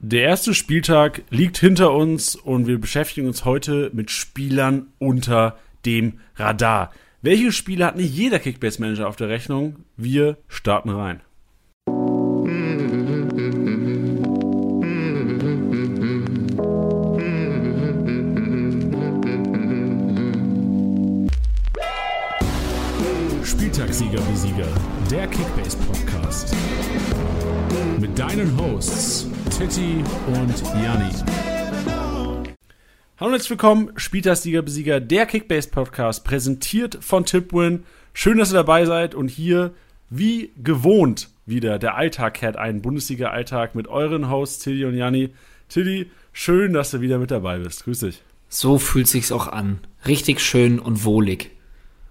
Der erste Spieltag liegt hinter uns und wir beschäftigen uns heute mit Spielern unter dem Radar. Welche Spiele hat nicht jeder Kickbase-Manager auf der Rechnung? Wir starten rein. Spieltagssieger wie Sieger, der Kickbase Podcast. Mit deinen Hosts Titti und Janni. Hallo und herzlich willkommen, Spieltagssieger Besieger, der Kickbase Podcast, präsentiert von Tipwin. Schön, dass ihr dabei seid und hier, wie gewohnt, wieder der Alltag kehrt ein, Bundesliga-Alltag mit euren Hosts Tilly und Janni. Tilly, schön, dass du wieder mit dabei bist. Grüß dich. So fühlt sich's auch an. Richtig schön und wohlig.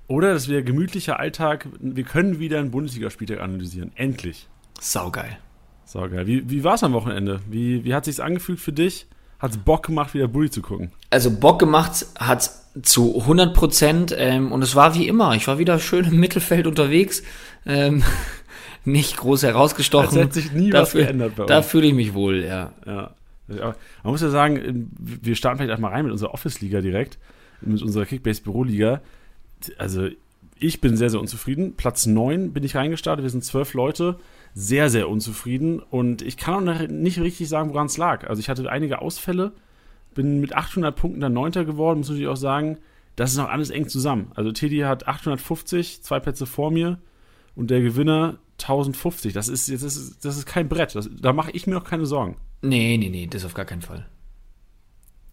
Oder das ist wieder gemütlicher Alltag. Wir können wieder einen Bundesligaspieltag analysieren. Endlich. Saugeil. Saugeil. Wie, wie war es am Wochenende? Wie, wie hat sich's angefühlt für dich? Hat es Bock gemacht, wieder Bulli zu gucken? Also Bock gemacht hat zu 100 Prozent ähm, und es war wie immer. Ich war wieder schön im Mittelfeld unterwegs. Ähm, nicht groß herausgestochen. Es hat sich nie dafür, was geändert bei uns. Da fühle ich mich wohl, ja. Ja. Man muss ja sagen, wir starten vielleicht erstmal rein mit unserer Office-Liga direkt, mit unserer Kickbase-Büro-Liga. Also, ich bin sehr, sehr unzufrieden. Platz 9 bin ich reingestartet. Wir sind zwölf Leute. Sehr, sehr unzufrieden. Und ich kann auch nicht richtig sagen, woran es lag. Also, ich hatte einige Ausfälle, bin mit 800 Punkten dann Neunter geworden. Muss natürlich auch sagen, das ist noch alles eng zusammen. Also, Teddy hat 850, zwei Plätze vor mir. Und der Gewinner 1050. Das ist, das ist, das ist kein Brett. Das, da mache ich mir auch keine Sorgen. Nee, nee, nee, das auf gar keinen Fall.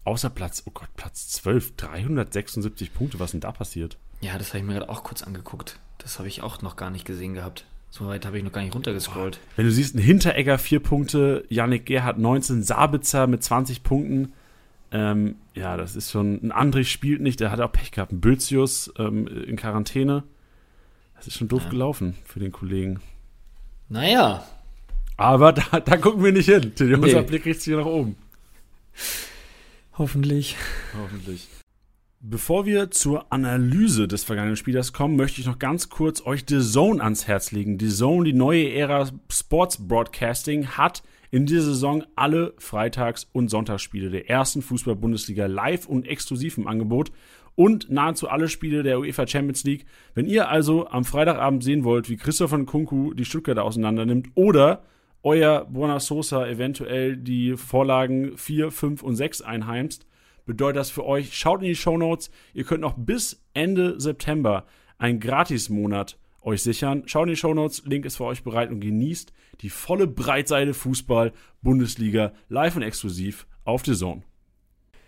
Außer Platz, oh Gott, Platz 12, 376 Punkte. Was ist denn da passiert? Ja, das habe ich mir gerade auch kurz angeguckt. Das habe ich auch noch gar nicht gesehen gehabt. So weit habe ich noch gar nicht runtergescrollt. Wenn du siehst, ein Hinteregger 4 Punkte, Yannick Gerhardt 19, Sabitzer mit 20 Punkten. Ähm, ja, das ist schon. Ein André spielt nicht, der hat auch Pech gehabt. Ein Bözius ähm, in Quarantäne. Das ist schon doof Ja. gelaufen für den Kollegen. Naja, Aber da, da gucken wir nicht hin. Tilly. Unser Nee. Blick richtet sich nach oben. hoffentlich. Hoffentlich. Bevor wir zur Analyse des vergangenen Spielers kommen, möchte ich noch ganz kurz euch The Zone ans Herz legen. The Zone, die neue Ära Sports Broadcasting, hat in dieser Saison alle Freitags- und Sonntagsspiele der ersten Fußball-Bundesliga live und exklusiv im Angebot und nahezu alle Spiele der UEFA Champions League. Wenn ihr also am Freitagabend sehen wollt, wie Christoph von Kunku die Stuttgarter auseinandernimmt oder euer Buona Sosa eventuell die Vorlagen 4, 5 und 6 einheimst, bedeutet das für euch, schaut in die Shownotes. Ihr könnt noch bis Ende September einen Gratismonat euch sichern. Schaut in die Shownotes, Link ist für euch bereit und genießt die volle Breitseite Fußball Bundesliga live und exklusiv auf The Zone.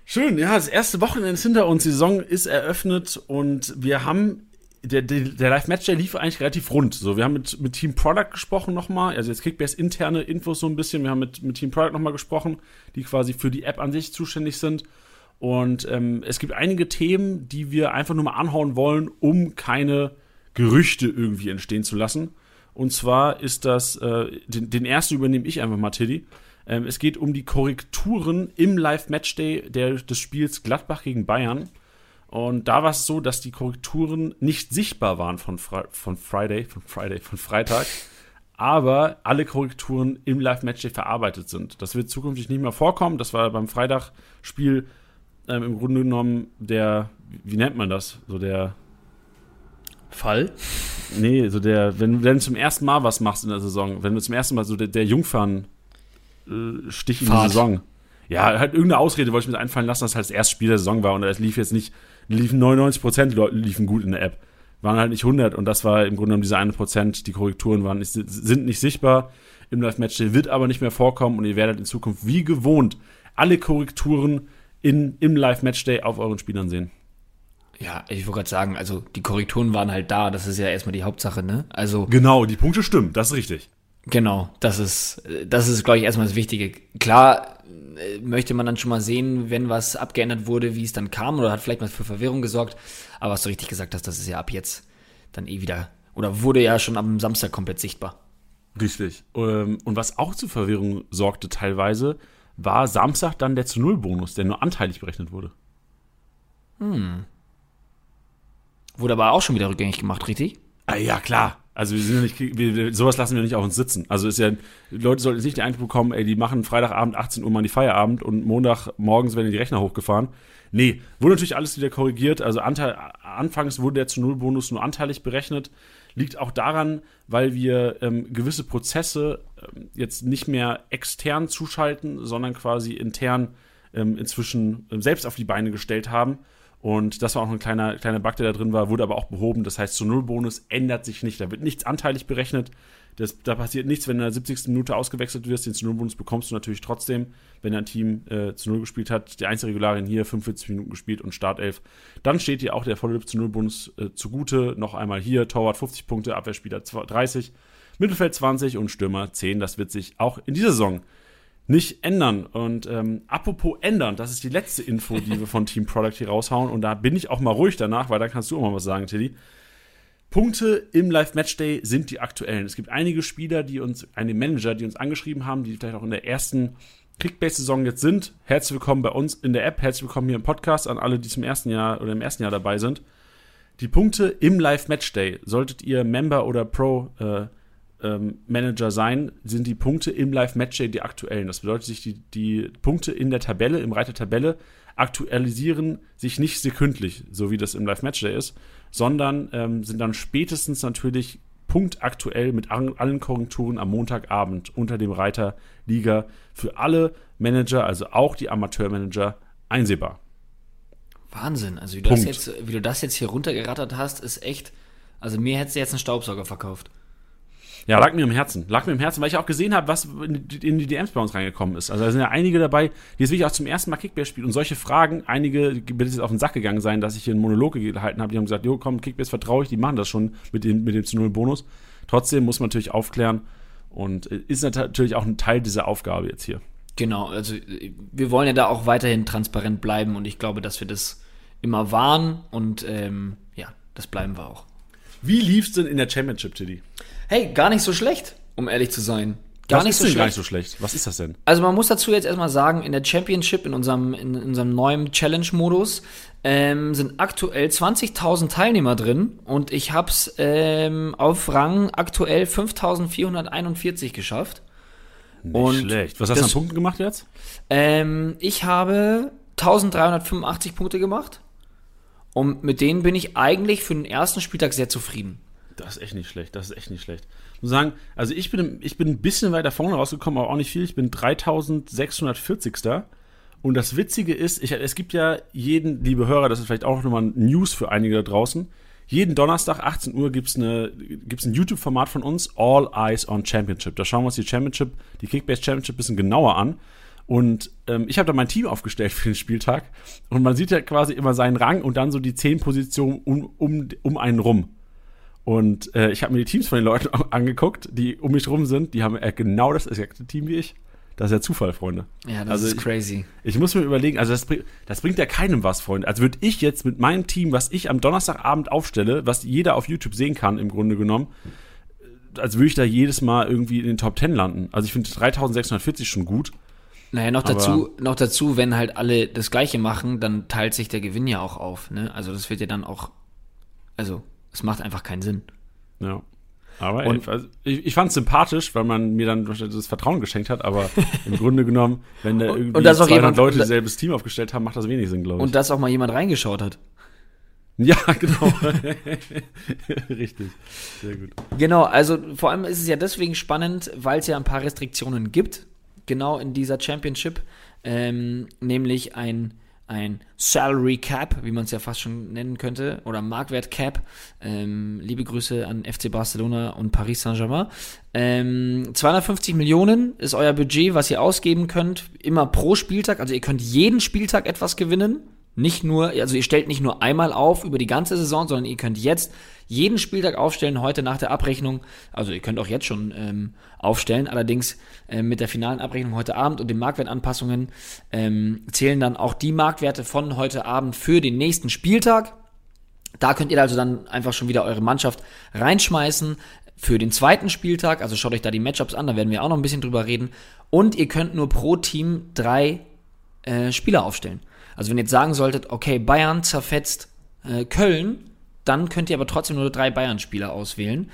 Schön, ja, das erste Wochenende ist hinter uns, die Saison ist eröffnet und wir haben der, der, der Live-Match, der lief eigentlich relativ rund. So, wir haben mit, mit Team Product gesprochen nochmal, also jetzt Kickbase interne Infos so ein bisschen. Wir haben mit, mit Team Product nochmal gesprochen, die quasi für die App an sich zuständig sind. Und ähm, es gibt einige Themen, die wir einfach nur mal anhauen wollen, um keine Gerüchte irgendwie entstehen zu lassen. Und zwar ist das, äh, den, den ersten übernehme ich einfach mal, Tilly. Ähm, es geht um die Korrekturen im Live-Matchday des Spiels Gladbach gegen Bayern. Und da war es so, dass die Korrekturen nicht sichtbar waren von, Fri von Friday, von Friday, von Freitag, aber alle Korrekturen im Live-Matchday verarbeitet sind. Das wird zukünftig nicht mehr vorkommen. Das war beim Freitagspiel ähm, im Grunde genommen der, wie nennt man das? So der, Fall? nee, so der, wenn, wenn du zum ersten Mal was machst in der Saison, wenn du zum ersten Mal so der, der Jungfern äh, Stich in die Fahrt. Saison. Ja, halt irgendeine Ausrede wollte ich mir einfallen lassen, dass halt das erste Spiel der Saison war und es lief jetzt nicht, liefen 99% Leute liefen gut in der App. Waren halt nicht 100 und das war im Grunde genommen diese eine Prozent, die Korrekturen waren nicht, sind nicht sichtbar im Live-Match, wird aber nicht mehr vorkommen und ihr werdet in Zukunft wie gewohnt alle Korrekturen in, im Live-Matchday auf euren Spielern sehen. Ja, ich wollte gerade sagen, also die Korrekturen waren halt da, das ist ja erstmal die Hauptsache, ne? Also Genau, die Punkte stimmen, das ist richtig. Genau, das ist, das ist, glaube ich, erstmal das Wichtige. Klar äh, möchte man dann schon mal sehen, wenn was abgeändert wurde, wie es dann kam oder hat vielleicht mal für Verwirrung gesorgt. Aber was du richtig gesagt hast, das ist ja ab jetzt dann eh wieder, oder wurde ja schon am Samstag komplett sichtbar. Richtig. Ähm, Und was auch zu Verwirrung sorgte teilweise, war Samstag dann der zu Null Bonus, der nur anteilig berechnet wurde. Wurde aber auch schon wieder rückgängig gemacht, richtig? Ah, ja, klar. Also wir sind ja nicht, wir, sowas lassen wir nicht auf uns sitzen. Also ist ja, Leute sollten jetzt nicht den Eindruck bekommen, ey, die machen Freitagabend 18 Uhr mal die Feierabend und Montag morgens werden die Rechner hochgefahren. Nee, wurde natürlich alles wieder korrigiert. Also Anteil, anfangs wurde der zu Null Bonus nur anteilig berechnet. Liegt auch daran, weil wir ähm, gewisse Prozesse ähm, jetzt nicht mehr extern zuschalten, sondern quasi intern ähm, inzwischen ähm, selbst auf die Beine gestellt haben. Und das war auch ein kleiner, kleiner Bug, der da drin war, wurde aber auch behoben. Das heißt, zu Null Bonus ändert sich nicht. Da wird nichts anteilig berechnet. Das, da passiert nichts, wenn du in der 70. Minute ausgewechselt wirst. Den zu Null Bonus bekommst du natürlich trotzdem, wenn dein Team äh, zu Null gespielt hat. Die Einzelregularien hier 45 Minuten gespielt und Startelf. Dann steht dir auch der volle zu Null Bonus äh, zugute. Noch einmal hier: Torwart 50 Punkte, Abwehrspieler 30, Mittelfeld 20 und Stürmer 10. Das wird sich auch in dieser Saison nicht ändern. Und ähm, apropos ändern, das ist die letzte Info, die wir von Team Product hier raushauen. Und da bin ich auch mal ruhig danach, weil da kannst du auch mal was sagen, Tilly. Punkte im Live-Matchday sind die aktuellen. Es gibt einige Spieler, die uns, einige Manager, die uns angeschrieben haben, die vielleicht auch in der ersten Kickbase-Saison jetzt sind. Herzlich willkommen bei uns in der App, herzlich willkommen hier im Podcast an alle, die zum ersten Jahr oder im ersten Jahr dabei sind. Die Punkte im Live-Matchday, solltet ihr Member oder Pro äh, ähm, Manager sein, sind die Punkte im Live-Matchday die aktuellen. Das bedeutet, sich die, die Punkte in der Tabelle, im Reiter Tabelle, aktualisieren sich nicht sekündlich, so wie das im Live-Matchday ist, sondern ähm, sind dann spätestens natürlich punktaktuell mit allen Korrekturen am Montagabend unter dem Reiter Liga für alle Manager, also auch die Amateurmanager, einsehbar. Wahnsinn, also wie du, das jetzt, wie du das jetzt hier runtergerattert hast, ist echt, also mir hättest du jetzt einen Staubsauger verkauft. Ja, lag mir im Herzen. Lag mir im Herzen, weil ich auch gesehen habe, was in die DMs bei uns reingekommen ist. Also da sind ja einige dabei, die jetzt wirklich auch zum ersten Mal Kickbase spielen. Und solche Fragen, einige wird jetzt auf den Sack gegangen sein, dass ich hier einen Monolog gehalten habe. Die haben gesagt, jo, komm, Kickbase vertraue ich, die machen das schon mit dem, mit dem zu Null Bonus. Trotzdem muss man natürlich aufklären und ist natürlich auch ein Teil dieser Aufgabe jetzt hier. Genau, also wir wollen ja da auch weiterhin transparent bleiben und ich glaube, dass wir das immer waren und ähm, ja, das bleiben wir auch. Wie lief's denn in der Championship, Tiddy? Hey, gar nicht so schlecht, um ehrlich zu sein. Gar Was nicht ist so gar nicht so schlecht? Was ist das denn? Also man muss dazu jetzt erstmal sagen, in der Championship, in unserem, in, in unserem neuen Challenge-Modus, ähm, sind aktuell 20.000 Teilnehmer drin und ich hab's ähm, auf Rang aktuell 5.441 geschafft. Nicht und schlecht. Was hast du an Punkten gemacht jetzt? Ähm, ich habe 1385 Punkte gemacht und mit denen bin ich eigentlich für den ersten Spieltag sehr zufrieden. Das ist echt nicht schlecht. Das ist echt nicht schlecht. Ich muss sagen, also ich bin, ich bin ein bisschen weiter vorne rausgekommen, aber auch nicht viel. Ich bin 3640. Und das Witzige ist, ich, es gibt ja jeden, liebe Hörer, das ist vielleicht auch nochmal News für einige da draußen. Jeden Donnerstag, 18 Uhr, gibt es gibt's ein YouTube-Format von uns, All Eyes on Championship. Da schauen wir uns die Championship, die Kickbase Championship ein bisschen genauer an. Und ähm, ich habe da mein Team aufgestellt für den Spieltag. Und man sieht ja quasi immer seinen Rang und dann so die zehn Positionen um, um, um einen rum. Und äh, ich habe mir die Teams von den Leuten angeguckt, die um mich rum sind. Die haben äh, genau das exakte Team wie ich. Das ist ja Zufall, Freunde. Ja, das also ist crazy. Ich, ich, muss mir überlegen, also das, das bringt ja keinem was, Freunde. Also würde ich jetzt mit meinem Team, was ich am Donnerstagabend aufstelle, was jeder auf YouTube sehen kann, im Grunde genommen, äh, als würde ich da jedes Mal irgendwie in den Top 10 landen. Also ich finde 3640 schon gut. Naja, noch dazu, noch dazu, wenn halt alle das Gleiche machen, dann teilt sich der Gewinn ja auch auf. Ne? Also das wird ja dann auch, also es macht einfach keinen Sinn. Ja. Aber ey, also ich, ich fand es sympathisch, weil man mir dann das Vertrauen geschenkt hat, aber im Grunde genommen, wenn da irgendwie und, 200 jemand, Leute selbes Team aufgestellt haben, macht das wenig Sinn, glaube ich. Und dass auch mal jemand reingeschaut hat. Ja, genau. Richtig. Sehr gut. Genau, also vor allem ist es ja deswegen spannend, weil es ja ein paar Restriktionen gibt, genau in dieser Championship, ähm, nämlich ein ein Salary Cap, wie man es ja fast schon nennen könnte, oder Marktwert Cap. Ähm, liebe Grüße an FC Barcelona und Paris Saint-Germain. Ähm, 250 Millionen ist euer Budget, was ihr ausgeben könnt, immer pro Spieltag. Also ihr könnt jeden Spieltag etwas gewinnen. Nicht nur, also ihr stellt nicht nur einmal auf über die ganze Saison, sondern ihr könnt jetzt jeden Spieltag aufstellen, heute nach der Abrechnung. Also ihr könnt auch jetzt schon ähm, aufstellen, allerdings äh, mit der finalen Abrechnung heute Abend und den Marktwertanpassungen ähm, zählen dann auch die Marktwerte von heute Abend für den nächsten Spieltag. Da könnt ihr also dann einfach schon wieder eure Mannschaft reinschmeißen für den zweiten Spieltag. Also schaut euch da die Matchups an, da werden wir auch noch ein bisschen drüber reden. Und ihr könnt nur pro Team drei äh, Spieler aufstellen. Also wenn ihr jetzt sagen solltet, okay, Bayern zerfetzt äh, Köln, dann könnt ihr aber trotzdem nur drei Bayern-Spieler auswählen.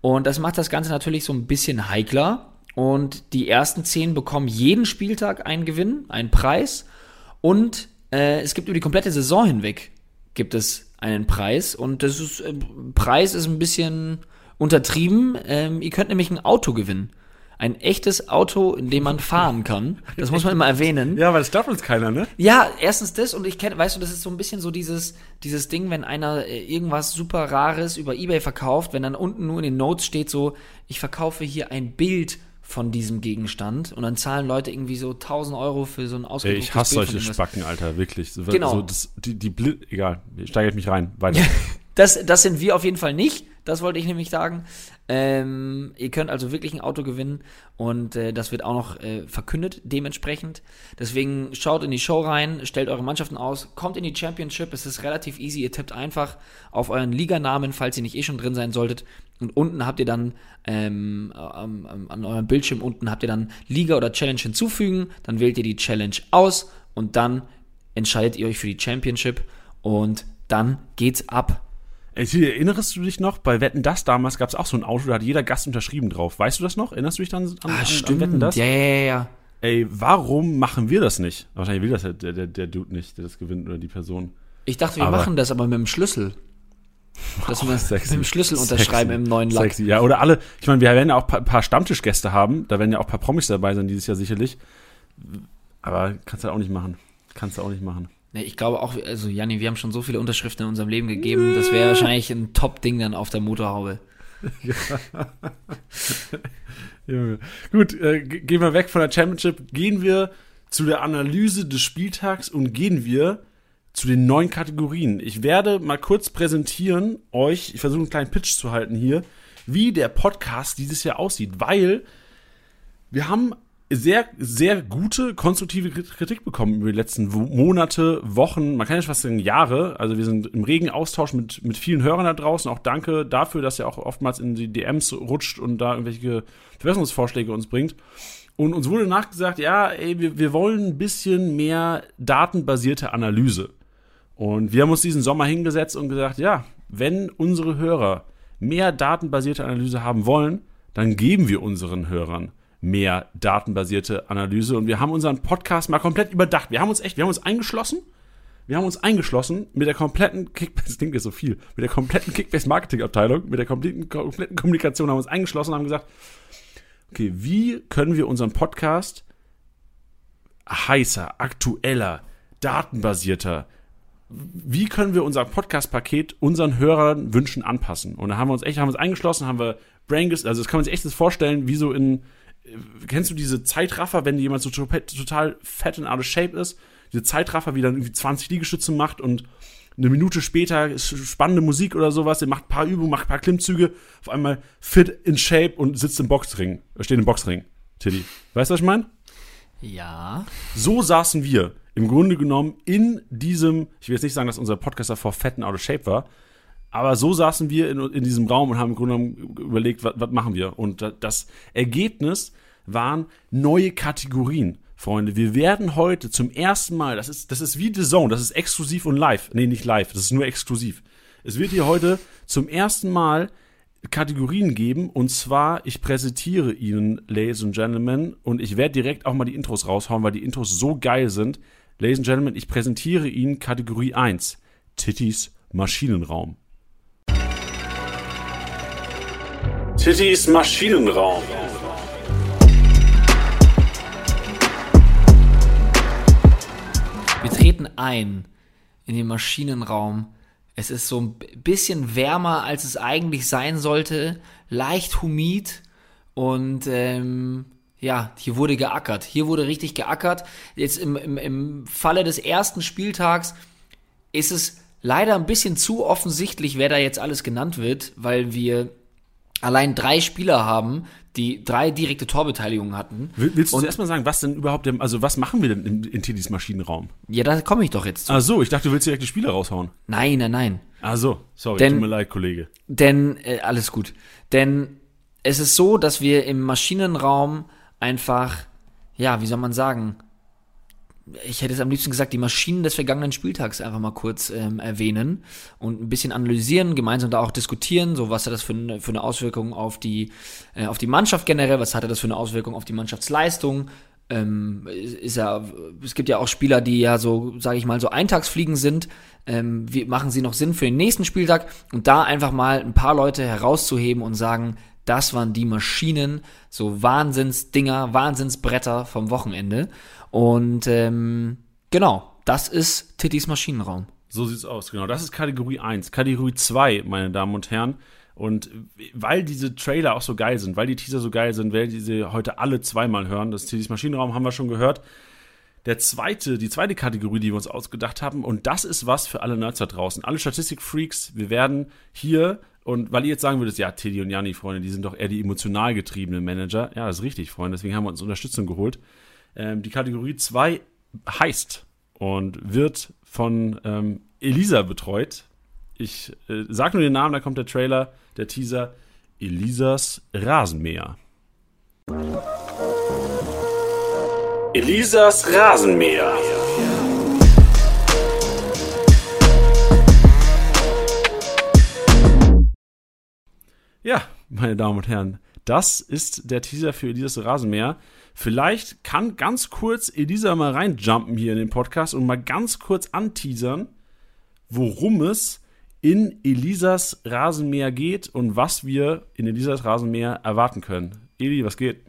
Und das macht das Ganze natürlich so ein bisschen heikler. Und die ersten zehn bekommen jeden Spieltag einen Gewinn, einen Preis. Und äh, es gibt über die komplette Saison hinweg gibt es einen Preis. Und das ist, äh, Preis ist ein bisschen untertrieben. Ähm, ihr könnt nämlich ein Auto gewinnen. Ein echtes Auto, in dem man fahren kann. Das muss man immer erwähnen. Ja, weil das darf uns keiner, ne? Ja, erstens das und ich kenne, weißt du, das ist so ein bisschen so dieses, dieses Ding, wenn einer äh, irgendwas super Rares über Ebay verkauft, wenn dann unten nur in den Notes steht so, ich verkaufe hier ein Bild von diesem Gegenstand und dann zahlen Leute irgendwie so 1000 Euro für so ein ausgedrucktes ich hasse Bild solche. Spacken, Alter, wirklich. So, Genau. So, das, die, die Bli egal, steige ich mich rein. Weiter. Das, das sind wir auf jeden Fall nicht. Das wollte ich nämlich sagen. Ähm, ihr könnt also wirklich ein Auto gewinnen und äh, das wird auch noch äh, verkündet dementsprechend. Deswegen schaut in die Show rein, stellt eure Mannschaften aus, kommt in die Championship. Es ist relativ easy. Ihr tippt einfach auf euren Liganamen, falls ihr nicht eh schon drin sein solltet. Und unten habt ihr dann ähm, am- an eurem Bildschirm unten habt ihr dann Liga oder Challenge hinzufügen. Dann wählt ihr die Challenge aus und dann entscheidet ihr euch für die Championship und dann geht's ab. Ey, Tilly, erinnerst du dich noch? Bei Wetten Das damals gab es auch so ein Auto, da hat jeder Gast unterschrieben drauf. Weißt du das noch? Erinnerst du dich dann an, an, an Wetten Das? Ja, ja, ja, ja. Ey, warum machen wir das nicht? Wahrscheinlich will das der, der, der Dude nicht, der das gewinnt oder die Person. Ich dachte, wir Aber- machen das aber mit dem Schlüssel. Dass wir Sexy. mit dem Schlüssel unterschreiben Sexy. im neuen Lack. Sexy. Ja, oder alle, ich meine, wir werden ja auch ein paar, paar Stammtischgäste haben, da werden ja auch ein paar Promis dabei sein dieses Jahr sicherlich. Aber kannst du auch nicht machen. Kannst du auch nicht machen. Nee, ich glaube auch, also Janni, wir haben schon so viele Unterschriften in unserem Leben gegeben, das wäre wahrscheinlich ein Top-Ding dann auf der Motorhaube. Junge. Gut, äh, ge- gehen wir weg von der Championship, gehen wir zu der Analyse des Spieltags und gehen wir zu den neuen Kategorien. Ich werde mal kurz präsentieren euch, ich versuche einen kleinen Pitch zu halten hier, wie der Podcast dieses Jahr aussieht, weil wir haben sehr, sehr gute, konstruktive Kritik bekommen über die letzten Monate, Wochen, man kann ja schon fast sagen Jahre. Also wir sind im regen Austausch mit, mit vielen Hörern da draußen. Auch danke dafür, dass ihr auch oftmals in die DMs rutscht und da irgendwelche Verbesserungsvorschläge uns bringt. Und uns wurde nachgesagt, ja, ey, wir, wir wollen ein bisschen mehr datenbasierte Analyse. Und wir haben uns diesen Sommer hingesetzt und gesagt, ja, wenn unsere Hörer mehr datenbasierte Analyse haben wollen, dann geben wir unseren Hörern mehr datenbasierte Analyse. Und wir haben unseren Podcast mal komplett überdacht. Wir haben uns echt, wir haben uns eingeschlossen. Wir haben uns eingeschlossen mit der kompletten Kickbase, das klingt jetzt so viel, mit der kompletten Kickbase Marketing Abteilung, mit der kompletten, kompletten Kommunikation haben wir uns eingeschlossen und haben gesagt, okay, wie können wir unseren Podcast heißer, aktueller, datenbasierter, wie können wir unser Podcast-Paket unseren Hörern Wünschen anpassen? Und da haben wir uns echt, haben uns eingeschlossen, haben wir Braingus, also das kann man sich echt vorstellen, wie so in, kennst du diese Zeitraffer, wenn jemand so total, fett and out of shape ist? Diese Zeitraffer, wie dann irgendwie 20 Liegestütze macht und eine Minute später ist spannende Musik oder sowas, der macht ein paar Übungen, macht ein paar Klimmzüge, auf einmal fit in shape und sitzt im Boxring, äh, steht im Boxring, Tilly. Weißt du, was ich meine? Ja. So saßen wir im Grunde genommen in diesem, ich will jetzt nicht sagen, dass unser Podcast davor fett and out of shape war, aber so saßen wir in, in diesem Raum und haben im Grunde genommen überlegt, was, was machen wir. Und da- das Ergebnis waren neue Kategorien. Freunde, wir werden heute zum ersten Mal, das ist, das ist wie The Zone, das ist exklusiv und live. Nee, nicht live, das ist nur exklusiv. Es wird hier heute zum ersten Mal Kategorien geben und zwar, ich präsentiere Ihnen, Ladies and Gentlemen, und ich werde direkt auch mal die Intros raushauen, weil die Intros so geil sind. Ladies and Gentlemen, ich präsentiere Ihnen Kategorie 1, Tittys Maschinenraum. Tittys Maschinenraum. Wir treten ein in den Maschinenraum. Es ist so ein bisschen wärmer, als es eigentlich sein sollte. Leicht humid. Und ähm, ja, hier wurde geackert. Hier wurde richtig geackert. Jetzt im, im, im Falle des ersten Spieltags ist es leider ein bisschen zu offensichtlich, wer da jetzt alles genannt wird, weil wir allein drei Spieler haben, die drei direkte Torbeteiligungen hatten. Will- Willst du Und- erstmal sagen, was denn überhaupt, der, also was machen wir denn in, in Tittys Maschinenraum? Ja, da komme ich doch jetzt zu. Ach so, ich dachte, du willst direkt die Spieler raushauen. Nein, nein, nein. Ach so, sorry, Denn- tut mir leid, Kollege. Denn, äh, alles gut. Denn es ist so, dass wir im Maschinenraum einfach, ja, wie soll man sagen, ich hätte es am liebsten gesagt, die Maschinen des vergangenen Spieltags einfach mal kurz ähm, erwähnen und ein bisschen analysieren, gemeinsam da auch diskutieren, so was hat das für eine, für eine Auswirkung auf die, äh, auf die Mannschaft generell, was hatte das für eine Auswirkung auf die Mannschaftsleistung, ähm, ist ja, es gibt ja auch Spieler, die ja so, sage ich mal, so Eintagsfliegen sind. Ähm, wie machen sie noch Sinn für den nächsten Spieltag? Und da einfach mal ein paar Leute herauszuheben und sagen, das waren die Maschinen, so Wahnsinnsdinger, Wahnsinnsbretter vom Wochenende. Und ähm, genau, das ist Tittys Maschinenraum. So sieht's aus, genau. Das ist Kategorie 1. Kategorie 2, meine Damen und Herren. Und weil diese Trailer auch so geil sind, weil die Teaser so geil sind, werdet ihr sie heute alle zweimal hören. Das Tittys Maschinenraum haben wir schon gehört. Der zweite, die zweite Kategorie, die wir uns ausgedacht haben, und das ist was für alle Nerds da draußen, alle Statistikfreaks. Wir werden hier und weil ihr jetzt sagen würdet, ja, Teddy und Janni, Freunde, die sind doch eher die emotional getriebenen Manager. Ja, das ist richtig, Freunde. Deswegen haben wir uns Unterstützung geholt. Ähm, die Kategorie 2 heißt und wird von ähm, Elisa betreut. Ich äh, sag nur den Namen, da kommt der Trailer, der Teaser. Elisas Rasenmäher. Elisas Rasenmäher. Ja, meine Damen und Herren, das ist der Teaser für Elisas Rasenmäher. Vielleicht kann ganz kurz Elisa mal reinjumpen hier in den Podcast und mal ganz kurz anteasern, worum es in Elisas Rasenmäher geht und was wir in Elisas Rasenmäher erwarten können. Eli, was geht?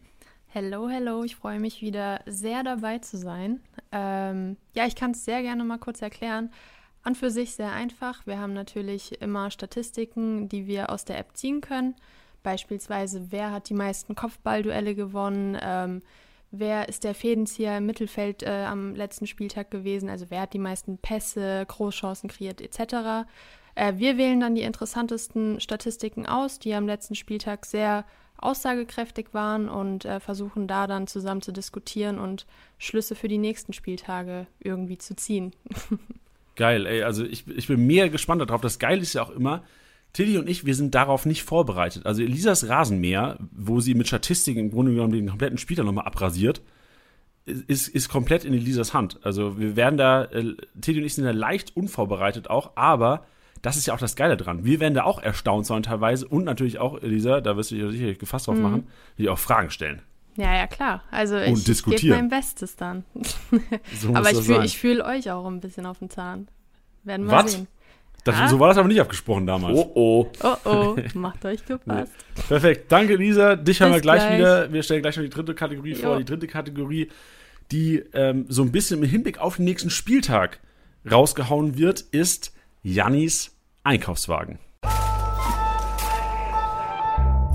Hello, hello, ich freue mich wieder sehr dabei zu sein. Ähm, ja, ich kann es sehr gerne mal kurz erklären. An für sich sehr einfach. Wir haben natürlich immer Statistiken, die wir aus der App ziehen können. Beispielsweise, wer hat die meisten Kopfballduelle gewonnen? Ähm, wer ist der Fädenzieher im Mittelfeld äh, am letzten Spieltag gewesen? Also wer hat die meisten Pässe, Großchancen kreiert etc. Äh, wir wählen dann die interessantesten Statistiken aus, die am letzten Spieltag sehr aussagekräftig waren und äh, versuchen da dann zusammen zu diskutieren und Schlüsse für die nächsten Spieltage irgendwie zu ziehen. Geil, ey, also ich, ich bin mega gespannt darauf. Das Geile ist ja auch immer, Tilly und ich, wir sind darauf nicht vorbereitet. Also Elisas Rasenmäher, wo sie mit Statistiken im Grunde genommen den kompletten Spieler nochmal abrasiert, ist, ist komplett in Elisas Hand. Also wir werden da, äh, Tilly und ich sind da leicht unvorbereitet auch, aber das ist ja auch das Geile dran. Wir werden da auch erstaunt sein teilweise und natürlich auch, Elisa, da wirst du dich sicherlich gefasst drauf mhm. machen, die auch Fragen stellen. Ja, ja, klar. Also ich, ich gebe mein Bestes dann. So aber ich fühle fühl euch auch ein bisschen auf den Zahn. Werden wir Was? sehen. Das, ah? So war das aber nicht abgesprochen damals. Oh oh. Oh oh, macht euch gefasst. Nee. Perfekt, danke Lisa. Dich Bis haben wir gleich, gleich, wieder. Wir stellen gleich noch die dritte Kategorie jo. vor. Die dritte Kategorie, die ähm, so ein bisschen im Hinblick auf den nächsten Spieltag rausgehauen wird, ist Jannis Einkaufswagen.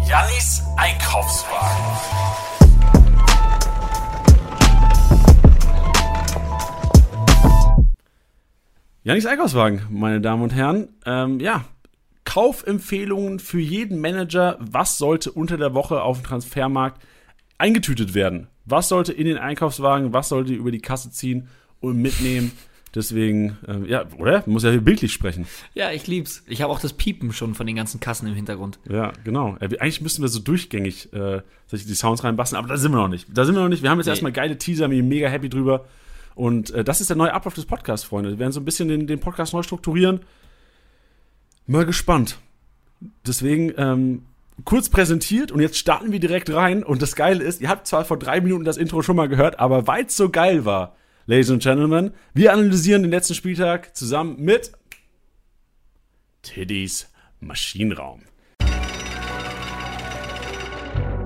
Jannis Einkaufswagen. Jannis Einkaufswagen, meine Damen und Herren. Ähm, ja, Kaufempfehlungen für jeden Manager. Was sollte unter der Woche auf dem Transfermarkt eingetütet werden? Was sollte in den Einkaufswagen? Was sollte über die Kasse ziehen und mitnehmen? Deswegen, äh, ja, oder? Muss ja bildlich sprechen. Ja, ich lieb's. Ich habe auch das Piepen schon von den ganzen Kassen im Hintergrund. Ja, genau. Äh, eigentlich müssten wir so durchgängig äh, die Sounds reinbasteln, aber da sind wir noch nicht. Da sind wir noch nicht. Wir haben jetzt nee. erstmal geile Teaser, bin mega happy drüber. Und äh, das ist der neue Ablauf des Podcasts, Freunde. Wir werden so ein bisschen den, den Podcast neu strukturieren. Mal gespannt. Deswegen, ähm, kurz präsentiert und jetzt starten wir direkt rein. Und das Geile ist, ihr habt zwar vor drei Minuten das Intro schon mal gehört, aber weil es so geil war, Ladies and Gentlemen. Wir analysieren den letzten Spieltag zusammen mit Tiddys Maschinenraum.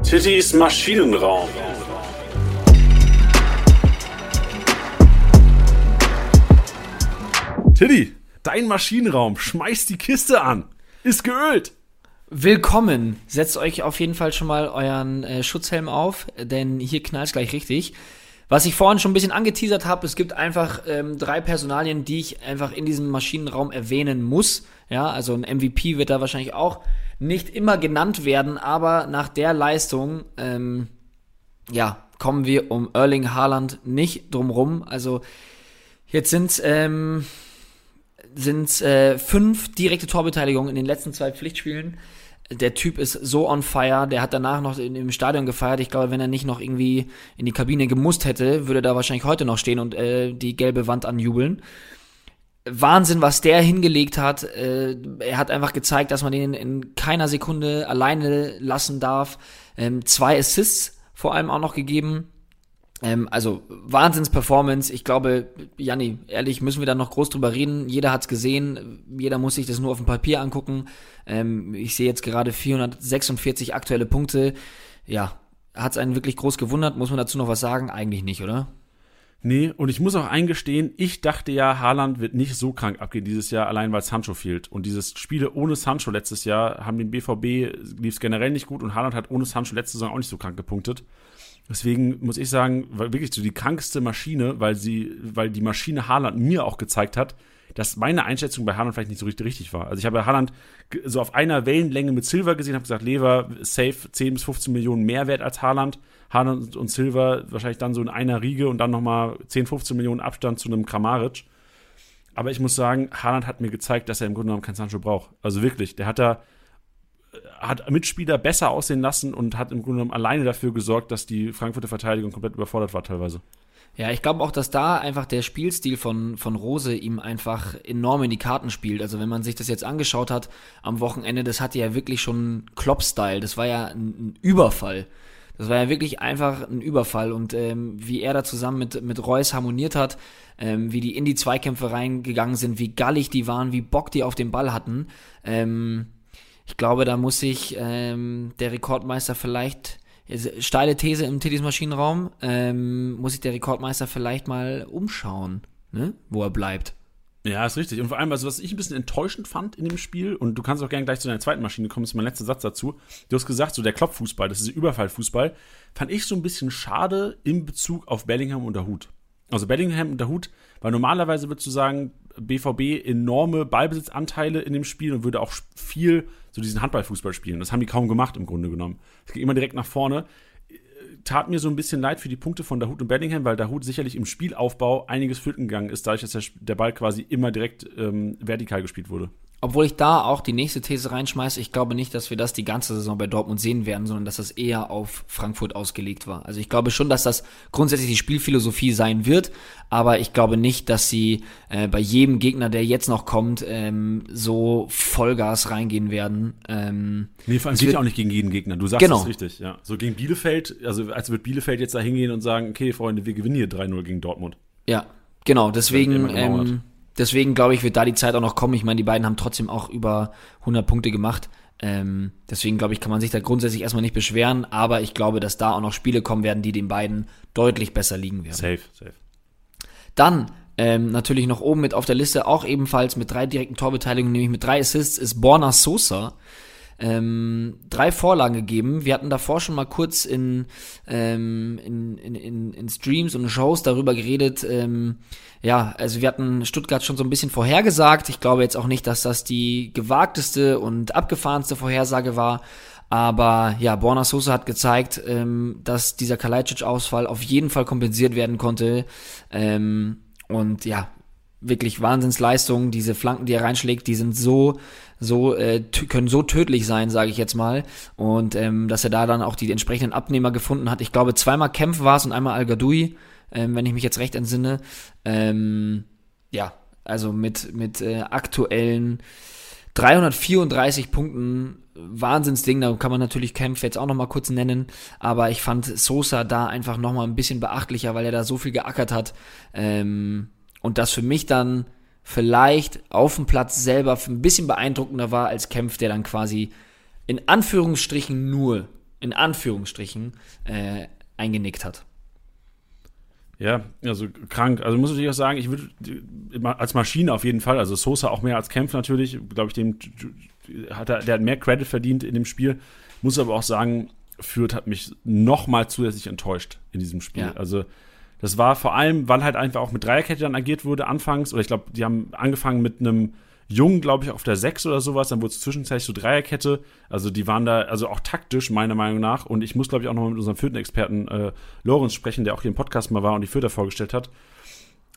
Tiddys Maschinenraum. Tiddy, dein Maschinenraum, schmeißt die Kiste an. Ist geölt. Willkommen. Setzt euch auf jeden Fall schon mal euren äh, Schutzhelm auf, denn hier knallt gleich richtig. Was ich vorhin schon ein bisschen angeteasert habe, es gibt einfach ähm, drei Personalien, die ich einfach in diesem Maschinenraum erwähnen muss. Ja, also ein MVP wird da wahrscheinlich auch nicht immer genannt werden, aber nach der Leistung, ähm, ja, kommen wir um Erling Haaland nicht drumrum. Also jetzt sind ähm, sind äh, fünf direkte Torbeteiligungen in den letzten zwei Pflichtspielen. der Typ ist so on fire, der hat danach noch in, im Stadion gefeiert. Ich glaube, wenn er nicht noch irgendwie in die Kabine gemusst hätte, würde er da wahrscheinlich heute noch stehen und äh, die gelbe Wand anjubeln. Wahnsinn, was der hingelegt hat. Äh, er hat einfach gezeigt, dass man ihn in keiner Sekunde alleine lassen darf. Ähm, zwei Assists vor allem auch noch gegeben. Ähm, also Wahnsinns-Performance. Ich glaube, Janni, ehrlich, müssen wir da noch groß drüber reden. Jeder hat's gesehen. Jeder muss sich das nur auf dem Papier angucken. Ähm, ich sehe jetzt gerade 446 aktuelle Punkte. Ja, hat's einen wirklich groß gewundert. Muss man dazu noch was sagen? Eigentlich nicht, oder? Nee, und ich muss auch eingestehen, ich dachte ja, Haaland wird nicht so krank abgehen dieses Jahr, allein weil Sancho fehlt. Und dieses Spiele ohne Sancho letztes Jahr haben den BVB, lief es generell nicht gut und Haaland hat ohne Sancho letzte Saison auch nicht so krank gepunktet. Deswegen muss ich sagen, war wirklich so die krankste Maschine, weil sie, weil die Maschine Haaland mir auch gezeigt hat, dass meine Einschätzung bei Haaland vielleicht nicht so richtig richtig war. Also ich habe Haaland so auf einer Wellenlänge mit Silver gesehen, habe gesagt, Lever safe 10 bis 15 Millionen mehr wert als Haaland. Haaland und Silver wahrscheinlich dann so in einer Riege und dann nochmal 10, 15 Millionen Abstand zu einem Kramaric. Aber ich muss sagen, Haaland hat mir gezeigt, dass er im Grunde genommen kein Sancho braucht. Also wirklich, der hat da hat Mitspieler besser aussehen lassen und hat im Grunde genommen alleine dafür gesorgt, dass die Frankfurter Verteidigung komplett überfordert war teilweise. Ja, ich glaube auch, dass da einfach der Spielstil von, von Rose ihm einfach enorm in die Karten spielt. Also wenn man sich das jetzt angeschaut hat am Wochenende, das hatte ja wirklich schon Klopp-Style. Das war ja ein, ein, Überfall. Das war ja wirklich einfach ein Überfall. Und ähm, wie er da zusammen mit, mit Reus harmoniert hat, ähm, wie die in die Zweikämpfe reingegangen sind, wie gallig die waren, wie Bock die auf den Ball hatten. Ähm, ich glaube, da muss sich ähm, der Rekordmeister vielleicht, steile These im Tiddys Maschinenraum, ähm, muss sich der Rekordmeister vielleicht mal umschauen, ne? wo er bleibt. Ja, ist richtig. Und vor allem, also was ich ein bisschen enttäuschend fand in dem Spiel, und du kannst auch gerne gleich zu deiner zweiten Maschine kommen, ist mein letzter Satz dazu. Du hast gesagt, so der Klopffußball, das ist Überfallfußball, fand ich so ein bisschen schade in Bezug auf Bellingham und der Hut. Also Bellingham und der Hut, weil normalerweise würdest du sagen, BVB enorme Ballbesitzanteile in dem Spiel und würde auch viel so diesen Handballfußball spielen. Das haben die kaum gemacht im Grunde genommen. Es ging immer direkt nach vorne. Tat mir so ein bisschen leid für die Punkte von Dahut und Bellingham, weil Dahut sicherlich im Spielaufbau einiges flöten gegangen ist, dadurch, dass der, Ball quasi immer direkt ähm, vertikal gespielt wurde. Obwohl ich da auch die nächste These reinschmeiße, ich glaube nicht, dass wir das die ganze Saison bei Dortmund sehen werden, sondern dass das eher auf Frankfurt ausgelegt war. Also ich glaube schon, dass das grundsätzlich die Spielphilosophie sein wird, aber ich glaube nicht, dass sie äh, bei jedem Gegner, der jetzt noch kommt, ähm, so Vollgas reingehen werden. Ähm, nee, vor allem geht ja auch nicht gegen jeden Gegner. Du sagst genau. es richtig, ja. So gegen Bielefeld, also als wird Bielefeld jetzt da hingehen und sagen, okay, Freunde, wir gewinnen hier 3-0 gegen Dortmund. Ja, genau, deswegen ähm, deswegen glaube ich, wird da die Zeit auch noch kommen. Ich meine, die beiden haben trotzdem auch über 100 Punkte gemacht. Ähm, deswegen glaube ich, kann man sich da grundsätzlich erstmal nicht beschweren, aber ich glaube, dass da auch noch Spiele kommen werden, die den beiden deutlich besser liegen werden. Safe, safe. Dann ähm, natürlich noch oben mit auf der Liste, auch ebenfalls mit drei direkten Torbeteiligungen, nämlich mit drei Assists, ist Borna Sosa ähm, drei Vorlagen gegeben. Wir hatten davor schon mal kurz in, ähm, in, in, in, in Streams und Shows darüber geredet. Ja, also wir hatten Stuttgart schon so ein bisschen vorhergesagt. Ich glaube jetzt auch nicht, dass das die gewagteste und abgefahrenste Vorhersage war. Aber ja, Borna Sosa hat gezeigt, ähm, dass dieser Kalajdzic-Ausfall auf jeden Fall kompensiert werden konnte. Ähm, und ja, wirklich Wahnsinnsleistung. Diese Flanken, die er reinschlägt, die sind so so äh, können so tödlich sein, sage ich jetzt mal. Und ähm, dass er da dann auch die entsprechenden Abnehmer gefunden hat. Ich glaube, zweimal Kempf war es und einmal Al-Gadoui, ähm, wenn ich mich jetzt recht entsinne. Ähm, ja, also mit, mit äh, aktuellen 334 Punkten, Wahnsinnsding, da kann man natürlich Kempf jetzt auch nochmal kurz nennen, aber ich fand Sosa da einfach nochmal ein bisschen beachtlicher, weil er da so viel geackert hat. Ähm, und das für mich dann vielleicht auf dem Platz selber ein bisschen beeindruckender war als Kempf, der dann quasi in Anführungsstrichen nur, in Anführungsstrichen, äh, eingenickt hat. Ja, also krank. Also muss ich auch sagen, ich würde als Maschine auf jeden Fall, also Sosa auch mehr als Kempf natürlich, glaube ich, dem hat er, der hat mehr Credit verdient in dem Spiel. Muss aber auch sagen, Fürth hat mich noch mal zusätzlich enttäuscht in diesem Spiel. Ja. Also das war vor allem, weil halt einfach auch mit Dreierkette dann agiert wurde anfangs. Oder ich glaube, die haben angefangen mit einem Jungen, glaube ich, auf der 6 oder sowas. Dann wurde es zwischenzeitlich so Dreierkette. Also die waren da, also auch taktisch, meiner Meinung nach. Und ich muss, glaube ich, auch noch mit unserem vierten Experten äh, Lorenz sprechen, der auch hier im Podcast mal war und die Vierter vorgestellt hat.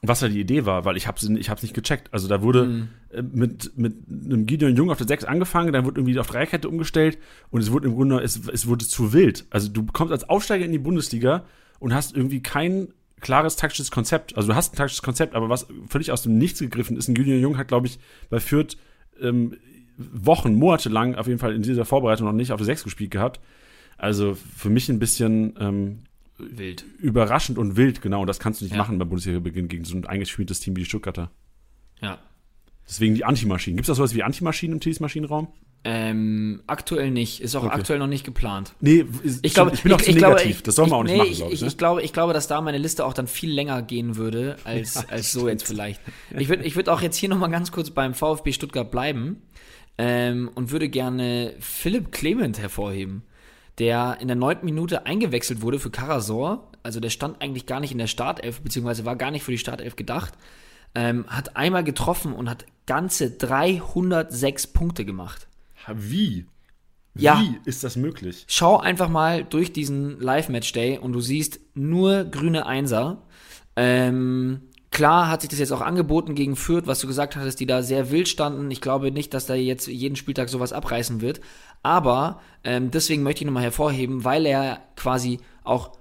was da die Idee war, weil ich habe ich hab's nicht gecheckt. Also da wurde Mhm. äh, mit, mit einem Gideon Jung auf der 6 angefangen, dann wurde irgendwie auf Dreierkette umgestellt und es wurde im Grunde, es, es wurde zu wild. Also du kommst als Aufsteiger in die Bundesliga und hast irgendwie kein klares taktisches Konzept. Also du hast ein taktisches Konzept, aber was völlig aus dem Nichts gegriffen ist, ein Gideon Jung hat, glaube ich, bei Fürth ähm, Wochen, Monate lang auf jeden Fall in dieser Vorbereitung noch nicht auf der 6 gespielt gehabt. Also für mich ein bisschen ähm, Wild. überraschend und wild, genau. Und das kannst du nicht Ja. machen beim Bundesliga-Beginn gegen so ein eingespieltes Team wie die Stuttgarter. Ja. Deswegen die Antimaschinen. Gibt es da sowas wie Antimaschinen im Tees-Maschinenraum? Ähm, aktuell nicht. Ist auch Okay. aktuell noch nicht geplant. Nee, ist, Ich glaube, ich bin auch ich, zu ich negativ. Glaube, das soll man auch ich, nicht nee, machen, glaube ich. ich, ne? ich, glaube, ich glaube, dass da meine Liste auch dann viel länger gehen würde, als, Ja, als so stimmt. jetzt vielleicht. Ich würde ich würd auch jetzt hier nochmal ganz kurz beim VfB Stuttgart bleiben ähm, und würde gerne Philipp Clement hervorheben, der in der neunten Minute eingewechselt wurde für Karasor. Also der stand eigentlich gar nicht in der Startelf, beziehungsweise war gar nicht für die Startelf gedacht. Ähm, hat einmal getroffen und hat ganze 306 Punkte gemacht. Wie? Ja. Wie ist das möglich? Schau einfach mal durch diesen Live-Match-Day und du siehst nur grüne Einser. Ähm, klar hat sich das jetzt auch angeboten gegen Fürth, was du gesagt hattest, die da sehr wild standen. Ich glaube nicht, dass da jetzt jeden Spieltag sowas abreißen wird. Aber ähm, deswegen möchte ich nochmal hervorheben, weil er quasi auch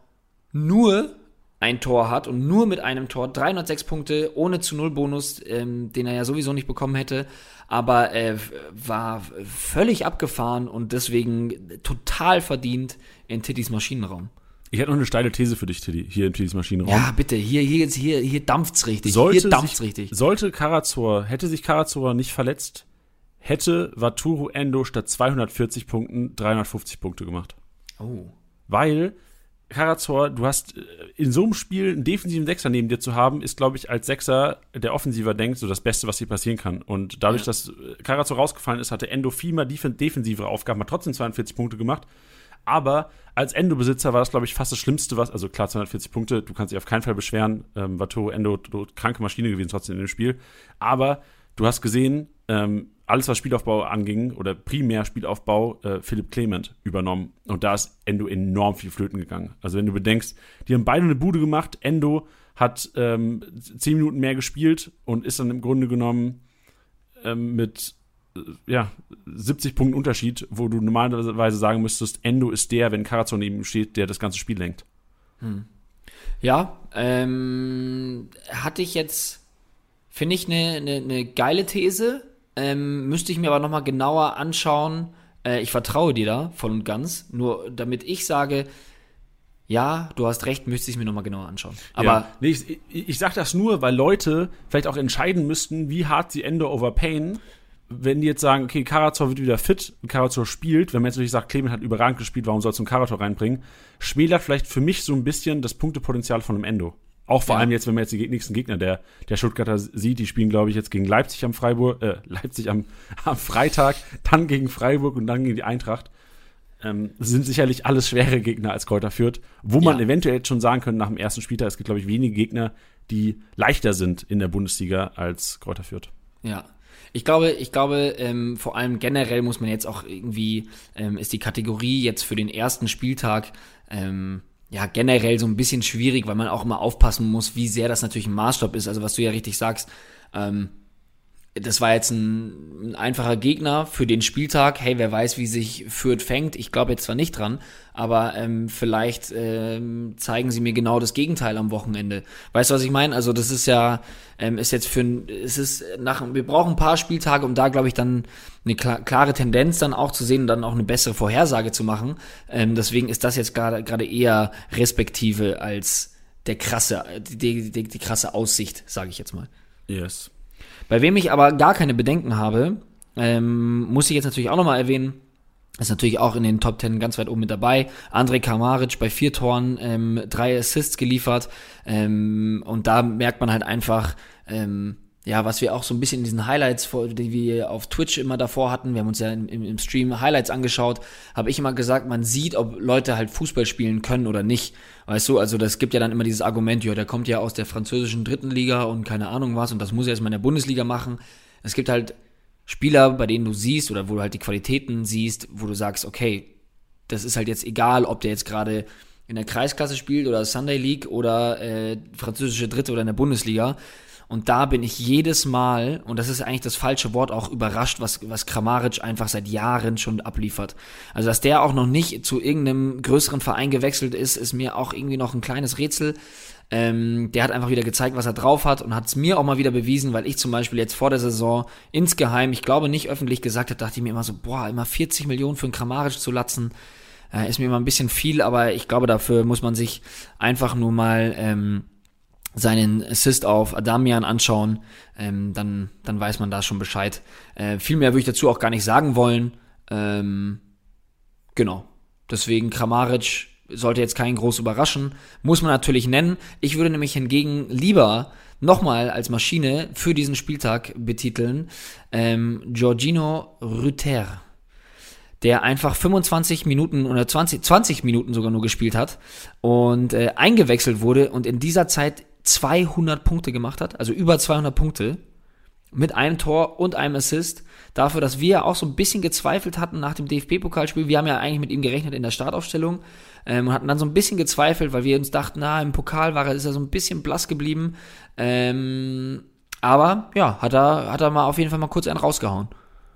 nur ein Tor hat und nur mit einem Tor 306 Punkte ohne zu Null Bonus, ähm, den er ja sowieso nicht bekommen hätte, aber äh, war völlig abgefahren und deswegen total verdient in Tittys Maschinenraum. Ich hätte noch eine steile These für dich, Tiddy, hier im Tiddy's Maschinenraum. Ja, bitte, hier, hier, jetzt- hier, hier dampft's richtig. sollte hier dampft's sich, richtig. Sollte Karazor, hätte sich Karazor nicht verletzt, hätte Waturu Endo statt 240 Punkten 350 Punkte gemacht. Oh. Weil Karazor, du hast äh, in so einem Spiel einen defensiven Sechser neben dir zu haben, ist, glaube ich, als Sechser, der offensiver denkt, so das Beste, was hier passieren kann. Und dadurch, Ja. dass äh, Karazor rausgefallen ist, hatte Endo viel mehr def defensivere Aufgaben, hat trotzdem 42 Punkte gemacht. Aber als Endo-Besitzer war das, glaube ich, fast das Schlimmste, was, also klar, 240 Punkte, du kannst dich auf keinen Fall beschweren. Ähm, Watoro Endo, kranke Maschine gewesen trotzdem in dem Spiel. Aber du hast gesehen, ähm, alles, was Spielaufbau anging, oder primär Spielaufbau, äh, Philipp Clement übernommen. Und da ist Endo enorm viel flöten gegangen. Also wenn du bedenkst, die haben beide eine Bude gemacht. Endo hat ähm, 10 Minuten mehr gespielt und ist dann im Grunde genommen ähm, mit äh, ja, 70 Punkten Unterschied, wo du normalerweise sagen müsstest, Endo ist der, wenn Karazor neben ihm steht, der das ganze Spiel lenkt. Ja, ähm, hatte ich jetzt, finde ich, eine ne, ne geile These. Ähm, müsste ich mir aber nochmal genauer anschauen. Äh, ich vertraue dir da voll und ganz. Nur damit ich sage, ja, du hast recht, müsste ich mir nochmal genauer anschauen. Aber ja. nee, ich, ich, ich sag das nur, weil Leute vielleicht auch entscheiden müssten, wie hart sie Endo overpayen. Wenn die jetzt sagen, okay, Karazor wird wieder fit, und Karazor spielt, wenn man jetzt natürlich sagt, Clement hat überragend gespielt, warum sollst du einen Karazor reinbringen, schmälert vielleicht für mich so ein bisschen das Punktepotenzial von einem Endo. Auch vor Ja. allem jetzt, wenn man jetzt die nächsten Gegner der, der Stuttgarter sieht, die spielen, glaube ich, jetzt gegen Leipzig am Freiburg, äh, Leipzig am, am Freitag, dann gegen Freiburg und dann gegen die Eintracht. Ähm, sind sicherlich alles schwere Gegner als Kräuter führt, wo man Ja. eventuell jetzt schon sagen könnte nach dem ersten Spieltag, es gibt, glaube ich, wenige Gegner, die leichter sind in der Bundesliga als Kräuter führt. Ja. Ich glaube, ich glaube, ähm, vor allem generell muss man jetzt auch irgendwie, ähm, ist die Kategorie jetzt für den ersten Spieltag ähm, ja generell so ein bisschen schwierig, weil man auch immer aufpassen muss, wie sehr das natürlich ein Maßstab ist. Also was du ja richtig sagst, ähm, das war jetzt ein, ein einfacher Gegner für den Spieltag. Hey, wer weiß, wie sich Fürth fängt. Ich glaube jetzt zwar nicht dran, aber ähm, vielleicht ähm, zeigen sie mir genau das Gegenteil am Wochenende. Weißt du, was ich meine? Also das ist ja, ähm, ist jetzt für ein, es ist nach, wir brauchen ein paar Spieltage, um da, glaube ich, dann eine kla klare Tendenz dann auch zu sehen und dann auch eine bessere Vorhersage zu machen. Ähm, deswegen ist das jetzt gerade gerade eher respektive als der krasse, die, die, die krasse Aussicht, sage ich jetzt mal. Yes. Bei wem ich aber gar keine Bedenken habe, ähm, muss ich jetzt natürlich auch nochmal erwähnen, ist natürlich auch in den Top Ten ganz weit oben mit dabei. Andrej Kamaric bei vier Toren, ähm, drei Assists geliefert. Ähm, und da merkt man halt einfach, ähm, ja, was wir auch so ein bisschen in diesen Highlights, die wir auf Twitch immer davor hatten, wir haben uns ja im, im Stream Highlights angeschaut, habe ich immer gesagt, man sieht, ob Leute halt Fußball spielen können oder nicht. Weißt du, also das gibt ja dann immer dieses Argument, ja, der kommt ja aus der französischen dritten Liga und keine Ahnung was und das muss er erstmal in der Bundesliga machen. Es gibt halt Spieler, bei denen du siehst oder wo du halt die Qualitäten siehst, wo du sagst, okay, das ist halt jetzt egal, ob der jetzt gerade in der Kreisklasse spielt oder Sunday League oder äh, französische Dritte oder in der Bundesliga. Und da bin ich jedes Mal, und das ist eigentlich das falsche Wort, auch überrascht, was, was Kramaric einfach seit Jahren schon abliefert. Also, dass der auch noch nicht zu irgendeinem größeren Verein gewechselt ist, ist mir auch irgendwie noch ein kleines Rätsel. Ähm, der hat einfach wieder gezeigt, was er drauf hat und hat es mir auch mal wieder bewiesen, weil ich zum Beispiel jetzt vor der Saison insgeheim, ich glaube nicht öffentlich gesagt habe, dachte ich mir immer so, boah, immer 40 Millionen für einen Kramaric zu latzen, äh, ist mir immer ein bisschen viel, aber ich glaube, dafür muss man sich einfach nur mal ähm, seinen Assist auf Adamian anschauen, ähm, dann, dann weiß man da schon Bescheid. Äh, viel mehr würde ich dazu auch gar nicht sagen wollen. Ähm, genau. Deswegen Kramaric sollte jetzt keinen groß überraschen. Muss man natürlich nennen. Ich würde nämlich hingegen lieber nochmal als Maschine für diesen Spieltag betiteln ähm, Giorgino Rüter der einfach 25 Minuten oder 20, 20 Minuten sogar nur gespielt hat und äh, eingewechselt wurde und in dieser Zeit 200 Punkte gemacht hat, also über 200 Punkte mit einem Tor und einem Assist. Dafür, dass wir auch so ein bisschen gezweifelt hatten nach dem DFB-Pokalspiel. Wir haben ja eigentlich mit ihm gerechnet in der Startaufstellung ähm, und hatten dann so ein bisschen gezweifelt, weil wir uns dachten, na, im Pokal war er, ist er so ein bisschen blass geblieben. Ähm, aber ja, hat er, hat er mal auf jeden Fall mal kurz einen rausgehauen.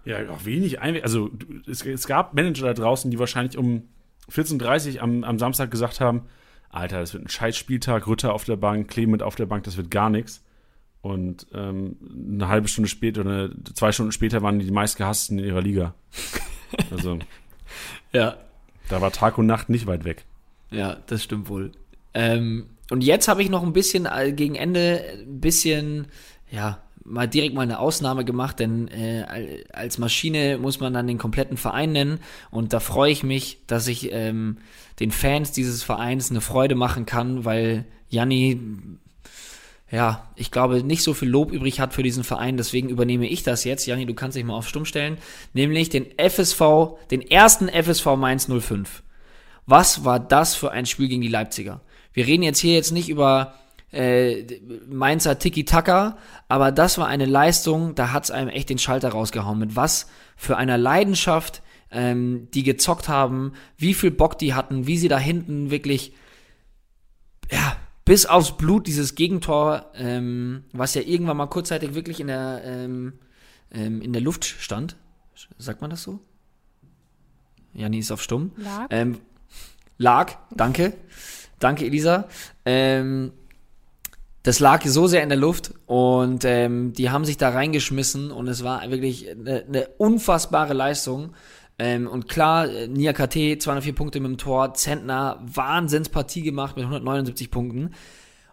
Ja, auch wenig Einweg. Also es, es, gab Manager da draußen, die wahrscheinlich um 14.30 Uhr am, am Samstag gesagt haben, Alter, das wird ein scheiß Spieltag, Rütter auf der Bank, Clement auf der Bank, das wird gar nichts. Und ähm, eine halbe Stunde später oder zwei Stunden später waren die, die meistgehassten in ihrer Liga. Also, ja. Da war Tag und Nacht nicht weit weg. Ja, das stimmt wohl. Ähm, und jetzt habe ich noch ein bisschen äh, gegen Ende ein bisschen, ja, mal direkt mal eine Ausnahme gemacht, denn äh, als Maschine muss man dann den kompletten Verein nennen und da freue ich mich, dass ich ähm, den Fans dieses Vereins eine Freude machen kann, weil Janni ja, ich glaube, nicht so viel Lob übrig hat für diesen Verein, deswegen übernehme ich das jetzt. Janni, du kannst dich mal auf Stumm stellen, nämlich den FSV, den ersten FSV Mainz 05. Was war das für ein Spiel gegen die Leipziger? Wir reden jetzt hier jetzt nicht über äh, Mainzer Tiki-Taka, aber das war eine Leistung, da hat's einem echt den Schalter rausgehauen. Mit was für einer Leidenschaft ähm, die gezockt haben, wie viel Bock die hatten, wie sie da hinten wirklich, ja, bis aufs Blut dieses Gegentor, ähm, was ja irgendwann mal kurzzeitig wirklich in der, ähm, ähm, in der Luft stand. Sagt man das so? Jani ist auf stumm. Lag. Ähm, lag, danke. Danke, Elisa. Ähm, das lag so sehr in der Luft und ähm, die haben sich da reingeschmissen und es war wirklich eine, eine unfassbare Leistung. Ähm, und klar, Nia KT, 204 Punkte mit dem Tor, Zentner, Wahnsinnspartie gemacht mit 179 Punkten.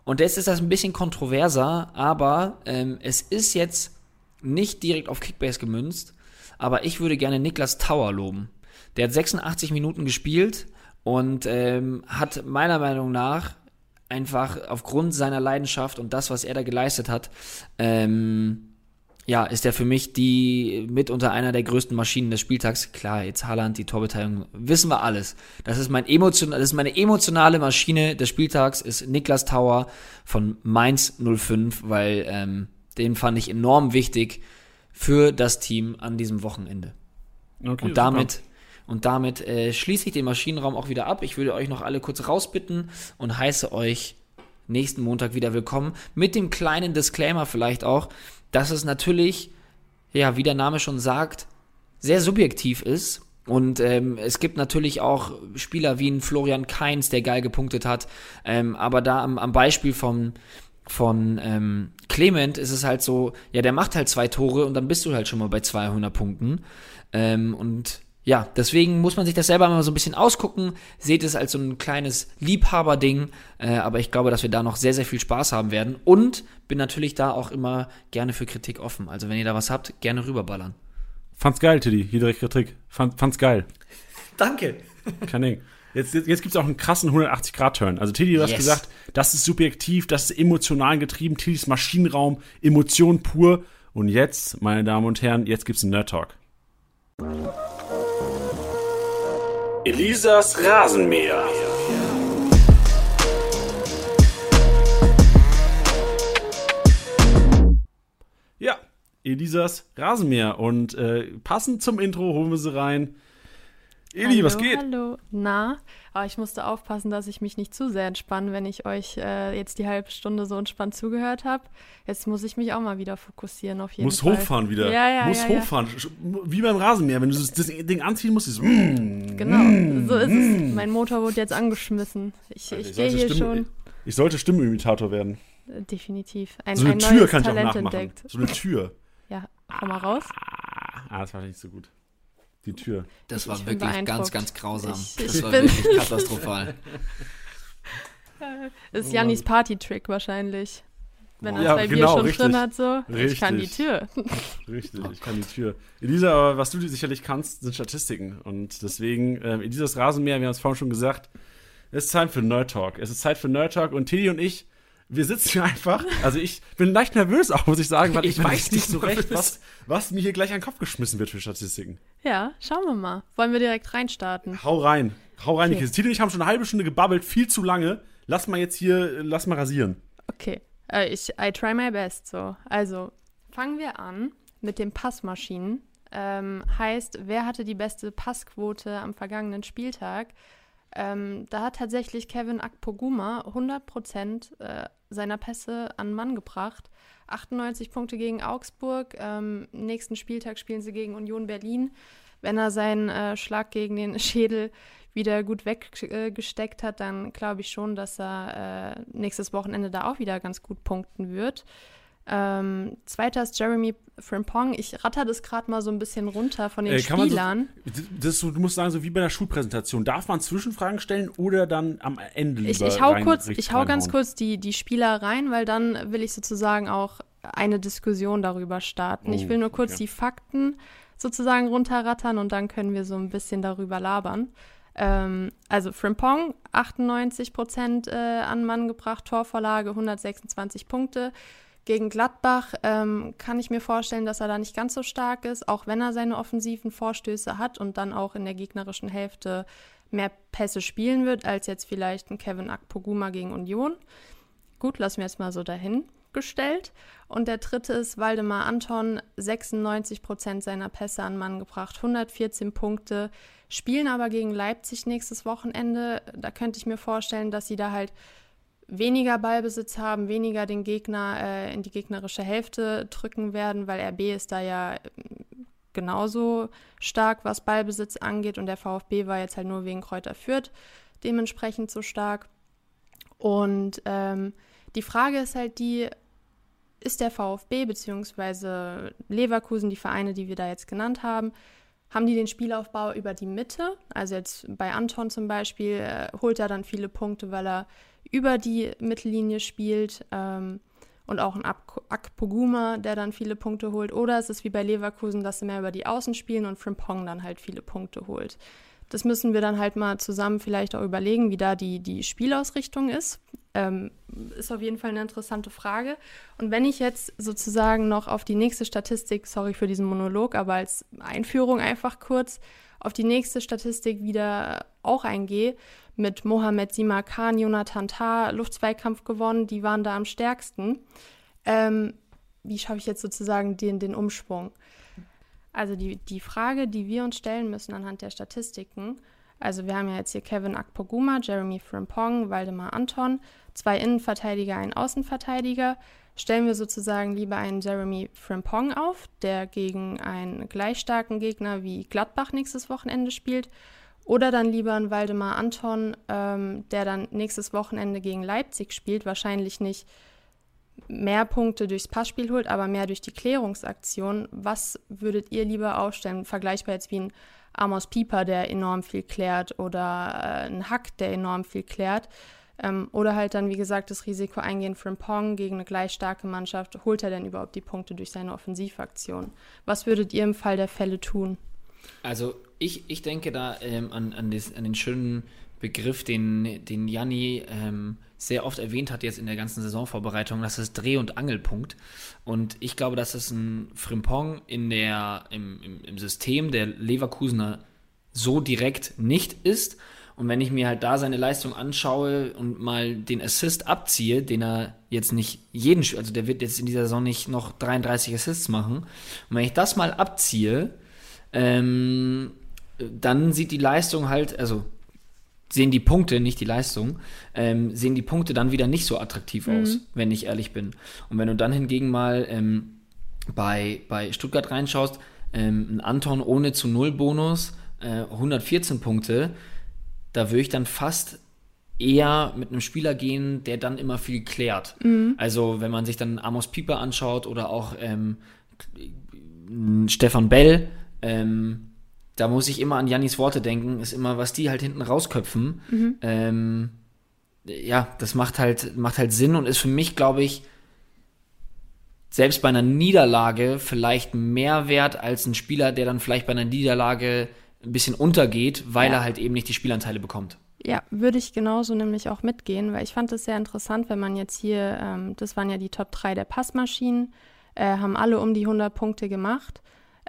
Und jetzt ist das ein bisschen kontroverser, aber ähm, es ist jetzt nicht direkt auf Kickbase gemünzt, aber ich würde gerne Niklas Tower loben. Der hat 86 Minuten gespielt und ähm, hat meiner Meinung nach einfach aufgrund seiner Leidenschaft und das, was er da geleistet hat, ähm, ja, ist er für mich die mitunter einer der größten Maschinen des Spieltags. Klar, jetzt Haaland, die Torbeteiligung, wissen wir alles. Das ist mein emotion, das ist meine emotionale Maschine des Spieltags, ist Niklas Tauer von Mainz 05, weil ähm, den fand ich enorm wichtig für das Team an diesem Wochenende. Okay, und damit super. Und damit äh, schließe ich den Maschinenraum auch wieder ab. Ich würde euch noch alle kurz rausbitten und heiße euch nächsten Montag wieder willkommen. Mit dem kleinen Disclaimer vielleicht auch, dass es natürlich, ja, wie der Name schon sagt, sehr subjektiv ist. Und ähm, es gibt natürlich auch Spieler wie ein Florian Kainz, der geil gepunktet hat. Ähm, aber da am, am Beispiel von, von ähm, Clement ist es halt so, ja, der macht halt zwei Tore und dann bist du halt schon mal bei 200 Punkten. Ähm, und ja, deswegen muss man sich das selber mal so ein bisschen ausgucken. Seht es als so ein kleines Liebhaberding. Äh, aber ich glaube, dass wir da noch sehr, sehr viel Spaß haben werden. Und bin natürlich da auch immer gerne für Kritik offen. Also wenn ihr da was habt, gerne rüberballern. Fand's geil, Tiddy. Hier direkt Kritik. Fand, fand's geil. Danke. Kein Ding. Jetzt, jetzt, jetzt gibt es auch einen krassen 180-Grad-Turn. Also Tiddy, du yes. hast gesagt, das ist subjektiv, das ist emotional getrieben, Tiddys Maschinenraum, Emotion pur. Und jetzt, meine Damen und Herren, jetzt gibt's einen Nerd-Talk. Elisas Rasenmäher. Ja, Elisas Rasenmäher. Und äh, passend zum Intro holen wir sie rein. Eli, hallo, was geht? Hallo, na, aber ich musste aufpassen, dass ich mich nicht zu sehr entspanne, wenn ich euch äh, jetzt die halbe Stunde so entspannt zugehört habe. Jetzt muss ich mich auch mal wieder fokussieren auf jeden Muss Fall. hochfahren wieder. Ja, ja, Muss ja, ja. hochfahren. Sch- Wie beim Rasenmäher. Wenn du das, das Ding anziehen musst, ist so, mm, Genau, so ist es. Mein Motor wurde jetzt angeschmissen. Ich, Alter, ich gehe hier Stimme- schon. Ich sollte Stimmenimitator werden. Äh, Definitiv. Ein, so eine ein Tür kann ich auch Talent nachmachen. entdeckt. So eine Tür. Ja, komm mal raus. Ah, das war nicht so gut. Die Tür. Das Ich- war wirklich ganz, ganz grausam. Ich- das ich war bin- wirklich katastrophal. Das ist Jannis Party-Trick wahrscheinlich. Wenn er Ja, zwei Bier genau, schon richtig. drin hat, so. Ich kann die Richtig. Tür. Richtig, ich kann die Tür. Elisa, aber was du sicherlich kannst, sind Statistiken. Und deswegen, ähm, in dieses Rasenmäher, wir haben es vorhin schon gesagt, es ist Zeit für Nerd Talk. Es ist Zeit für Nerd Talk und Teddy und ich, wir sitzen hier einfach. Also ich bin leicht nervös auch, muss ich sagen, weil ich, Ich weiß nicht so recht, was, was mir hier gleich an den Kopf geschmissen wird für Statistiken. Ja, schauen wir mal. Wollen wir direkt reinstarten? Hau rein. Hau rein, Okay. Teddy und ich haben schon eine halbe Stunde gebabbelt, viel zu lange. Lass mal jetzt hier, lass mal rasieren. Okay. Äh, ich, I try my best, so. Also, fangen wir an mit den Passmaschinen. Ähm, heißt, wer hatte die beste Passquote am vergangenen Spieltag? Ähm, da hat tatsächlich Kevin Akpoguma 100% äh, seiner Pässe an Mann gebracht. 98 Punkte gegen Augsburg. Ähm, nächsten Spieltag spielen sie gegen Union Berlin. Wenn er seinen äh, Schlag gegen den Schädel wieder gut weggesteckt hat, dann glaube ich schon, dass er äh, nächstes Wochenende da auch wieder ganz gut punkten wird. Ähm, zweiter ist Jeremy Frimpong. Ich ratter das gerade mal so ein bisschen runter von den Äh, man so- Spielern. Das, du musst sagen, so wie bei der Schulpräsentation. Darf man Zwischenfragen stellen oder dann am Ende ich, ich hau rein, kurz, ich hau ganz kurz die, die Spieler rein, weil dann will ich sozusagen auch eine Diskussion darüber starten. ich Oh, will nur kurz okay. die Fakten sozusagen runterrattern und dann können wir so ein bisschen darüber labern. Ähm, also Frimpong, 98 Prozent äh, an Mann gebracht, Torvorlage, 126 Punkte. Gegen Gladbach ähm, kann ich mir vorstellen, dass er da nicht ganz so stark ist, auch wenn er seine offensiven Vorstöße hat und dann auch in der gegnerischen Hälfte mehr Pässe spielen wird, als jetzt vielleicht ein Kevin Akpoguma gegen Union. Gut, lassen wir jetzt mal so dahingestellt. Und der dritte ist Waldemar Anton, 96 Prozent seiner Pässe an Mann gebracht, 114 Punkte, spielen aber gegen Leipzig nächstes Wochenende. Da könnte ich mir vorstellen, dass sie da halt weniger Ballbesitz haben, weniger den Gegner äh, in die gegnerische Hälfte drücken werden, weil RB ist da ja ähm, genauso stark, was Ballbesitz angeht und der VfB war jetzt halt nur wegen Kräuter Fürth dementsprechend so stark. Und ähm, die Frage ist halt die, ist der VfB bzw. Leverkusen, die Vereine, die wir da jetzt genannt haben, haben die den Spielaufbau über die Mitte? Also jetzt bei Anton zum Beispiel äh, holt er dann viele Punkte, weil er über die Mittellinie spielt ähm, und auch ein Ak- Akpoguma, der dann viele Punkte holt. Oder ist es wie bei Leverkusen, dass sie mehr über die Außen spielen und Frimpong dann halt viele Punkte holt. Das müssen wir dann halt mal zusammen vielleicht auch überlegen, wie da die, die Spielausrichtung ist. Ähm, ist auf jeden Fall eine interessante Frage. Und wenn ich jetzt sozusagen noch auf die nächste Statistik, sorry für diesen Monolog, aber als Einführung einfach kurz, auf die nächste Statistik wieder auch eingehe, mit Mohamed Simakan, Jonathan Tah, Luftzweikampf gewonnen, die waren da am stärksten. Ähm, wie schaffe ich jetzt sozusagen den, den Umschwung? Also die, die Frage, die wir uns stellen müssen anhand der Statistiken, also wir haben ja jetzt hier Kevin Akpoguma, Jeremy Frimpong, Waldemar Anton, zwei Innenverteidiger, einen Außenverteidiger. Stellen wir sozusagen lieber einen Jeremy Frimpong auf, der gegen einen gleich starken Gegner wie Gladbach nächstes Wochenende spielt, oder dann lieber einen Waldemar Anton, ähm, der dann nächstes Wochenende gegen Leipzig spielt, wahrscheinlich nicht mehr Punkte durchs Passspiel holt, aber mehr durch die Klärungsaktion. Was würdet ihr lieber aufstellen? Vergleichbar jetzt wie ein Amos Pieper, der enorm viel klärt, oder äh, ein Hack, der enorm viel klärt. Ähm, oder halt dann, wie gesagt, das Risiko eingehen für einen Pong gegen eine gleich starke Mannschaft. Holt er denn überhaupt die Punkte durch seine Offensivaktion? Was würdet ihr im Fall der Fälle tun? Also ich, ich denke da ähm, an, an, des, an den schönen Begriff, den, den Janni ähm, sehr oft erwähnt hat jetzt in der ganzen Saisonvorbereitung, das ist Dreh- und Angelpunkt. Und ich glaube, dass es ein Frimpong in der, im, im, im System der Leverkusener so direkt nicht ist. Und wenn ich mir halt da seine Leistung anschaue und mal den Assist abziehe, den er jetzt nicht jeden, also der wird jetzt in dieser Saison nicht noch 33 Assists machen. Und wenn ich das mal abziehe, ähm, dann sieht die Leistung halt, also sehen die Punkte, nicht die Leistung, ähm, sehen die Punkte dann wieder nicht so attraktiv mhm. aus, wenn ich ehrlich bin. Und wenn du dann hingegen mal ähm, bei, bei Stuttgart reinschaust, ähm, ein Anton ohne zu Null Bonus, äh, 114 Punkte, da würde ich dann fast eher mit einem Spieler gehen, der dann immer viel klärt. Mhm. Also wenn man sich dann Amos Pieper anschaut oder auch ähm, Stefan Bell, ähm, da muss ich immer an Jannis Worte denken, ist immer, was die halt hinten rausköpfen. Mhm. Ähm, ja, das macht halt, macht halt Sinn und ist für mich, glaube ich, selbst bei einer Niederlage vielleicht mehr wert als ein Spieler, der dann vielleicht bei einer Niederlage ein bisschen untergeht, weil ja. er halt eben nicht die Spielanteile bekommt. Ja, würde ich genauso nämlich auch mitgehen, weil ich fand es sehr interessant, wenn man jetzt hier, ähm, das waren ja die Top 3 der Passmaschinen, äh, haben alle um die 100 Punkte gemacht.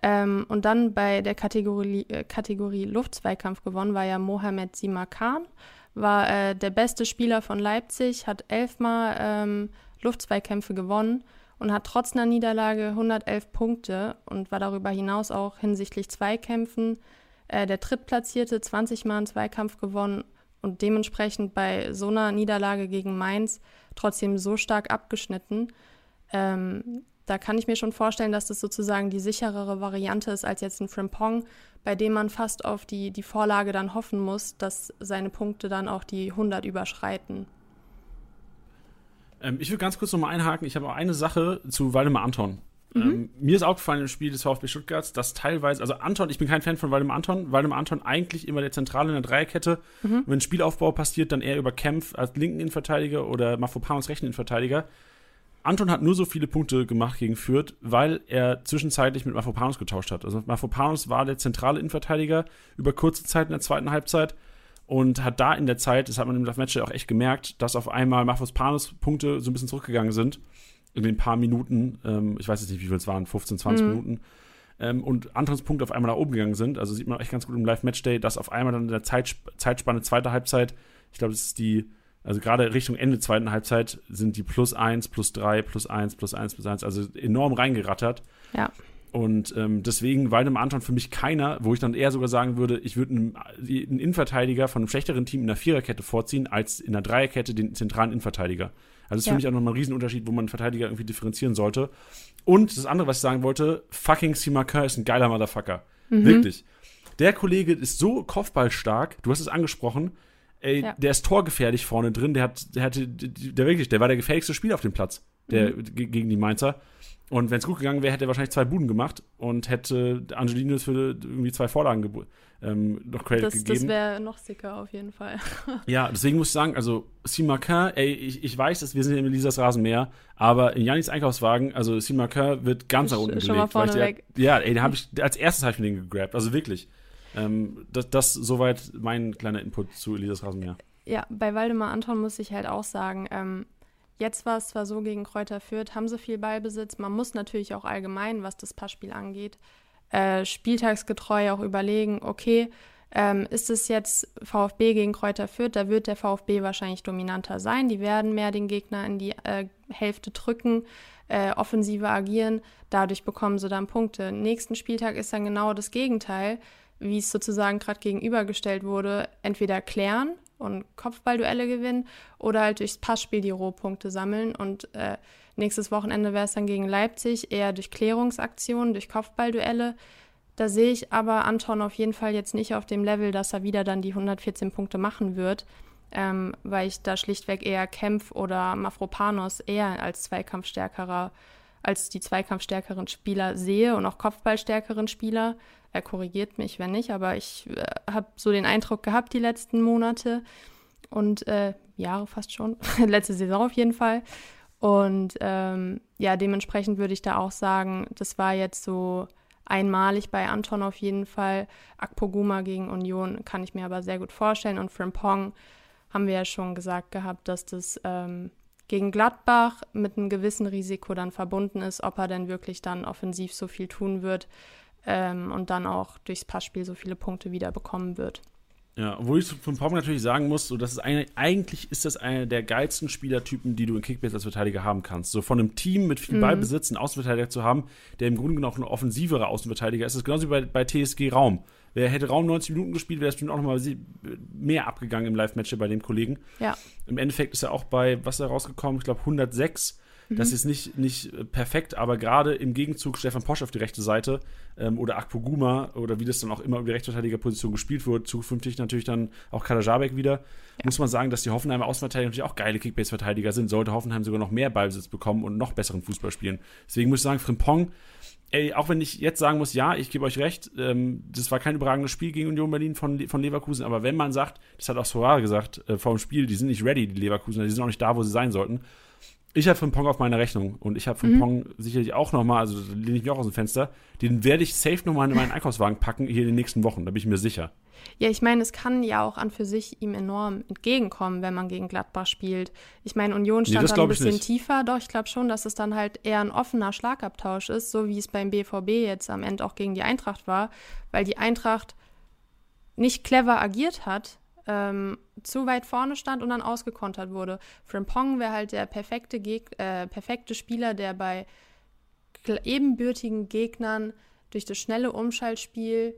Ähm, und dann bei der Kategorie, äh, Kategorie Luftzweikampf gewonnen war ja Mohamed Simakan, war äh, der beste Spieler von Leipzig, hat elfmal ähm, Luftzweikämpfe gewonnen und hat trotz einer Niederlage 111 Punkte und war darüber hinaus auch hinsichtlich Zweikämpfen äh, der Drittplatzierte, 20 Mal einen Zweikampf gewonnen und dementsprechend bei so einer Niederlage gegen Mainz trotzdem so stark abgeschnitten. Ähm, da kann ich mir schon vorstellen, dass das sozusagen die sicherere Variante ist als jetzt ein Frimpong, bei dem man fast auf die, die Vorlage dann hoffen muss, dass seine Punkte dann auch die 100 überschreiten. Ähm, ich will ganz kurz nochmal einhaken. Ich habe auch eine Sache zu Waldemar Anton. Mhm. Ähm, mir ist aufgefallen im Spiel des VfB Stuttgarts, dass teilweise, also Anton, ich bin kein Fan von Waldemar Anton, Waldemar Anton eigentlich immer der Zentrale in der Dreierkette. Mhm. Wenn Spielaufbau passiert, dann eher über Kempf als linken Innenverteidiger oder Mafopanos rechten Innenverteidiger. Anton hat nur so viele Punkte gemacht gegen Fürth, weil er zwischenzeitlich mit Mafropanos getauscht hat. Also Mafropanos war der zentrale Innenverteidiger über kurze Zeit in der zweiten Halbzeit und hat da in der Zeit, das hat man im Match auch echt gemerkt, dass auf einmal Mafropanos Punkte so ein bisschen zurückgegangen sind in den paar Minuten, ähm, ich weiß jetzt nicht, wie viel es waren, 15, 20 mhm. Minuten, ähm, und Antons Punkte auf einmal nach oben gegangen sind. Also sieht man echt ganz gut im Live-Matchday, dass auf einmal dann in der Zeit, Zeitspanne zweiter Halbzeit, ich glaube, das ist die also gerade Richtung Ende zweiten Halbzeit sind die plus eins, plus drei, plus eins, plus eins, plus eins, also enorm reingerattert. Ja. Und ähm, deswegen Waldemar Anton für mich keiner, wo ich dann eher sogar sagen würde, ich würde einen, einen Innenverteidiger von einem schlechteren Team in der Viererkette vorziehen, als in der Dreierkette den zentralen Innenverteidiger. Also das ist ja. für mich auch nochmal ein Riesenunterschied, wo man einen Verteidiger irgendwie differenzieren sollte. Und das andere, was ich sagen wollte, fucking Simaker ist ein geiler Motherfucker. Mhm. Wirklich. Der Kollege ist so kopfballstark, du hast es angesprochen, ey, ja. der ist torgefährlich vorne drin, der hat, der hatte, der wirklich, der war der gefährlichste Spieler auf dem Platz, der mhm. gegen die Mainzer. Und wenn es gut gegangen wäre, hätte er wahrscheinlich zwei Buden gemacht und hätte Angelino für irgendwie zwei Vorlagen ähm, noch Credit das, gegeben. Das wäre noch sicker auf jeden Fall. ja, deswegen muss ich sagen, also Simakin, ey, ich, ich weiß, dass wir sind in Elisas Rasenmäher, aber in Janis Einkaufswagen, also Simakin wird ganz nach unten Schon gelegt. Mal vorne weg. ja, ey, den habe ich, als erstes habe ich mir den gegrabt, also wirklich. Ähm, das, das soweit mein kleiner Input zu Elisas Rasenmäher. Ja, bei Waldemar Anton muss ich halt auch sagen, ähm, jetzt war es zwar so gegen Kräuter Fürth, haben sie viel Ballbesitz. Man muss natürlich auch allgemein, was das Passspiel angeht, äh, spieltagsgetreu auch überlegen, okay, ähm, ist es jetzt VfB gegen Kräuter Fürth, da wird der VfB wahrscheinlich dominanter sein. Die werden mehr den Gegner in die äh, Hälfte drücken, äh, offensiver agieren. Dadurch bekommen sie dann Punkte. Nächsten Spieltag ist dann genau das Gegenteil wie es sozusagen gerade gegenübergestellt wurde, entweder klären und Kopfballduelle gewinnen oder halt durchs Passspiel die Rohpunkte sammeln. Und äh, nächstes Wochenende wäre es dann gegen Leipzig eher durch Klärungsaktionen, durch Kopfballduelle. Da sehe ich aber Anton auf jeden Fall jetzt nicht auf dem Level, dass er wieder dann die 114 Punkte machen wird, ähm, weil ich da schlichtweg eher Kempf oder Mafropanos eher als Zweikampfstärkerer, als die Zweikampfstärkeren Spieler sehe und auch Kopfballstärkeren Spieler. Er korrigiert mich, wenn nicht, aber ich äh, habe so den Eindruck gehabt die letzten Monate und äh, Jahre fast schon, letzte Saison auf jeden Fall. Und ähm, ja, dementsprechend würde ich da auch sagen, das war jetzt so einmalig bei Anton auf jeden Fall. Akpoguma gegen Union kann ich mir aber sehr gut vorstellen. Und Frimpong haben wir ja schon gesagt gehabt, dass das ähm, gegen Gladbach mit einem gewissen Risiko dann verbunden ist, ob er denn wirklich dann offensiv so viel tun wird ähm, und dann auch durchs Passspiel so viele Punkte wieder bekommen wird. Ja, obwohl ich von Pom natürlich sagen muss, so, das ist eine, eigentlich ist das einer der geilsten Spielertypen, die du in Kickbase als Verteidiger haben kannst. So von einem Team mit viel mhm. Ballbesitz einen Außenverteidiger zu haben, der im Grunde genommen auch ein offensiverer Außenverteidiger ist. Das ist genauso wie bei, bei TSG Raum. Wer hätte Raum 90 Minuten gespielt, wäre es bestimmt auch nochmal mehr abgegangen im Live-Match bei dem Kollegen. Ja. Im Endeffekt ist er auch bei, was ist er rausgekommen? Ich glaube 106 Mhm. Das ist nicht, nicht perfekt, aber gerade im Gegenzug Stefan Posch auf die rechte Seite ähm, oder Akpoguma oder wie das dann auch immer über die Rechtsverteidigerposition gespielt wird, zukünftig natürlich dann auch Kadajabek wieder, ja. muss man sagen, dass die Hoffenheimer Außenverteidiger natürlich auch geile Kickbase-Verteidiger sind, sollte Hoffenheim sogar noch mehr Ballbesitz bekommen und noch besseren Fußball spielen. Deswegen muss ich sagen, Frimpong ey, auch wenn ich jetzt sagen muss, ja, ich gebe euch recht, ähm, das war kein überragendes Spiel gegen Union Berlin von, von Leverkusen, aber wenn man sagt, das hat auch Soar gesagt äh, vor dem Spiel, die sind nicht ready, die Leverkusen, die sind auch nicht da, wo sie sein sollten, ich habe Frimpong auf meiner Rechnung und ich habe Frimpong mhm. sicherlich auch nochmal, also lehne ich mich auch aus dem Fenster, den werde ich safe nochmal in meinen Einkaufswagen packen hier in den nächsten Wochen, da bin ich mir sicher. Ja, ich meine, es kann ja auch an für sich ihm enorm entgegenkommen, wenn man gegen Gladbach spielt. Ich meine, Union stand nee, dann ein bisschen nicht. tiefer, doch ich glaube schon, dass es dann halt eher ein offener Schlagabtausch ist, so wie es beim BVB jetzt am Ende auch gegen die Eintracht war, weil die Eintracht nicht clever agiert hat, ähm, zu weit vorne stand und dann ausgekontert wurde. Frimpong wäre halt der perfekte, Geg äh, perfekte Spieler, der bei ebenbürtigen Gegnern durch das schnelle Umschaltspiel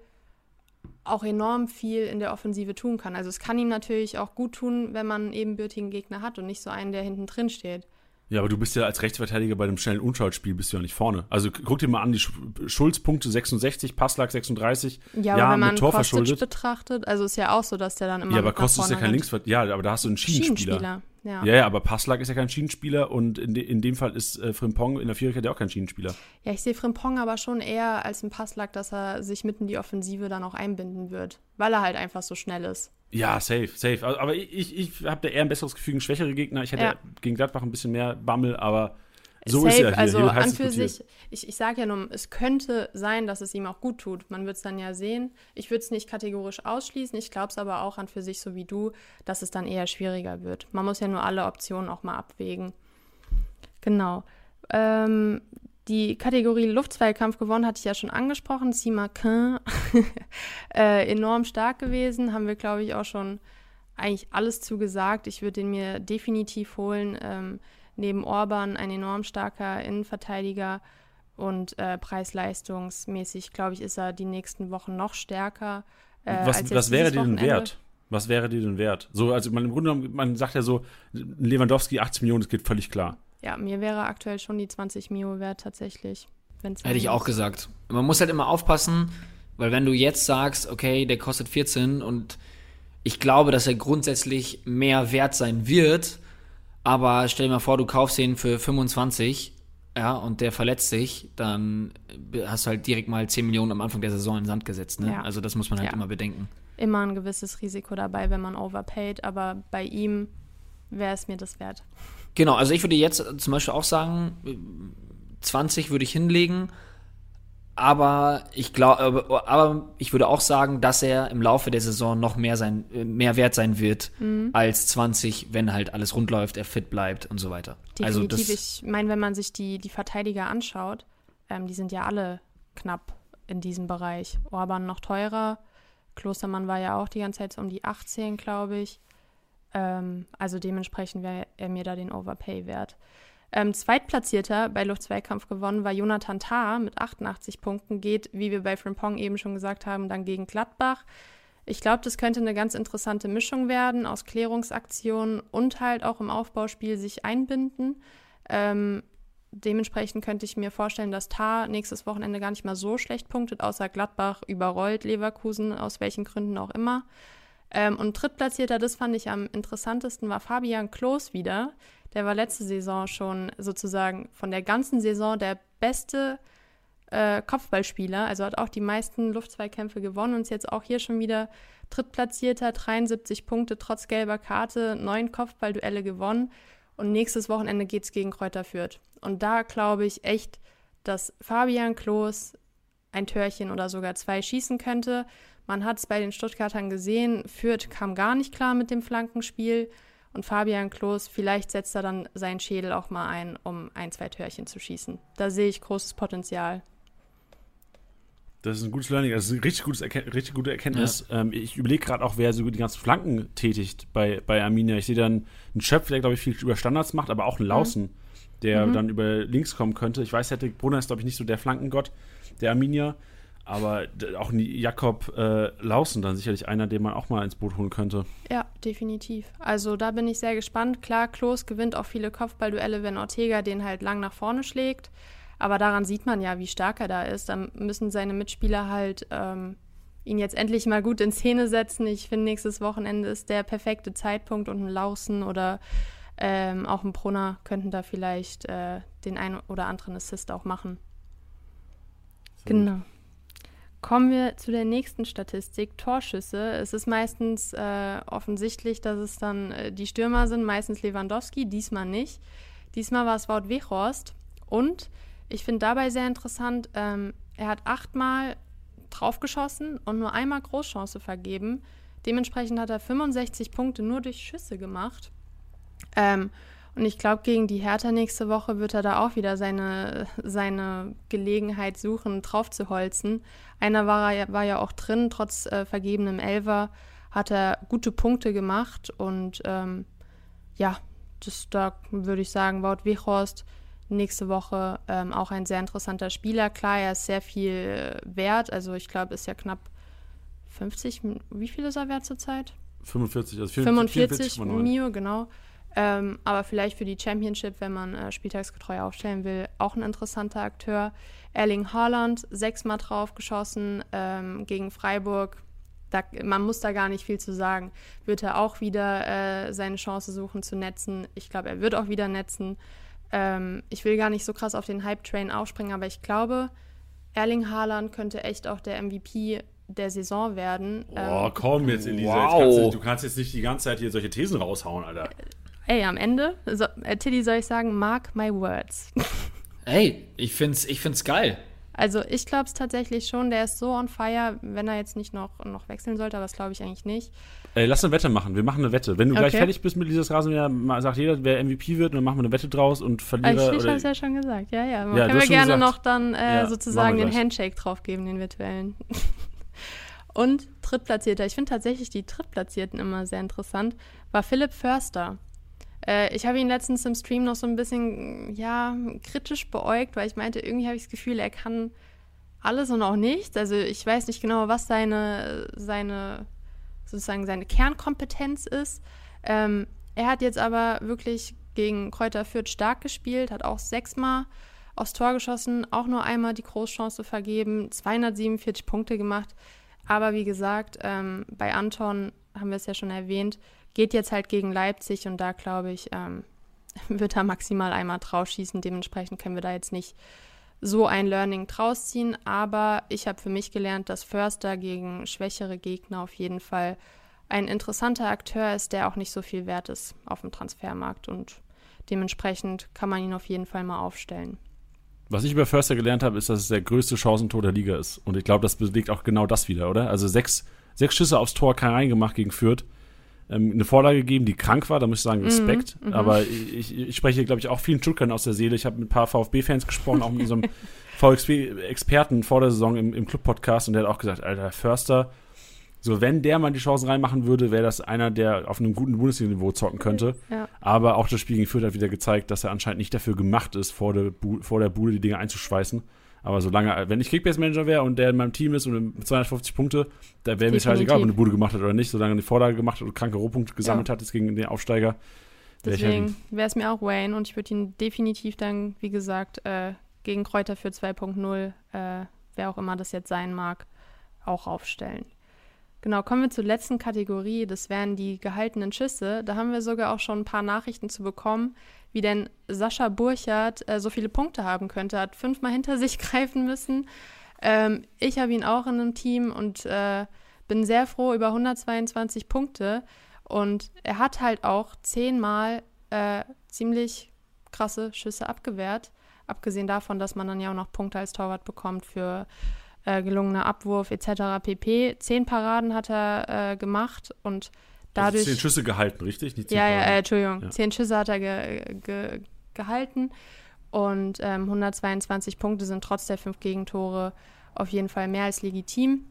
auch enorm viel in der Offensive tun kann. Also es kann ihm natürlich auch gut tun, wenn man einen ebenbürtigen Gegner hat und nicht so einen, der hinten drin steht. Ja, aber du bist ja als Rechtsverteidiger bei dem schnellen Unschaltspiel bist du ja nicht vorne. Also guck dir mal an, die Schulzpunkte 66, Passlag 36. Ja, ja wenn man Tor Kostic betrachtet, also ist ja auch so, dass der dann immer Ja, aber Kostic ist ja kein Linksverteidiger. Ja, aber da hast du einen Schienenspieler. Schienenspieler. Ja. ja, ja, aber Passlag ist ja kein Schienenspieler und in, de, in dem Fall ist äh, Frimpong in der Viererkette ja auch kein Schienenspieler. Ja, ich sehe Frimpong aber schon eher als ein Passlag, dass er sich mitten in die Offensive dann auch einbinden wird, weil er halt einfach so schnell ist. Ja, safe, safe. Aber ich, ich habe da eher ein besseres Gefühl gegen schwächere Gegner. Ich hätte ja. gegen Gladbach ein bisschen mehr Bammel, aber so safe, ist er hier. Also hier an für sich, ich, ich sage ja nur, es könnte sein, dass es ihm auch gut tut. Man wird es dann ja sehen. Ich würde es nicht kategorisch ausschließen. Ich glaube es aber auch an für sich, so wie du, dass es dann eher schwieriger wird. Man muss ja nur alle Optionen auch mal abwägen. Genau. Ähm, die Kategorie Luftzweikampf gewonnen hatte ich ja schon angesprochen. Sima äh, enorm stark gewesen. Haben wir, glaube ich, auch schon eigentlich alles zugesagt. Ich würde den mir definitiv holen. Ähm, neben Orban ein enorm starker Innenverteidiger und äh, preis-leistungsmäßig, glaube ich, ist er die nächsten Wochen noch stärker. Äh, was, was wäre dir denn wert? Was wäre dir denn wert? So, also man, im Grunde genommen, man sagt ja so, Lewandowski 80 Millionen, das geht völlig klar. Ja, mir wäre aktuell schon die 20 Mio wert tatsächlich. Hätte ich auch gesagt. Man muss halt immer aufpassen, weil wenn du jetzt sagst, okay, der kostet 14 und ich glaube, dass er grundsätzlich mehr wert sein wird, aber stell dir mal vor, du kaufst ihn für 25, ja, und der verletzt sich, dann hast du halt direkt mal 10 Millionen am Anfang der Saison in den Sand gesetzt. Ne? Ja. Also das muss man halt ja. immer bedenken. Immer ein gewisses Risiko dabei, wenn man overpaid, aber bei ihm wäre es mir das wert. Genau, also ich würde jetzt zum Beispiel auch sagen, 20 würde ich hinlegen, aber ich glaube, aber ich würde auch sagen, dass er im Laufe der Saison noch mehr sein, mehr wert sein wird mhm. als 20, wenn halt alles rund läuft, er fit bleibt und so weiter. Also Definitiv. Also ich meine, wenn man sich die, die Verteidiger anschaut, ähm, die sind ja alle knapp in diesem Bereich. Orban noch teurer, Klostermann war ja auch die ganze Zeit so um die 18, glaube ich. Ähm, also dementsprechend wäre er mir da den Overpay wert. Ähm, Zweitplatzierter bei Luftzweikampf gewonnen war Jonathan Tah mit 88 Punkten, geht, wie wir bei Frimpong eben schon gesagt haben, dann gegen Gladbach. Ich glaube, das könnte eine ganz interessante Mischung werden aus Klärungsaktionen und halt auch im Aufbauspiel sich einbinden. Ähm, dementsprechend könnte ich mir vorstellen, dass Tar nächstes Wochenende gar nicht mal so schlecht punktet, außer Gladbach überrollt Leverkusen, aus welchen Gründen auch immer. Ähm, und drittplatzierter, das fand ich am interessantesten, war Fabian Klos wieder. Der war letzte Saison schon sozusagen von der ganzen Saison der beste äh, Kopfballspieler, also hat auch die meisten Luftzweikämpfe gewonnen und ist jetzt auch hier schon wieder drittplatzierter, 73 Punkte trotz gelber Karte, neun Kopfballduelle gewonnen und nächstes Wochenende geht es gegen Kräuter Fürth. Und da glaube ich echt, dass Fabian Klos ein Törchen oder sogar zwei schießen könnte. Man hat es bei den Stuttgartern gesehen, Fürth kam gar nicht klar mit dem Flankenspiel. Und Fabian Klos, vielleicht setzt er dann seinen Schädel auch mal ein, um ein, zwei Törchen zu schießen. Da sehe ich großes Potenzial. Das ist ein gutes Learning, das ist eine richtig, gutes richtig gute Erkenntnis. Ja. Ähm, ich überlege gerade auch, wer so die ganzen Flanken tätigt bei, bei Arminia. Ich sehe dann einen Schöpf, der, glaube ich, viel über Standards macht, aber auch einen Lausen, mhm. der mhm. dann über links kommen könnte. Ich weiß, Cedric Brunner ist, glaube ich, nicht so der Flankengott der Arminia. Aber auch Jakob äh, Lausen dann sicherlich einer, den man auch mal ins Boot holen könnte. Ja, definitiv. Also da bin ich sehr gespannt. Klar, Klos gewinnt auch viele Kopfballduelle, wenn Ortega den halt lang nach vorne schlägt. Aber daran sieht man ja, wie stark er da ist. Dann müssen seine Mitspieler halt ähm, ihn jetzt endlich mal gut in Szene setzen. Ich finde, nächstes Wochenende ist der perfekte Zeitpunkt und ein Lausen oder ähm, auch ein Brunner könnten da vielleicht äh, den einen oder anderen Assist auch machen. So genau. Kommen wir zu der nächsten Statistik, Torschüsse. Es ist meistens äh, offensichtlich, dass es dann äh, die Stürmer sind, meistens Lewandowski, diesmal nicht. Diesmal war es Wout Weghorst und ich finde dabei sehr interessant, ähm, er hat achtmal draufgeschossen und nur einmal Großchance vergeben. Dementsprechend hat er 65 Punkte nur durch Schüsse gemacht. Ähm, und ich glaube, gegen die Hertha nächste Woche wird er da auch wieder seine, seine Gelegenheit suchen, drauf zu holzen. Einer war, er, war ja auch drin, trotz äh, vergebenem Elver hat er gute Punkte gemacht. Und ähm, ja, das, da würde ich sagen, Wout Wichhorst nächste Woche ähm, auch ein sehr interessanter Spieler. Klar, er ist sehr viel wert. Also ich glaube, ist ja knapp 50. Wie viel ist er wert zurzeit? 45, also 45, 44 Mio, genau. Ähm, aber vielleicht für die Championship, wenn man äh, spieltagsgetreu aufstellen will, auch ein interessanter Akteur. Erling Haaland, sechsmal drauf geschossen ähm, gegen Freiburg. Da, man muss da gar nicht viel zu sagen. Wird er auch wieder äh, seine Chance suchen zu netzen? Ich glaube, er wird auch wieder netzen. Ähm, ich will gar nicht so krass auf den Hype-Train aufspringen, aber ich glaube, Erling Haaland könnte echt auch der MVP der Saison werden. Boah, ähm, komm jetzt, Elisa. Wow. Jetzt kannst du, du, kannst jetzt nicht die ganze Zeit hier solche Thesen raushauen, Alter. Ey, am Ende, so, äh, Tilly soll ich sagen, mark my words. Ey, ich find's, ich find's geil. Also ich glaube es tatsächlich schon, der ist so on fire, wenn er jetzt nicht noch, noch wechseln sollte, aber das glaube ich eigentlich nicht. Ey, lass eine Wette machen. Wir machen eine Wette. Wenn du okay. gleich fertig bist mit dieses Rasenmäher, sagt jeder, wer MVP wird, und dann machen wir eine Wette draus und Verlierer. Ich, ich habe es ja schon gesagt. Ja, ja. Ja, können wir gerne gesagt. noch dann äh, ja, sozusagen den Handshake draufgeben, den virtuellen. und Drittplatzierter. Ich finde tatsächlich die Drittplatzierten immer sehr interessant. War Philipp Förster. Äh, ich habe ihn letztens im Stream noch so ein bisschen, ja, kritisch beäugt, weil ich meinte, irgendwie habe ich das Gefühl, er kann alles und auch nichts. Also ich weiß nicht genau, was seine, seine sozusagen seine Kernkompetenz ist. Ähm, er hat jetzt aber wirklich gegen Kräuter Fürth stark gespielt, hat auch sechsmal aufs Tor geschossen, auch nur einmal die Großchance vergeben, 247 Punkte gemacht. Aber wie gesagt, ähm, bei Anton haben wir es ja schon erwähnt, geht jetzt halt gegen Leipzig und da glaube ich, ähm, wird er maximal einmal drauf schießen. Dementsprechend können wir da jetzt nicht so ein Learning draus ziehen. Aber ich habe für mich gelernt, dass Förster gegen schwächere Gegner auf jeden Fall ein interessanter Akteur ist, der auch nicht so viel wert ist auf dem Transfermarkt. Und dementsprechend kann man ihn auf jeden Fall mal aufstellen. Was ich über Förster gelernt habe, ist, dass es der größte Chancentor der Liga ist. Und ich glaube, das belegt auch genau das wieder, oder? Also sechs, sechs Schüsse aufs Tor kein reingemacht gegen Fürth ähm, eine Vorlage gegeben, die krank war, da muss ich sagen, Respekt. Mhm, mhm. Aber ich, ich spreche, glaube ich, auch vielen Stuttgart aus der Seele. Ich habe mit ein paar VfB-Fans gesprochen, auch mit unserem VfB-Experten vor der Saison im, im Club-Podcast und der hat auch gesagt, Alter, Förster, so wenn der mal die Chancen reinmachen würde, wäre das einer, der auf einem guten Bundesliga-Niveau zocken könnte. Ja. Aber auch das Spiel gegen Fürth hat wieder gezeigt, dass er anscheinend nicht dafür gemacht ist, vor der, Bu vor der Bude die Dinge einzuschweißen. Aber solange, wenn ich Kickbase-Manager wäre und der in meinem Team ist und mit 250 Punkte, da wäre mir scheißegal, ob er eine Bude gemacht hat oder nicht, solange er eine Vorlage gemacht hat und kranke Rohpunkte gesammelt ja. hat, ist gegen den Aufsteiger. Deswegen wäre es mir auch Wayne und ich würde ihn definitiv dann, wie gesagt, äh, gegen Kräuter für 2.0, äh, wer auch immer das jetzt sein mag, auch aufstellen. Genau, kommen wir zur letzten Kategorie. Das wären die gehaltenen Schüsse. Da haben wir sogar auch schon ein paar Nachrichten zu bekommen, wie denn Sascha Burchardt äh, so viele Punkte haben könnte. Hat fünfmal hinter sich greifen müssen. Ähm, ich habe ihn auch in einem Team und äh, bin sehr froh über 122 Punkte. Und er hat halt auch zehnmal äh, ziemlich krasse Schüsse abgewehrt. Abgesehen davon, dass man dann ja auch noch Punkte als Torwart bekommt für äh, gelungener Abwurf etc. pp. Zehn Paraden hat er äh, gemacht und dadurch. Also zehn Schüsse gehalten, richtig? Nicht zehn ja, ja, äh, Entschuldigung. Ja. Zehn Schüsse hat er ge, ge, gehalten und ähm, 122 Punkte sind trotz der fünf Gegentore auf jeden Fall mehr als legitim.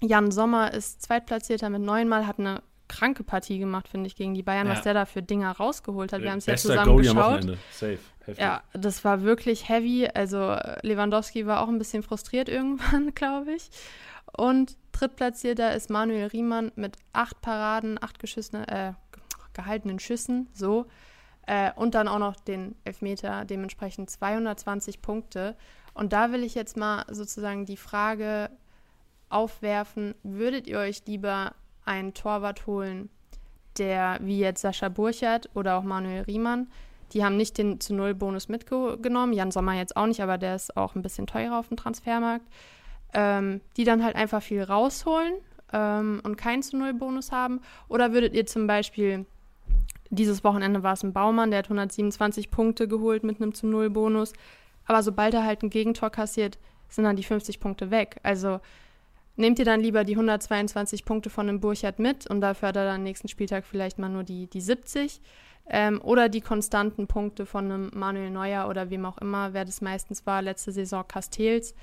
Jan Sommer ist Zweitplatzierter mit neunmal, hat eine kranke Partie gemacht, finde ich, gegen die Bayern, Ja. was der da für Dinger rausgeholt hat. Wir haben es ja zusammen Goalie geschaut. Safe. Heftig. Ja, das war wirklich heavy. Also äh, Lewandowski war auch ein bisschen frustriert irgendwann, glaube ich. Und drittplatzierter ist Manuel Riemann mit acht Paraden, acht geschissene, äh, gehaltenen Schüssen, so. Äh, und dann auch noch den Elfmeter, dementsprechend 220 Punkte. Und da will ich jetzt mal sozusagen die Frage aufwerfen, würdet ihr euch lieber einen Torwart holen, der wie jetzt Sascha Burchert oder auch Manuel Riemann, die haben nicht den zu Null Bonus mitgenommen, Jan Sommer jetzt auch nicht, aber der ist auch ein bisschen teurer auf dem Transfermarkt, ähm, die dann halt einfach viel rausholen ähm, und keinen zu Null Bonus haben? Oder würdet ihr zum Beispiel, dieses Wochenende war es ein Baumann, der hat 127 Punkte geholt mit einem zu Null Bonus, aber sobald er halt ein Gegentor kassiert, sind dann die 50 Punkte weg. Also nehmt ihr dann lieber die 122 Punkte von einem Burchard mit und dafür hat er dann nächsten Spieltag vielleicht mal nur die, die 70 ähm, oder die konstanten Punkte von einem Manuel Neuer oder wem auch immer, wer das meistens war, letzte Saison Castells,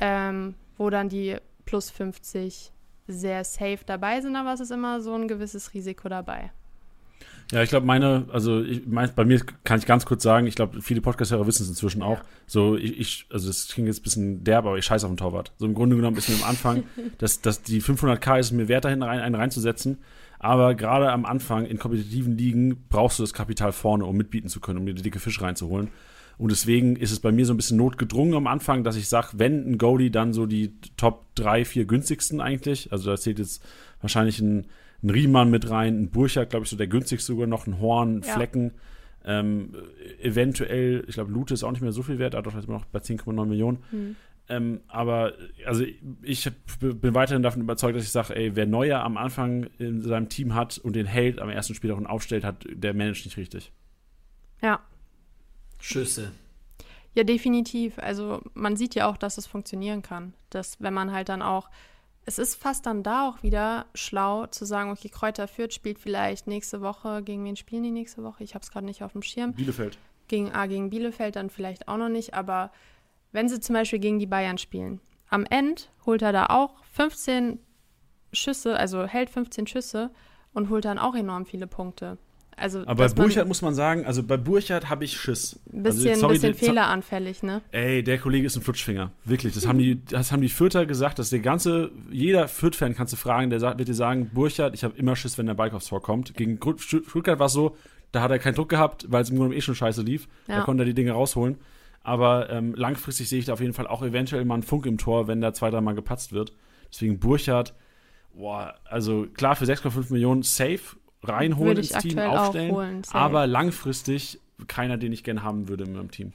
ähm, wo dann die plus 50 sehr safe dabei sind, aber es ist immer so ein gewisses Risiko dabei. Ja, ich glaube, meine, also ich, mein, bei mir kann ich ganz kurz sagen, ich glaube, viele Podcast-Hörer wissen es inzwischen auch. So, ich, ich, also das klingt jetzt ein bisschen derb, aber ich scheiße auf den Torwart. So im Grunde genommen ist mir am Anfang, dass, dass die 500k ist mir wert, da hinten rein, einen reinzusetzen. Aber gerade am Anfang in kompetitiven Ligen brauchst du das Kapital vorne, um mitbieten zu können, um dir die dicke Fisch reinzuholen. Und deswegen ist es bei mir so ein bisschen notgedrungen am Anfang, dass ich sage, wenn ein Goalie, dann so die Top 3, 4 günstigsten eigentlich. Also da zählt jetzt wahrscheinlich ein, ein Riemann mit rein, ein Burchard, glaube ich, so der günstigste sogar noch, ein Horn, Ja. Flecken. Ähm, eventuell, ich glaube, Lute ist auch nicht mehr so viel wert, aber doch jetzt immer noch bei 10,9 Millionen. Hm. Ähm, aber also ich bin weiterhin davon überzeugt, dass ich sage, ey, wer Neuer am Anfang in seinem Team hat und den hält, am ersten Spiel auch und aufstellt, hat, der managt nicht richtig. Ja, Schüsse. Ja, definitiv. Also man sieht ja auch, dass es funktionieren kann. Dass wenn man halt dann auch, es ist fast dann da auch wieder schlau zu sagen, okay, Kräuter Fürth spielt vielleicht nächste Woche, gegen wen spielen die nächste Woche? Ich habe es gerade nicht auf dem Schirm. Bielefeld. Gegen, ah, gegen Bielefeld dann vielleicht auch noch nicht, aber wenn sie zum Beispiel gegen die Bayern spielen, am Ende holt er da auch 15 Schüsse, also hält 15 Schüsse und holt dann auch enorm viele Punkte. Also Aber bei Burchard muss man sagen, also bei Burchard habe ich Schiss. ein bisschen, also, sorry, bisschen die- fehleranfällig, ne? Ey, der Kollege ist ein Flutschfinger. Wirklich. Das haben die, das haben die Fürther gesagt, dass der ganze, jeder Fürth-Fan kannst du fragen, der sagt, wird dir sagen, Burchard, ich habe immer Schiss, wenn der Bike aufs Tor kommt. Gegen Stuttgart war es so, da hat er keinen Druck gehabt, weil es im Grunde eh schon scheiße lief. Da Ja. konnte er die Dinge rausholen. Aber ähm, langfristig sehe ich da auf jeden Fall auch eventuell mal einen Funk im Tor, wenn da zwei, dreimal gepatzt wird. Deswegen Burchard, boah, also klar für 6,5 Millionen safe reinholen ins Team, aufstellen. holen, aber langfristig keiner, den ich gerne haben würde in meinem Team.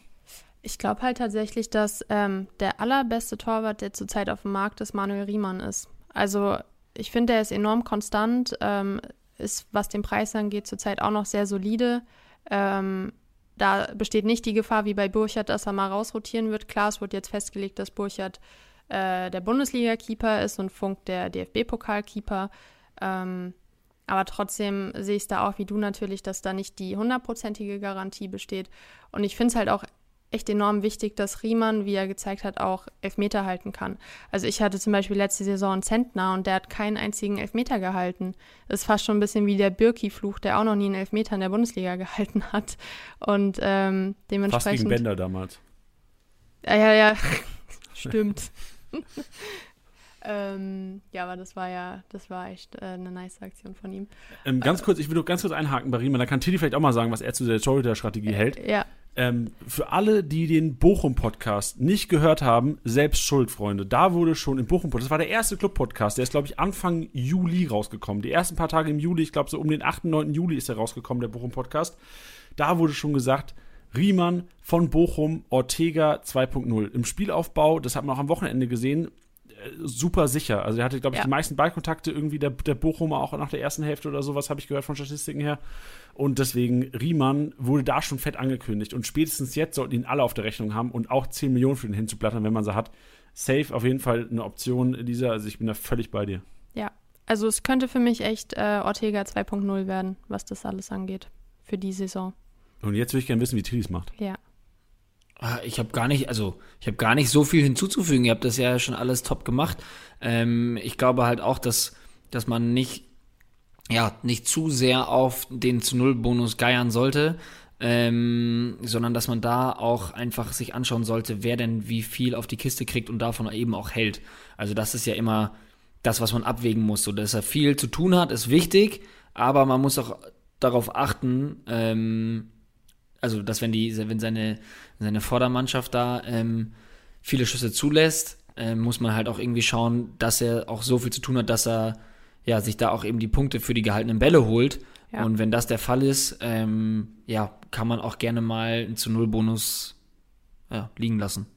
Ich glaube halt tatsächlich, dass ähm, der allerbeste Torwart, der zurzeit auf dem Markt ist, Manuel Riemann ist. Also ich finde, er ist enorm konstant, ähm, ist, was den Preis angeht, zurzeit auch noch sehr solide. Ähm, da besteht nicht die Gefahr wie bei Burchard, dass er mal rausrotieren wird. Klar, es wurde jetzt festgelegt, dass Burchard äh, der Bundesliga-Keeper ist und Funk der DFB-Pokalkeeper. Ähm, aber trotzdem sehe ich es da auch wie du natürlich, dass da nicht die hundertprozentige Garantie besteht. Und ich finde es halt auch echt enorm wichtig, dass Riemann, wie er gezeigt hat, auch Elfmeter halten kann. Also ich hatte zum Beispiel letzte Saison einen Zentner und der hat keinen einzigen Elfmeter gehalten. Das ist fast schon ein bisschen wie der Birki-Fluch, der auch noch nie einen Elfmeter in der Bundesliga gehalten hat. Und ähm, Fast gegen dementsprechend. Bender damals. Ja, ja, ja. Stimmt. ähm, ja, aber das war ja, das war echt äh, eine nice Aktion von ihm. Ähm, ganz kurz, ich will nur ganz kurz einhaken bei Riemann, da kann Tilly vielleicht auch mal sagen, was er zu der Torhüter-Strategie hält. Ja, Ähm, für alle, die den Bochum-Podcast nicht gehört haben, selbst schuld, Freunde. Da wurde schon im Bochum-Podcast, das war der erste Club-Podcast, der ist, glaube ich, Anfang Juli rausgekommen. Die ersten paar Tage im Juli, ich glaube, so um den 8., 9. Juli ist er rausgekommen, der Bochum-Podcast. Da wurde schon gesagt, Riemann von Bochum, Ortega 2.0. Im Spielaufbau, das hat man auch am Wochenende gesehen, äh, super sicher. Also er hatte, glaube ich, Ja. die meisten Ballkontakte irgendwie der, der Bochumer auch nach der ersten Hälfte oder sowas, habe ich gehört von Statistiken her. Und deswegen, Riemann wurde da schon fett angekündigt. Und spätestens jetzt sollten ihn alle auf der Rechnung haben und auch 10 Millionen für den hinzublättern, wenn man sie hat. Safe auf jeden Fall eine Option dieser. Also ich bin da völlig bei dir. ja. Also es könnte für mich echt äh, Ortega 2.0 werden, was das alles angeht. Für die Saison. Und jetzt würde ich gerne wissen, wie Tillis macht. Ja. Ah, ich habe gar nicht, also ich habe gar nicht so viel hinzuzufügen. Ihr habt das ja schon alles top gemacht. Ähm, ich glaube halt auch, dass, dass man nicht, ja, nicht zu sehr auf den zu Null Bonus geiern sollte, ähm, sondern dass man da auch einfach sich anschauen sollte, wer denn wie viel auf die Kiste kriegt und davon eben auch hält. Also das ist ja immer das, was man abwägen muss. So, dass er viel zu tun hat, ist wichtig, aber man muss auch darauf achten, ähm, also dass wenn die, wenn seine, seine Vordermannschaft da ähm, viele Schüsse zulässt, äh, muss man halt auch irgendwie schauen, dass er auch so viel zu tun hat, dass er ja sich da auch eben die Punkte für die gehaltenen Bälle holt. Ja. Und wenn das der Fall ist, ähm, ja, kann man auch gerne mal einen zu Null Bonus ja, liegen lassen.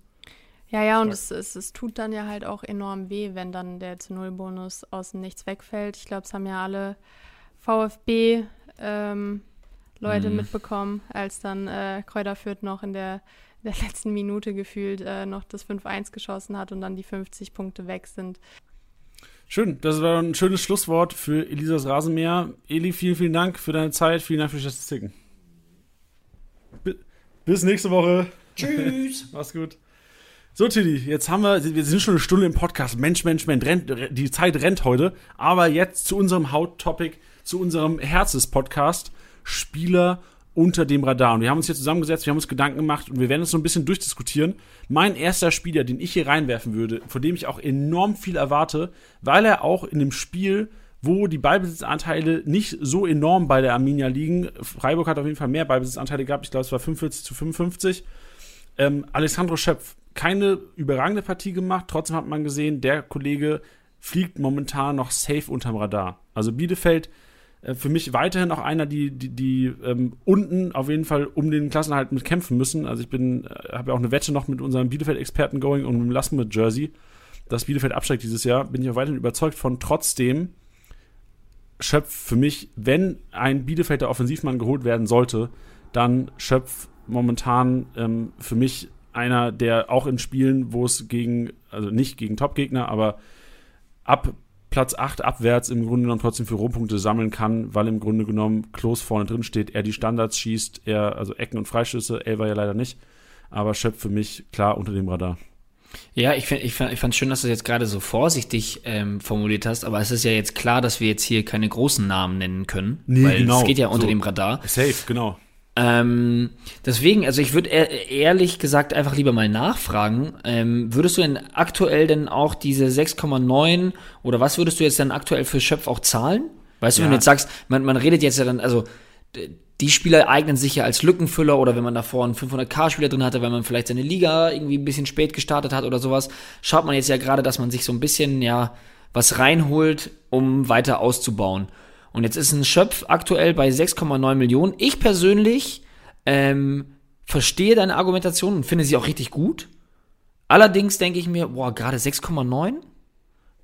Ja, ja, und es, es, es tut dann ja halt auch enorm weh, wenn dann der zu Null Bonus aus dem Nichts wegfällt. Ich glaube, es haben ja alle VfB ähm, Leute mhm. mitbekommen, als dann äh, Kräuter Fürth noch in der, der letzten Minute gefühlt äh, noch das 5-1 geschossen hat und dann die 50 Punkte weg sind. Schön, das war ein schönes Schlusswort für Elisas Rasenmäher. Eli, vielen, vielen Dank für deine Zeit, vielen Dank für die Statistiken. Bis nächste Woche. Tschüss. Mach's gut. So, Tilly, jetzt haben wir, wir sind schon eine Stunde im Podcast. Mensch, Mensch, Mensch, rennt, die Zeit rennt heute. Aber jetzt zu unserem Hauttopic, zu unserem Herzes-Podcast. Spieler unter dem Radar. Und wir haben uns hier zusammengesetzt, wir haben uns Gedanken gemacht und wir werden es so ein bisschen durchdiskutieren. Mein erster Spieler, den ich hier reinwerfen würde, von dem ich auch enorm viel erwarte, weil er auch in dem Spiel, wo die Ballbesitzanteile nicht so enorm bei der Arminia liegen, Freiburg hat auf jeden Fall mehr Ballbesitzanteile gehabt, ich glaube, es war 45 zu 55. Ähm, Alessandro Schöpf, keine überragende Partie gemacht, trotzdem hat man gesehen, der Kollege fliegt momentan noch safe unterm Radar. Also Bielefeld äh, für mich weiterhin auch einer, die, die, die ähm, unten auf jeden Fall um den Klassenhalt mit kämpfen müssen. Also ich bin, äh, habe ja auch eine Wette noch mit unserem Bielefeld-Experten going und mit dem Lassen mit Jersey, dass Bielefeld absteigt dieses Jahr. Bin ich auch weiterhin überzeugt von. Trotzdem schöpft für mich, wenn ein Bielefelder Offensivmann geholt werden sollte, dann schöpft momentan ähm, für mich einer, der auch in Spielen, wo es gegen, also nicht gegen Top-Gegner, aber ab Platz 8 abwärts im Grunde genommen trotzdem für Rohpunkte sammeln kann, weil im Grunde genommen Klos vorne drin steht, er die Standards schießt, er, also Ecken und Freischüsse, er war ja leider nicht, aber Schöpf für mich klar unter dem Radar. Ja, ich, find, ich, fand, ich fand schön, dass du das jetzt gerade so vorsichtig ähm, formuliert hast, aber es ist ja jetzt klar, dass wir jetzt hier keine großen Namen nennen können, nee, weil genau. es geht ja unter so, dem Radar. Safe, genau. Ähm, deswegen, also ich würde ehrlich gesagt einfach lieber mal nachfragen. Ähm, würdest du denn aktuell denn auch diese 6,9 oder was würdest du jetzt dann aktuell für Schöpf auch zahlen? Weißt ja. du, wenn du jetzt sagst, man, man redet jetzt ja dann, also die Spieler eignen sich ja als Lückenfüller oder wenn man davor einen 500k-Spieler drin hatte, weil man vielleicht seine Liga irgendwie ein bisschen spät gestartet hat oder sowas, schaut man jetzt ja gerade, dass man sich so ein bisschen, ja, was reinholt, um weiter auszubauen. Und jetzt ist ein Schöpf aktuell bei 6,9 Millionen. Ich persönlich ähm, verstehe deine Argumentation und finde sie auch richtig gut. Allerdings denke ich mir, boah, gerade 6,9?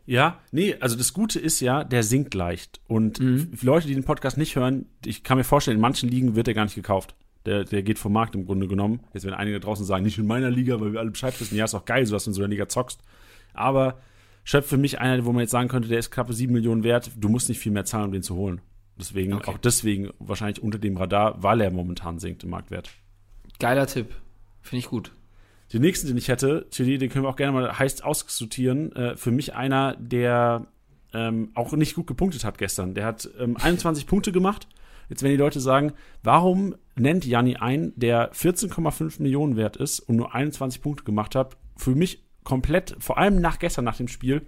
Ja, nee, also das Gute ist ja, der sinkt leicht. Und mhm. Leute, die den Podcast nicht hören, ich kann mir vorstellen, in manchen Ligen wird er gar nicht gekauft. Der, der geht vom Markt im Grunde genommen. Jetzt werden einige draußen sagen, nicht in meiner Liga, weil wir alle Bescheid wissen. Ja, ist auch geil, so dass du in so einer Liga zockst. Aber Schöpf für mich einer, wo man jetzt sagen könnte, der ist knappe 7 Millionen wert. Du musst nicht viel mehr zahlen, um den zu holen. Deswegen, okay. auch deswegen wahrscheinlich unter dem Radar, weil er momentan sinkt im Marktwert. Geiler Tipp. Finde ich gut. Den nächsten, den ich hätte, Chili, den können wir auch gerne mal heiß ausdiskutieren. Äh, für mich einer, der ähm, auch nicht gut gepunktet hat gestern. Der hat ähm, 21 Punkte gemacht. Jetzt werden die Leute sagen, warum nennt Janni einen, der 14,5 Millionen wert ist und nur 21 Punkte gemacht hat? Für mich komplett, vor allem nach gestern, nach dem Spiel,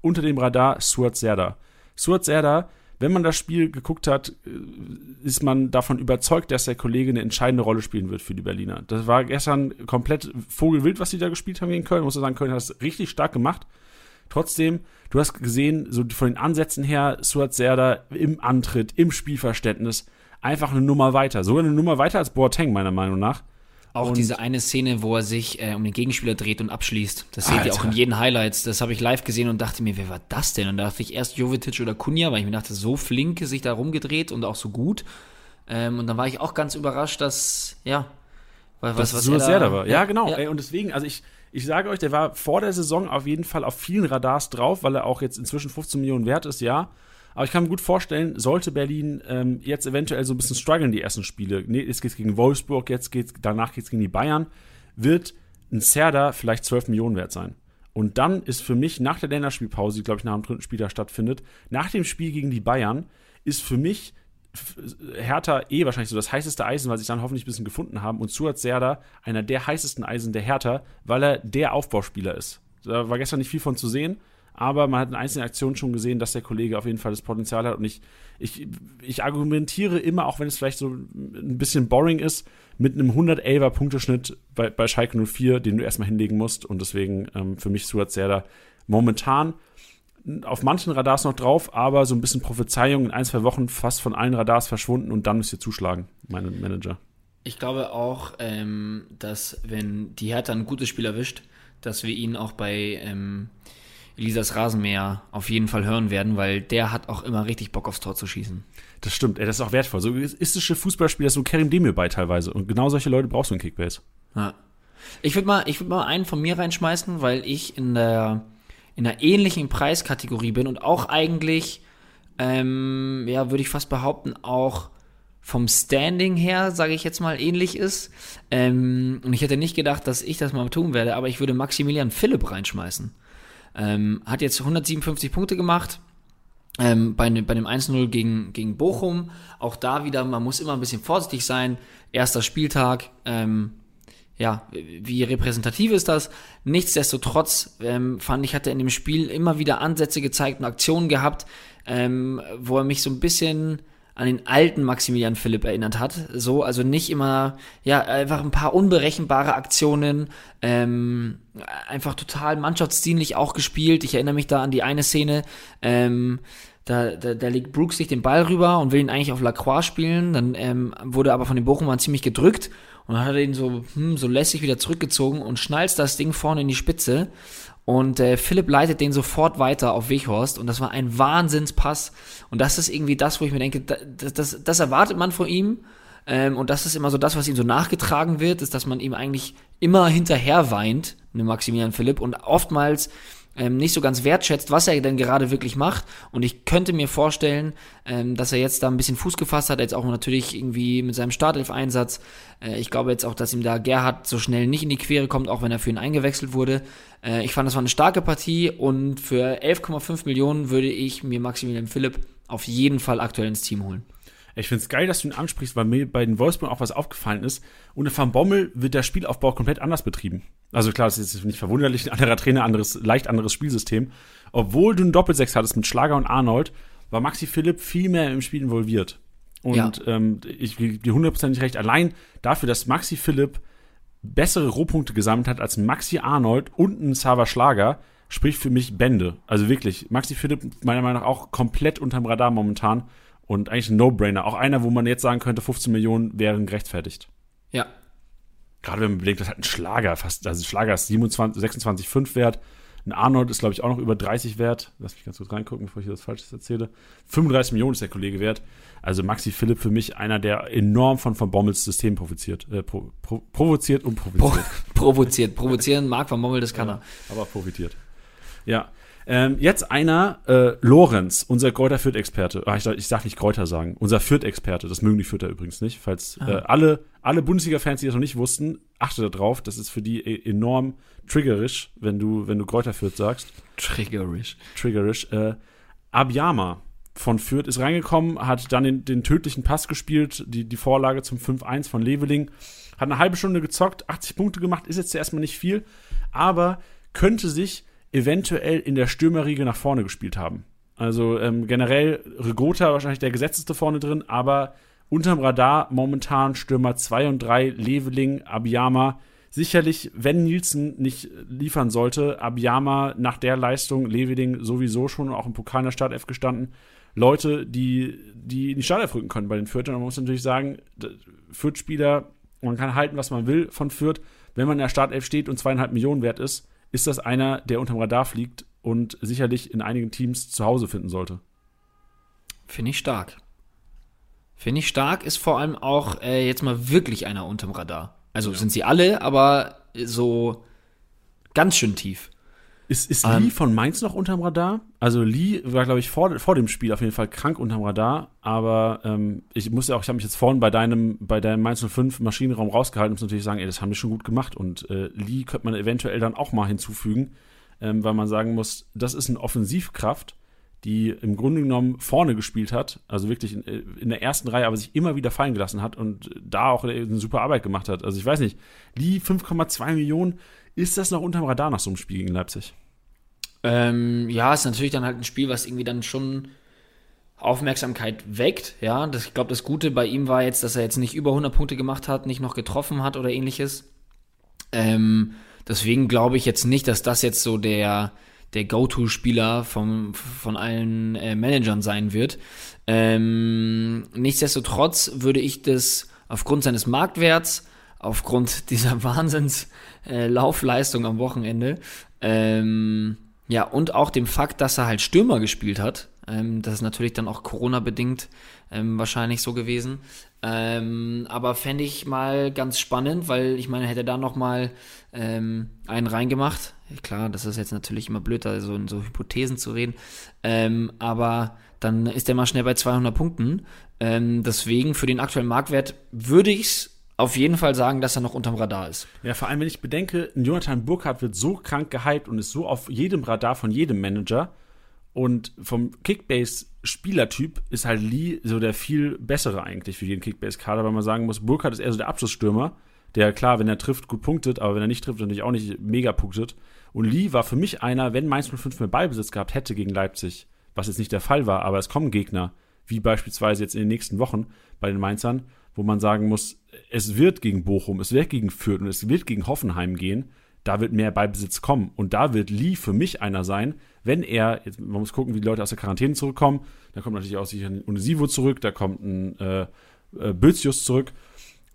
unter dem Radar Suat Serda. Suat Serda, wenn man das Spiel geguckt hat, äh, ist man davon überzeugt, dass der Kollege eine entscheidende Rolle spielen wird für die Berliner. Das war gestern komplett Vogelwild, was sie da gespielt haben gegen Köln. Ich muss sagen, Köln hat es richtig stark gemacht. Trotzdem, du hast gesehen, so von den Ansätzen her, Suat Serda im Antritt, im Spielverständnis, einfach eine Nummer weiter. Sogar eine Nummer weiter als Boateng, meiner Meinung nach. Auch und diese eine Szene, wo er sich äh, um den Gegenspieler dreht und abschließt. Das seht Alter. ihr auch in jeden Highlights. Das habe ich live gesehen und dachte mir, wer war das denn? Und da dachte ich erst Jovetic oder Kunja, weil ich mir dachte, so flink sich da rumgedreht und auch so gut. Ähm, und dann war ich auch ganz überrascht, dass, ja, was, das was so er da, sehr da war. Ja, ja genau. Ja. Ey, und deswegen, also ich, ich sage euch, der war vor der Saison auf jeden Fall auf vielen Radars drauf, weil er auch jetzt inzwischen 15 Millionen wert ist, ja. Aber ich kann mir gut vorstellen, sollte Berlin ähm, jetzt eventuell so ein bisschen strugglen, die ersten Spiele. Nee, jetzt geht's gegen Wolfsburg, jetzt geht's, danach geht's gegen die Bayern. wird ein Serda vielleicht 12 Millionen wert sein. Und dann ist für mich nach der Länderspielpause, die glaube ich nach dem dritten Spiel da stattfindet, nach dem Spiel gegen die Bayern, ist für mich Hertha eh wahrscheinlich so das heißeste Eisen, sie sich dann hoffentlich ein bisschen gefunden haben. Und Suat Serda einer der heißesten Eisen der Hertha, weil er der Aufbauspieler ist. Da war gestern nicht viel von zu sehen, aber man hat in einzelnen Aktionen schon gesehen, dass der Kollege auf jeden Fall das Potenzial hat. Und ich, ich, ich argumentiere immer, auch wenn es vielleicht so ein bisschen boring ist, mit einem 111er Punkteschnitt bei, bei Schalke 04, den du erstmal hinlegen musst. Und deswegen ähm, für mich Suat Serda momentan auf manchen Radars noch drauf, aber so ein bisschen Prophezeiung in ein, zwei Wochen fast von allen Radars verschwunden und dann müsst ihr zuschlagen, meine Manager. Ich glaube auch, ähm, dass wenn die Hertha ein gutes Spiel erwischt, dass wir ihn auch bei ähm, Elisas Rasenmäher auf jeden Fall hören werden, weil der hat auch immer richtig Bock aufs Tor zu schießen. Das stimmt, das ist auch wertvoll. So istische Fußballspieler, so Kerim Demir bei teilweise. Und genau solche Leute brauchst du in Kickbase. Ja. Ich würde mal, ich würd mal einen von mir reinschmeißen, weil ich in der in einer ähnlichen Preiskategorie bin und auch eigentlich, ähm, ja, würde ich fast behaupten, auch vom Standing her, sage ich jetzt mal, ähnlich ist. Ähm, und ich hätte nicht gedacht, dass ich das mal tun werde, aber ich würde Maximilian Philipp reinschmeißen. Ähm, hat jetzt 157 Punkte gemacht. Ähm, bei, ne, bei dem 1-0 gegen, gegen Bochum. Auch da wieder, man muss immer ein bisschen vorsichtig sein. Erster Spieltag. Ähm, ja, wie repräsentativ ist das? Nichtsdestotrotz ähm, fand ich, hat er in dem Spiel immer wieder Ansätze gezeigt und Aktionen gehabt, ähm, wo er mich so ein bisschen an den alten Maximilian Philipp erinnert hat. So, also nicht immer, ja, einfach ein paar unberechenbare Aktionen, ähm, einfach total mannschaftsdienlich auch gespielt. Ich erinnere mich da an die eine Szene, ähm, da, da, da legt Brooks sich den Ball rüber und will ihn eigentlich auf Lacroix spielen. Dann ähm, wurde aber von den Bochumern ziemlich gedrückt und dann hat er ihn so, hm, so lässig wieder zurückgezogen und schnalzt das Ding vorne in die Spitze. Und äh, Philipp leitet den sofort weiter auf Weghorst und das war ein Wahnsinnspass. Und das ist irgendwie das, wo ich mir denke, das, das, das erwartet man von ihm. Ähm, und das ist immer so das, was ihm so nachgetragen wird, ist, dass man ihm eigentlich immer hinterher weint, ne Maximilian Philipp. Und oftmals ähm, nicht so ganz wertschätzt, was er denn gerade wirklich macht. Und ich könnte mir vorstellen, ähm, dass er jetzt da ein bisschen Fuß gefasst hat, jetzt auch natürlich irgendwie mit seinem Startelf-Einsatz. Äh, ich glaube jetzt auch, dass ihm da Gerhard so schnell nicht in die Quere kommt, auch wenn er für ihn eingewechselt wurde. Äh, ich fand, das war eine starke Partie und für 11,5 Millionen würde ich mir Maximilian Philipp auf jeden Fall aktuell ins Team holen. Ich finde es geil, dass du ihn ansprichst, weil mir bei den Wolfsburg auch was aufgefallen ist. Unter Van Bommel wird der Spielaufbau komplett anders betrieben. Also klar, das ist jetzt nicht verwunderlich, ein anderer Trainer, anderes, leicht anderes Spielsystem. Obwohl du einen Doppelsechs hattest mit Schlager und Arnold, war Maxi Philipp viel mehr im Spiel involviert. Und ja. ähm, ich gebe dir hundertprozentig recht, allein dafür, dass Maxi Philipp bessere Rohpunkte gesammelt hat als Maxi Arnold und ein Sava Schlager, spricht für mich Bände. Also wirklich, Maxi Philipp meiner Meinung nach auch komplett unterm Radar momentan und eigentlich ein No-Brainer. Auch einer, wo man jetzt sagen könnte, 15 Millionen wären gerechtfertigt. Ja. Gerade wenn man bedenkt, das hat ein Schlager fast, also Schlager ist 27, 26,5 wert. Ein Arnold ist, glaube ich, auch noch über 30 wert. Lass mich ganz kurz reingucken, bevor ich hier das Falsches erzähle. 35 Millionen ist der Kollege wert. Also Maxi Philipp für mich einer, der enorm von Von Bommels System provoziert, äh, pro, pro, provoziert und provoziert. Pro, provoziert. Provozieren mag Von Bommel, das kann ja, er. Aber profitiert. Ja, ähm, jetzt einer, äh, Lorenz, unser Kräuter Fürth-Experte. Ah, ich, ich darf nicht Kräuter sagen. Unser Fürth-Experte. Das mögen die Fürther übrigens nicht. Falls ah. äh, alle, alle Bundesliga-Fans, die das noch nicht wussten, achtet darauf. Das ist für die e enorm triggerisch, wenn du, wenn du Kräuter Fürth sagst. Triggerisch. Triggerisch. Äh, Abiyama von Fürth ist reingekommen, hat dann den, den tödlichen Pass gespielt, die, die Vorlage zum 5-1 von Leveling. Hat eine halbe Stunde gezockt, 80 Punkte gemacht, ist jetzt erstmal nicht viel, aber könnte sich eventuell in der Stürmerriege nach vorne gespielt haben. Also ähm, generell Regota wahrscheinlich der gesetzeste vorne drin, aber unterm Radar momentan Stürmer 2 und 3, Leveling, Abiyama. Sicherlich, wenn Nielsen nicht liefern sollte, Abiyama nach der Leistung, Leveling sowieso schon auch im Pokal in der Startelf gestanden. Leute, die, die in die Startelf rücken können bei den Fürthern. Man muss natürlich sagen, Fürth-Spieler, man kann halten, was man will von Fürth. Wenn man in der Startelf steht und zweieinhalb Millionen wert ist, ist das einer, der unterm Radar fliegt und sicherlich in einigen Teams zu Hause finden sollte. Finde ich stark. Finde ich stark, ist vor allem auch äh, jetzt mal wirklich einer unterm Radar. Also ja. sind sie alle, aber so ganz schön tief. Ist, ist Lee von Mainz noch unterm Radar? Also Lee war, glaube ich, vor, vor dem Spiel auf jeden Fall krank unterm Radar, aber ähm, ich muss ja auch, ich habe mich jetzt vorhin bei deinem, bei deinem Mainz 05 Maschinenraum rausgehalten und muss natürlich sagen, ey, das haben die schon gut gemacht und äh, Lee könnte man eventuell dann auch mal hinzufügen, ähm, weil man sagen muss, das ist eine Offensivkraft, die im Grunde genommen vorne gespielt hat, also wirklich in, in, der ersten Reihe, aber sich immer wieder fallen gelassen hat und da auch eine super Arbeit gemacht hat. Also ich weiß nicht, Lee 5,2 Millionen, ist das noch unterm Radar nach so einem Spiel gegen Leipzig? Ähm, ja, ist natürlich dann halt ein Spiel, was irgendwie dann schon Aufmerksamkeit weckt. Ja, das, ich glaube, das Gute bei ihm war jetzt, dass er jetzt nicht über 100 Punkte gemacht hat, nicht noch getroffen hat oder ähnliches. Ähm, deswegen glaube ich jetzt nicht, dass das jetzt so der, der Go-To-Spieler von allen äh, Managern sein wird. Ähm, nichtsdestotrotz würde ich das aufgrund seines Marktwerts aufgrund dieser Wahnsinns-Laufleistung äh, am Wochenende. Ähm, ja, und auch dem Fakt, dass er halt Stürmer gespielt hat. Ähm, das ist natürlich dann auch Corona-bedingt ähm, wahrscheinlich so gewesen. Ähm, aber fände ich mal ganz spannend, weil ich meine, hätte er da noch mal ähm, einen reingemacht. Klar, das ist jetzt natürlich immer blöd, da so in so Hypothesen zu reden. Ähm, aber dann ist er mal schnell bei 200 Punkten. Ähm, deswegen für den aktuellen Marktwert würde ich es auf jeden Fall sagen, dass er noch unterm Radar ist. Ja, vor allem, wenn ich bedenke, Jonathan Burkhardt wird so krank gehypt und ist so auf jedem Radar von jedem Manager. Und vom Kickbase-Spielertyp ist halt Lee so der viel bessere eigentlich für jeden Kickbase-Kader, weil man sagen muss, Burkhardt ist eher so der Abschlussstürmer, der klar, wenn er trifft, gut punktet, aber wenn er nicht trifft, natürlich auch nicht mega punktet. Und Lee war für mich einer, wenn Mainz 05 mehr Ballbesitz gehabt hätte gegen Leipzig, was jetzt nicht der Fall war, aber es kommen Gegner, wie beispielsweise jetzt in den nächsten Wochen bei den Mainzern, wo man sagen muss, es wird gegen Bochum, es wird gegen Fürth und es wird gegen Hoffenheim gehen. Da wird mehr Beibesitz kommen. Und da wird Lee für mich einer sein, wenn er, jetzt, man muss gucken, wie die Leute aus der Quarantäne zurückkommen. Da kommt natürlich auch sicher ein Unisivo zurück, da kommt ein äh, äh, Bözius zurück.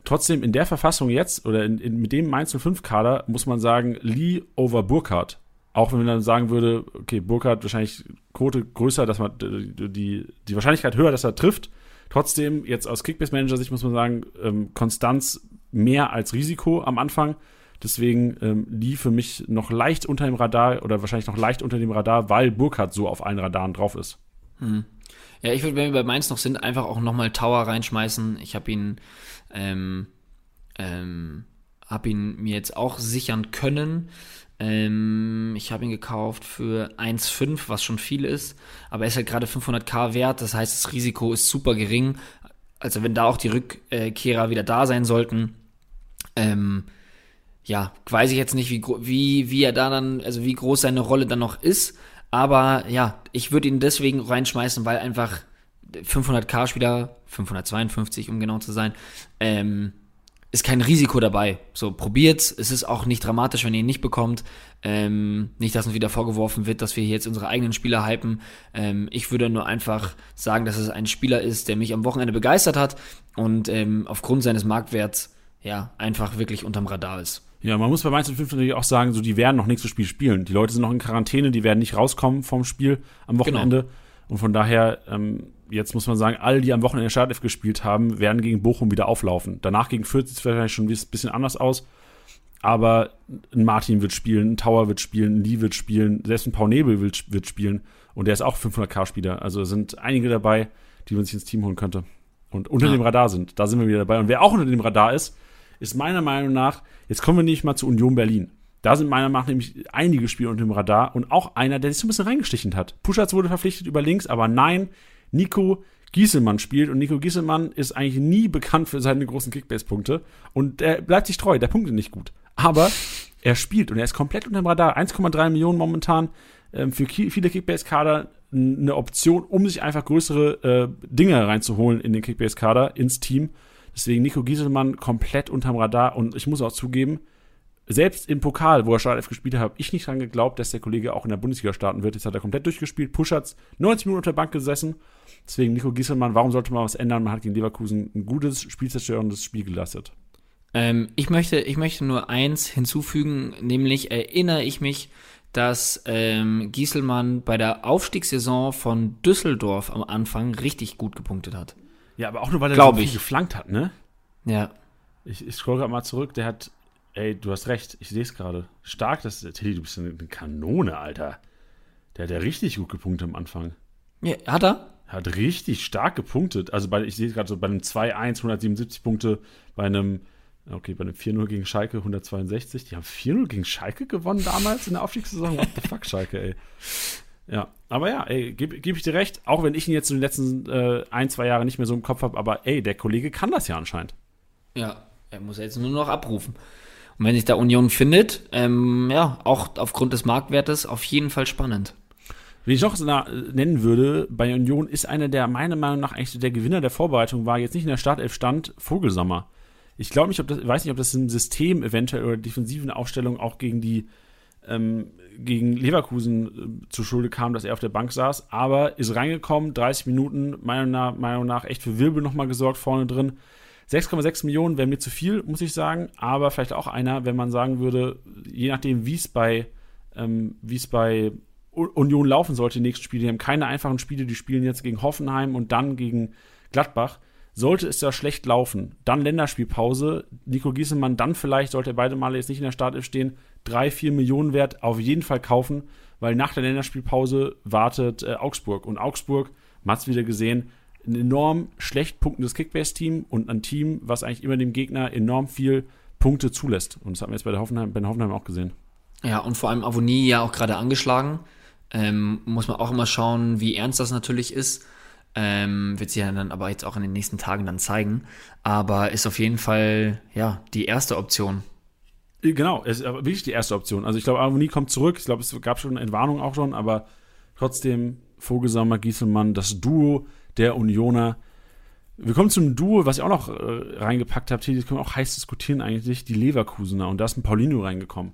Trotzdem in der Verfassung jetzt oder in, in, mit dem Mainz 05-Kader muss man sagen, Lee over Burkhardt. Auch wenn man dann sagen würde, okay, Burkhardt wahrscheinlich Quote größer, dass man die, die Wahrscheinlichkeit höher, dass er trifft. Trotzdem, jetzt aus Kickbase-Manager-Sicht muss man sagen, ähm, Konstanz mehr als Risiko am Anfang. Deswegen ähm, lief für mich noch leicht unter dem Radar oder wahrscheinlich noch leicht unter dem Radar, weil Burkhardt so auf allen Radaren drauf ist. Hm. Ja, ich würde, wenn wir bei Mainz noch sind, einfach auch nochmal Tower reinschmeißen. Ich habe ihn, ähm, ähm, habe ihn mir jetzt auch sichern können. Ähm, ich habe ihn gekauft für 1,5, was schon viel ist. Aber er ist halt gerade 500k wert. Das heißt, das Risiko ist super gering. Also wenn da auch die Rückkehrer wieder da sein sollten, ähm, ja, weiß ich jetzt nicht, wie, wie, wie er da dann, also wie groß seine Rolle dann noch ist. Aber ja, ich würde ihn deswegen reinschmeißen, weil einfach 500k Spieler, 552 um genau zu sein, ähm, ist kein Risiko dabei. So, probiert's. Es ist auch nicht dramatisch, wenn ihr ihn nicht bekommt. Ähm, nicht, dass uns wieder vorgeworfen wird, dass wir hier jetzt unsere eigenen Spieler hypen. Ähm, ich würde nur einfach sagen, dass es ein Spieler ist, der mich am Wochenende begeistert hat und ähm, aufgrund seines Marktwerts ja einfach wirklich unterm Radar ist. Ja, man muss bei Mainz 05 natürlich auch sagen, so die werden noch nächstes Spiel spielen. Die Leute sind noch in Quarantäne, die werden nicht rauskommen vom Spiel am Wochenende. Genau. Und von daher ähm, jetzt muss man sagen, alle, die am Wochenende in Startelf gespielt haben, werden gegen Bochum wieder auflaufen. Danach gegen Fürth sieht es wahrscheinlich schon ein bisschen anders aus. Aber ein Martin wird spielen, ein Tower wird spielen, ein Lee wird spielen, selbst ein Paul Nebel wird, wird spielen. Und der ist auch 500k-Spieler. Also sind einige dabei, die man sich ins Team holen könnte. Und unter ja. dem Radar sind. Da sind wir wieder dabei. Und wer auch unter dem Radar ist, ist meiner Meinung nach, jetzt kommen wir nicht mal zu Union Berlin. Da sind meiner Meinung nach nämlich einige Spieler unter dem Radar und auch einer, der sich so ein bisschen reingestichen hat. Puschatz wurde verpflichtet über links, aber nein, Nico Gieselmann spielt. Und Nico Gieselmann ist eigentlich nie bekannt für seine großen Kickbase-Punkte. Und er bleibt sich treu, der punktet nicht gut. Aber er spielt und er ist komplett unter dem Radar. 1,3 Millionen momentan ähm, für viele Kickbase-Kader eine Option, um sich einfach größere äh, Dinge reinzuholen in den Kickbase-Kader, ins Team. Deswegen Nico Gieselmann komplett unterm Radar. Und ich muss auch zugeben, selbst im Pokal, wo er Startelf gespielt hat, habe ich nicht dran geglaubt, dass der Kollege auch in der Bundesliga starten wird. Jetzt hat er komplett durchgespielt. Puschatz 90 Minuten auf der Bank gesessen. Deswegen Nico Gieselmann, warum sollte man was ändern? Man hat gegen Leverkusen ein gutes, spielzerstörendes Spiel geleistet. Ähm, ich, möchte, ich möchte nur eins hinzufügen, nämlich erinnere ich mich, dass ähm, Gieselmann bei der Aufstiegssaison von Düsseldorf am Anfang richtig gut gepunktet hat. Ja, aber auch nur, weil er so viel geflankt hat, ne? Ja. Ich, ich scroll gerade mal zurück. Der hat ey, du hast recht, ich sehe es gerade. Stark, dass Tilly, du bist eine Kanone, Alter. Der hat ja richtig gut gepunktet am Anfang. Ja, hat er? Hat richtig stark gepunktet. Also bei, ich sehe gerade so bei einem 2-1 177 Punkte, bei einem, okay, bei einem 4-0 gegen Schalke 162. Die haben 4-0 gegen Schalke gewonnen damals in der Aufstiegssaison. What the fuck, Schalke, ey. Ja, aber ja, ey, gebe geb ich dir recht, auch wenn ich ihn jetzt in den letzten äh, ein, zwei Jahren nicht mehr so im Kopf habe, aber ey, der Kollege kann das ja anscheinend. Ja, er muss jetzt nur noch abrufen. Und wenn sich da Union findet, ähm, ja, auch aufgrund des Marktwertes auf jeden Fall spannend. Wen ich noch nennen würde, bei Union ist einer, der meiner Meinung nach eigentlich der Gewinner der Vorbereitung war, jetzt nicht in der Startelf stand, Vogelsammer. Ich glaube nicht, ob das, weiß nicht, ob das im System eventuell oder defensiven Aufstellung auch gegen die ähm, gegen Leverkusen äh, zur Schulde kam, dass er auf der Bank saß, aber ist reingekommen, 30 Minuten, meiner Meinung nach echt für Wirbel nochmal gesorgt vorne drin. 6,6 Millionen wäre mir zu viel, muss ich sagen, aber vielleicht auch einer, wenn man sagen würde, je nachdem, wie es bei, ähm, wie es bei Union laufen sollte, die nächsten Spiele, die haben keine einfachen Spiele, die spielen jetzt gegen Hoffenheim und dann gegen Gladbach. Sollte es ja schlecht laufen, dann Länderspielpause, Nico Giesemann dann vielleicht, sollte er beide Male jetzt nicht in der Startelf stehen, drei, vier Millionen wert auf jeden Fall kaufen, weil nach der Länderspielpause wartet äh, Augsburg. Und Augsburg, man hat es wieder gesehen, ein enorm schlecht punktendes Kickbase-Team und ein Team, was eigentlich immer dem Gegner enorm viel Punkte zulässt. Und das haben wir jetzt bei der Hoffenheim, bei der Hoffenheim auch gesehen. Ja, und vor allem Avonie ja auch gerade angeschlagen. Ähm, muss man auch immer schauen, wie ernst das natürlich ist. Ähm, wird sich ja dann aber jetzt auch in den nächsten Tagen dann zeigen. Aber ist auf jeden Fall, ja, die erste Option. Äh, genau, es ist aber wirklich die erste Option. Also ich glaube, Avonie kommt zurück. Ich glaube, es gab schon eine Entwarnung auch schon, aber trotzdem Vogelsammer, Gieselmann, das Duo der Unioner. Wir kommen zum Duo, was ich auch noch äh, reingepackt habe. Hier können wir auch heiß diskutieren eigentlich, die Leverkusener. Und da ist ein Paulino reingekommen.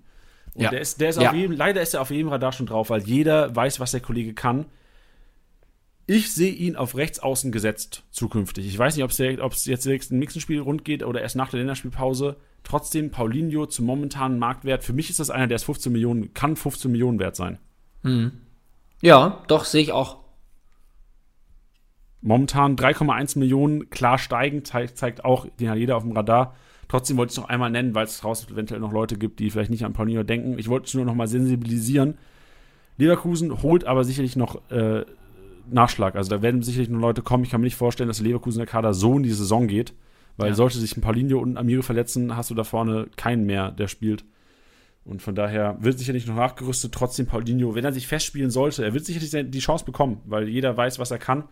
Und ja. der ist, der ist ja. auf jedem, leider ist er auf jedem Radar schon drauf, weil jeder weiß, was der Kollege kann. Ich sehe ihn auf rechts außen gesetzt zukünftig. Ich weiß nicht, ob es jetzt direkt im nächsten Spiel rund geht oder erst nach der Länderspielpause. Trotzdem, Paulinho zum momentanen Marktwert. Für mich ist das einer, der ist 15 Millionen, kann 15 Millionen wert sein. Hm. Ja, doch, sehe ich auch. Momentan 3,1 Millionen, klar steigend, zeigt, auch, den hat jeder auf dem Radar. Trotzdem wollte ich es noch einmal nennen, weil es draußen eventuell noch Leute gibt, die vielleicht nicht an Paulinho denken. Ich wollte es nur noch mal sensibilisieren. Leverkusen holt aber sicherlich noch äh, Nachschlag. Also da werden sicherlich noch Leute kommen. Ich kann mir nicht vorstellen, dass der Leverkusener Kader so in die Saison geht. Weil ja. sollte sich ein Paulinho und ein Amiri verletzen, hast du da vorne keinen mehr, der spielt. Und von daher wird sicherlich noch nachgerüstet. Trotzdem Paulinho, wenn er sich festspielen sollte, er wird sicherlich die Chance bekommen, weil jeder weiß, was er kann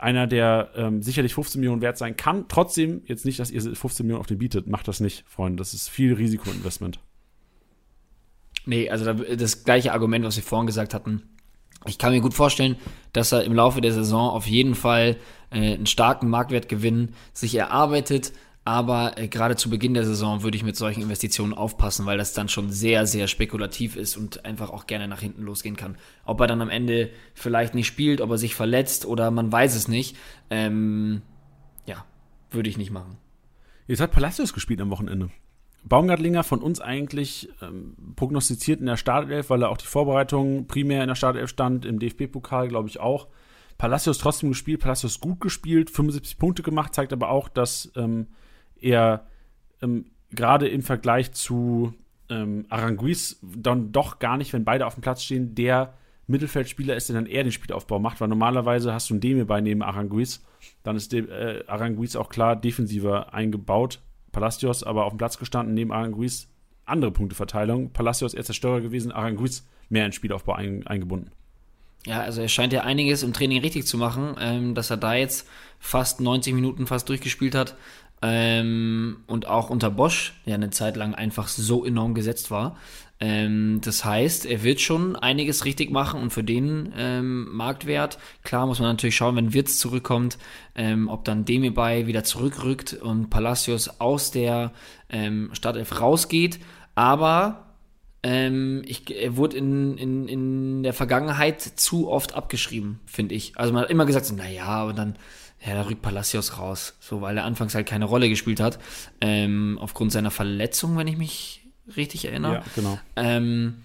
einer, der ähm, sicherlich 15 Millionen wert sein kann. Trotzdem, jetzt nicht, dass ihr 15 Millionen auf den bietet. Macht das nicht, Freunde. Das ist viel Risikoinvestment. Nee, also das gleiche Argument, was wir vorhin gesagt hatten. Ich kann mir gut vorstellen, dass er im Laufe der Saison auf jeden Fall äh, einen starken Marktwertgewinn sich erarbeitet, aber äh, gerade zu Beginn der Saison würde ich mit solchen Investitionen aufpassen, weil das dann schon sehr, sehr spekulativ ist und einfach auch gerne nach hinten losgehen kann. Ob er dann am Ende vielleicht nicht spielt, ob er sich verletzt oder man weiß es nicht. Ähm, ja, würde ich nicht machen. Jetzt hat Palacios gespielt am Wochenende. Baumgartlinger von uns eigentlich ähm, prognostiziert in der Startelf, weil er auch die Vorbereitung primär in der Startelf stand, im DFB-Pokal glaube ich auch. Palacios trotzdem gespielt, Palacios gut gespielt, 75 Punkte gemacht, zeigt aber auch, dass ähm, er ähm, gerade im Vergleich zu ähm, Aranguiz dann doch gar nicht, wenn beide auf dem Platz stehen, der Mittelfeldspieler ist, der dann eher den Spielaufbau macht, weil normalerweise hast du ein Demir bei neben Aranguiz, dann ist äh, Aranguiz auch klar defensiver eingebaut. Palacios aber auf dem Platz gestanden, neben Aranguiz andere Punkteverteilung. Palacios eher Zerstörer gewesen, Aranguiz mehr in Spielaufbau ein, eingebunden. Ja, also er scheint ja einiges im Training richtig zu machen, ähm, dass er da jetzt fast 90 Minuten fast durchgespielt hat. Ähm, und auch unter Bosch, der eine Zeit lang einfach so enorm gesetzt war. Ähm, das heißt, er wird schon einiges richtig machen und für den ähm, Marktwert, klar muss man natürlich schauen, wenn Wirtz zurückkommt, ähm, ob dann Demirbay wieder zurückrückt und Palacios aus der ähm, Startelf rausgeht. Aber ähm, ich, er wurde in, in, in der Vergangenheit zu oft abgeschrieben, finde ich. Also man hat immer gesagt, so, naja, aber dann ja, da rückt Palacios raus, so weil er anfangs halt keine Rolle gespielt hat, ähm, aufgrund seiner Verletzung, wenn ich mich richtig erinnere. Ja, genau. Ähm,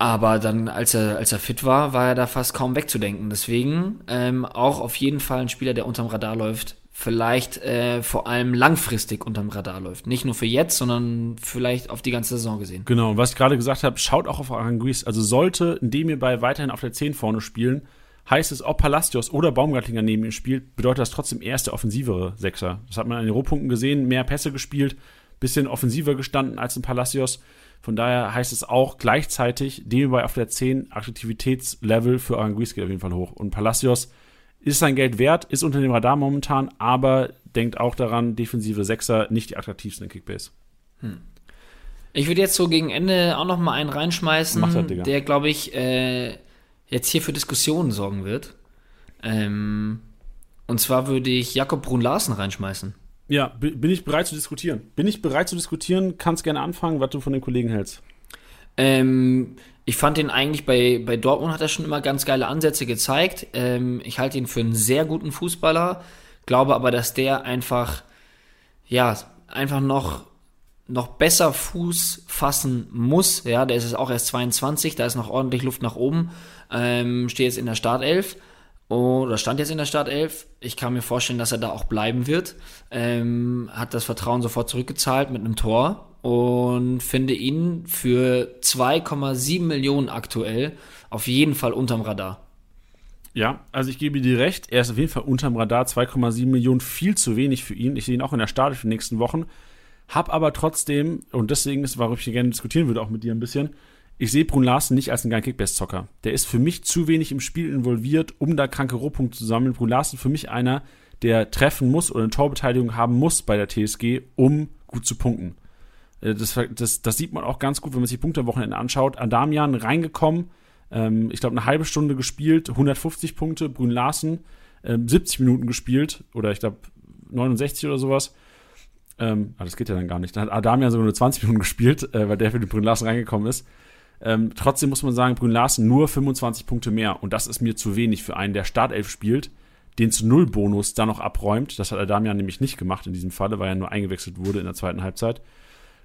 aber dann, als er, als er fit war, war er da fast kaum wegzudenken. Deswegen ähm, auch auf jeden Fall ein Spieler, der unterm Radar läuft, vielleicht äh, vor allem langfristig unterm Radar läuft. Nicht nur für jetzt, sondern vielleicht auf die ganze Saison gesehen. Genau, und was ich gerade gesagt habe, schaut auch auf Aranguiz. Also sollte bei weiterhin auf der 10 vorne spielen, heißt es, ob Palacios oder Baumgartlinger neben ihm spielt, bedeutet das trotzdem erst der offensivere Sechser. Das hat man an den Rohpunkten gesehen, mehr Pässe gespielt, bisschen offensiver gestanden als ein Palacios. Von daher heißt es auch gleichzeitig, bei auf der 10 Attraktivitätslevel für Aranguiz geht auf jeden Fall hoch. Und Palacios ist sein Geld wert, ist unter dem Radar momentan, aber denkt auch daran, defensive Sechser nicht die attraktivsten in Kickbase. Hm. Ich würde jetzt so gegen Ende auch noch mal einen reinschmeißen, das, der, glaube ich, äh, jetzt hier für Diskussionen sorgen wird. Ähm, und zwar würde ich Jakob Brun-Larsen reinschmeißen. Ja, bin ich bereit zu diskutieren. Bin ich bereit zu diskutieren, kannst gerne anfangen, was du von den Kollegen hältst. Ähm, ich fand ihn eigentlich bei, bei Dortmund hat er schon immer ganz geile Ansätze gezeigt. Ähm, ich halte ihn für einen sehr guten Fußballer, glaube aber, dass der einfach, ja, einfach noch, noch besser Fuß fassen muss. Ja, der ist jetzt auch erst 22, da ist noch ordentlich Luft nach oben. Ähm, steht jetzt in der Startelf oder stand jetzt in der Startelf. Ich kann mir vorstellen, dass er da auch bleiben wird. Ähm, hat das Vertrauen sofort zurückgezahlt mit einem Tor und finde ihn für 2,7 Millionen aktuell auf jeden Fall unterm Radar. Ja, also ich gebe dir recht, er ist auf jeden Fall unterm Radar, 2,7 Millionen, viel zu wenig für ihn. Ich sehe ihn auch in der Start für die nächsten Wochen. Hab aber trotzdem, und deswegen ist, warum ich hier gerne diskutieren würde, auch mit dir ein bisschen, ich sehe Brun Larsen nicht als einen geilen Kickbase-Zocker. Der ist für mich zu wenig im Spiel involviert, um da kranke Rohpunkte zu sammeln. Brun Larsen für mich einer, der treffen muss oder eine Torbeteiligung haben muss bei der TSG, um gut zu punkten. Äh, das, das, das sieht man auch ganz gut, wenn man sich die Punkte am Wochenende anschaut. Adamian reingekommen, ähm, ich glaube eine halbe Stunde gespielt, 150 Punkte, Brün Larsen ähm, 70 Minuten gespielt oder ich glaube 69 oder sowas. Ähm, ah, das geht ja dann gar nicht. Dann hat Adamian sogar nur 20 Minuten gespielt, äh, weil der für den Brün Larsen reingekommen ist. Ähm, trotzdem muss man sagen, Brün Larsen nur 25 Punkte mehr und das ist mir zu wenig für einen, der Startelf spielt, den zu Null Bonus dann noch abräumt. Das hat Adamian nämlich nicht gemacht in diesem Falle, weil er nur eingewechselt wurde in der zweiten Halbzeit.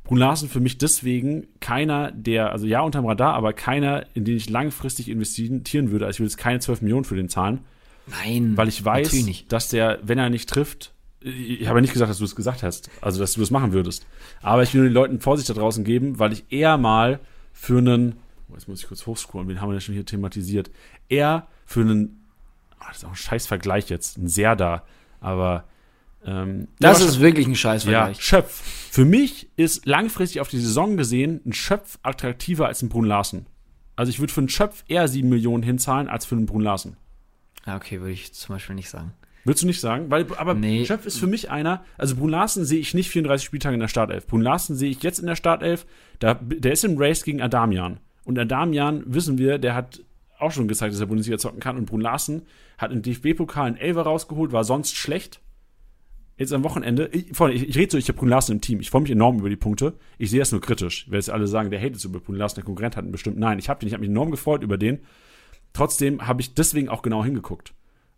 Brun Larsen für mich deswegen keiner, der, also ja unterm Radar, aber keiner, in den ich langfristig investieren würde. Also ich will jetzt keine 12 Millionen für den zahlen. Nein. Weil ich weiß, dass der, wenn er nicht trifft, ich habe ja nicht gesagt, dass du es gesagt hast, also dass du es machen würdest. Aber ich will nur den Leuten Vorsicht da draußen geben, weil ich eher mal für einen, oh, jetzt muss ich kurz hochscrollen, wen haben wir denn schon hier thematisiert, eher für einen, oh, das ist auch ein scheiß Vergleich jetzt, ein Serda, aber ähm, das ist wirklich ein Scheißvergleich. Ja, Schöpf. Für mich ist langfristig auf die Saison gesehen ein Schöpf attraktiver als ein Brun Larsen. Also ich würde für einen Schöpf eher 7 Millionen hinzahlen als für einen Brun Larsen. Ja, okay, würde ich zum Beispiel nicht sagen. Würdest du nicht sagen? Weil, aber nee. Schöpf ist für mich einer, also Brun Larsen sehe ich nicht 34 Spieltage in der Startelf. Brun Larsen sehe ich jetzt in der Startelf, da, der ist im Race gegen Adamian. Und Adamian, wissen wir, der hat auch schon gezeigt, dass er Bundesliga zocken kann. Und Brun Larsen hat im DFB-Pokal einen Elfer rausgeholt, war sonst schlecht jetzt am Wochenende, ich, ich, ich rede so, ich habe Brun Larsen im Team. Ich freue mich enorm über die Punkte. Ich sehe das nur kritisch. Werde jetzt alle sagen, der hatet über Brun Larsen, der Konkurrent hat ihn bestimmt. Nein, ich habe den, ich habe mich enorm gefreut über den. Trotzdem habe ich deswegen auch genau hingeguckt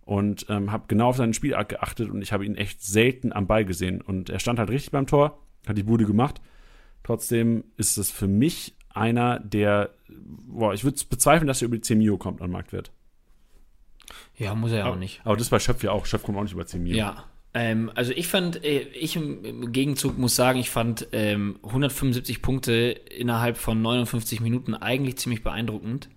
und ähm, habe genau auf seinen Spielart geachtet und ich habe ihn echt selten am Ball gesehen. Und er stand halt richtig beim Tor, hat die Bude gemacht. Trotzdem ist es für mich einer, der, boah, ich würde bezweifeln, dass er über die 10 Mio kommt an Marktwert. Ja, muss er ja auch nicht. Aber das bei Schöpf ja auch. Schöpf kommt auch nicht über 10 Mio. Ja, ähm, also ich fand, äh, ich im, Gegenzug muss sagen, ich fand ähm, 175 Punkte innerhalb von 59 Minuten eigentlich ziemlich beeindruckend.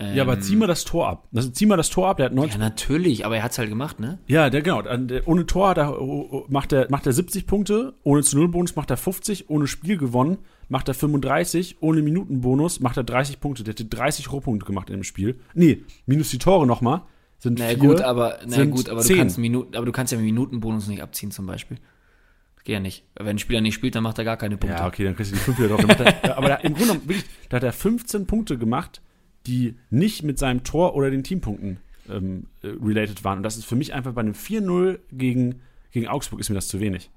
Ähm, ja, aber zieh mal das Tor ab. Das, zieh mal das Tor ab, der hat 90. Ja, natürlich, aber er hat es halt gemacht, ne? Ja, der, genau. Ohne Tor er, oh, oh, macht, er, macht er 70 Punkte, ohne zu Null Bonus macht er 50, ohne Spiel gewonnen macht er 35, ohne Minutenbonus macht er 30 Punkte. Der hätte 30 Rohpunkte gemacht in dem Spiel. Nee, minus die Tore nochmal sind naja, vier, gut, aber, naja, gut, aber du kannst Minuten, aber du kannst ja Minutenbonus nicht abziehen zum Beispiel. Geht ja nicht. Wenn ein Spieler nicht spielt, dann macht er gar keine Punkte. Ja, okay, dann kriegst du die fünf wieder drauf. er, aber der, im Grunde genommen, wirklich, da hat er 15 Punkte gemacht, die nicht mit seinem Tor oder den Teampunkten ähm, äh, related waren. Und das ist für mich einfach bei einem 4-0 gegen, gegen Augsburg ist mir das zu wenig.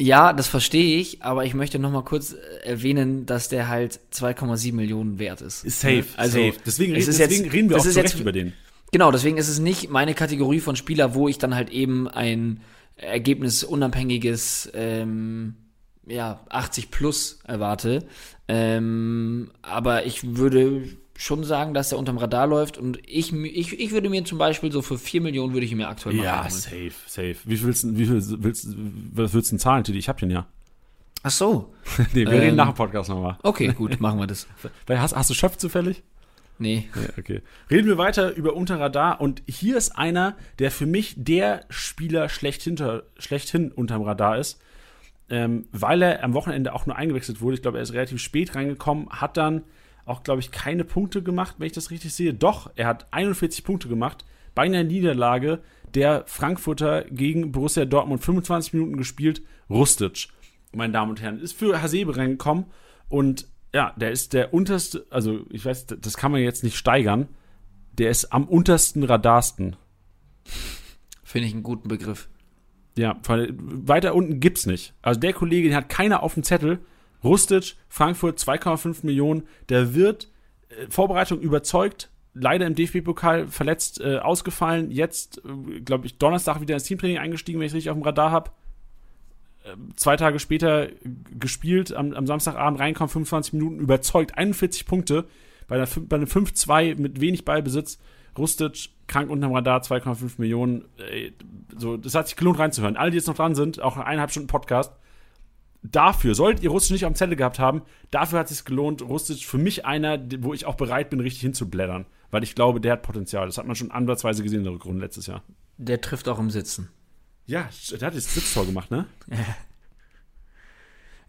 Ja, das verstehe ich, aber ich möchte noch mal kurz äh, erwähnen, dass der halt 2,7 Millionen wert ist. Safe, also, safe. Deswegen, deswegen jetzt, reden wir auch so recht über den. Genau, deswegen ist es nicht meine Kategorie von Spieler, wo ich dann halt eben ein ergebnisunabhängiges ähm, ja, 80 plus erwarte. Ähm, aber ich würde schon sagen, dass er unterm Radar läuft und ich, ich, ich würde mir zum Beispiel so für 4 Millionen würde ich ihn mir aktuell mal Ja, safe, safe. Wie viel willst, du- wie viel willst, was willst du denn zahlen, Titi? Ich hab den ja. Ach so. nee, wir Ähm. reden nach dem Podcast nochmal. Okay, gut, machen wir das. Hast, hast du Schöpf zufällig? Nee. Ja, okay. Reden wir weiter über Unterradar und hier ist einer, der für mich der Spieler schlechthin, schlechthin unterm Radar ist, ähm, weil er am Wochenende auch nur eingewechselt wurde. Ich glaube, er ist relativ spät reingekommen, hat dann auch, glaube ich, keine Punkte gemacht, wenn ich das richtig sehe. Doch, er hat 41 Punkte gemacht bei einer Niederlage der Frankfurter gegen Borussia Dortmund 25 Minuten gespielt. Rustic, meine Damen und Herren, ist für Hasebe reingekommen und ja, der ist der unterste, also ich weiß, das kann man jetzt nicht steigern. Der ist am untersten Radarsten. Finde ich einen guten Begriff. Ja, weiter unten gibt's nicht. Also der Kollege, den hat keiner auf dem Zettel. Rustic, Frankfurt 2,5 Millionen. Der wird äh, Vorbereitung überzeugt. Leider im DFB-Pokal verletzt äh, ausgefallen. Jetzt, äh, glaube ich, Donnerstag wieder ins Teamtraining eingestiegen, wenn ich es richtig auf dem Radar habe. Zwei Tage später äh, gespielt, am, am Samstagabend reinkommen, 25 Minuten, überzeugt, 41 Punkte bei, einer, bei einem 5-2 mit wenig Ballbesitz. Rustic, krank unterm Radar, 2,5 Millionen. Ey, so, das hat sich gelohnt reinzuhören. Alle, die jetzt noch dran sind, auch eineinhalb Stunden Podcast, dafür, solltet ihr Rustic nicht dem Zettel gehabt haben, dafür hat es sich gelohnt. Rustic für mich einer, wo ich auch bereit bin, richtig hinzublättern. Weil ich glaube, der hat Potenzial. Das hat man schon ansatzweise gesehen in der Rückrunde letztes Jahr. Der trifft auch im Sitzen. Ja, der hat jetzt Sitztor gemacht, ne?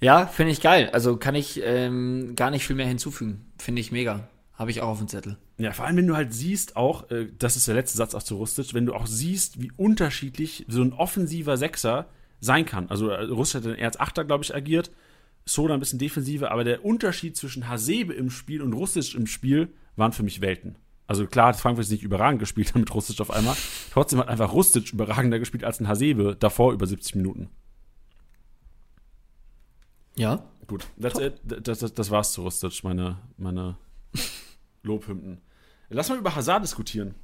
Ja, finde ich geil. Also kann ich ähm, gar nicht viel mehr hinzufügen. Finde ich mega. Habe ich auch auf dem Zettel. Ja, vor allem, wenn du halt siehst auch, äh, das ist der letzte Satz auch zu Rustic, wenn du auch siehst, wie unterschiedlich so ein offensiver Sechser sein kann. Also äh, Rustic hat als Achter, glaube ich, agiert, Soda ein bisschen defensiver, aber der Unterschied zwischen Hasebe im Spiel und Rustic im Spiel waren für mich Welten. Also klar hat Frankfurt nicht überragend gespielt mit Rustic auf einmal, trotzdem hat einfach Rustic überragender gespielt als ein Hasebe davor über 70 Minuten. Ja. Gut, that's it. Das, das, das war's zu Rustic, meine, meine Lobhymnen. Lass mal über Hazard diskutieren.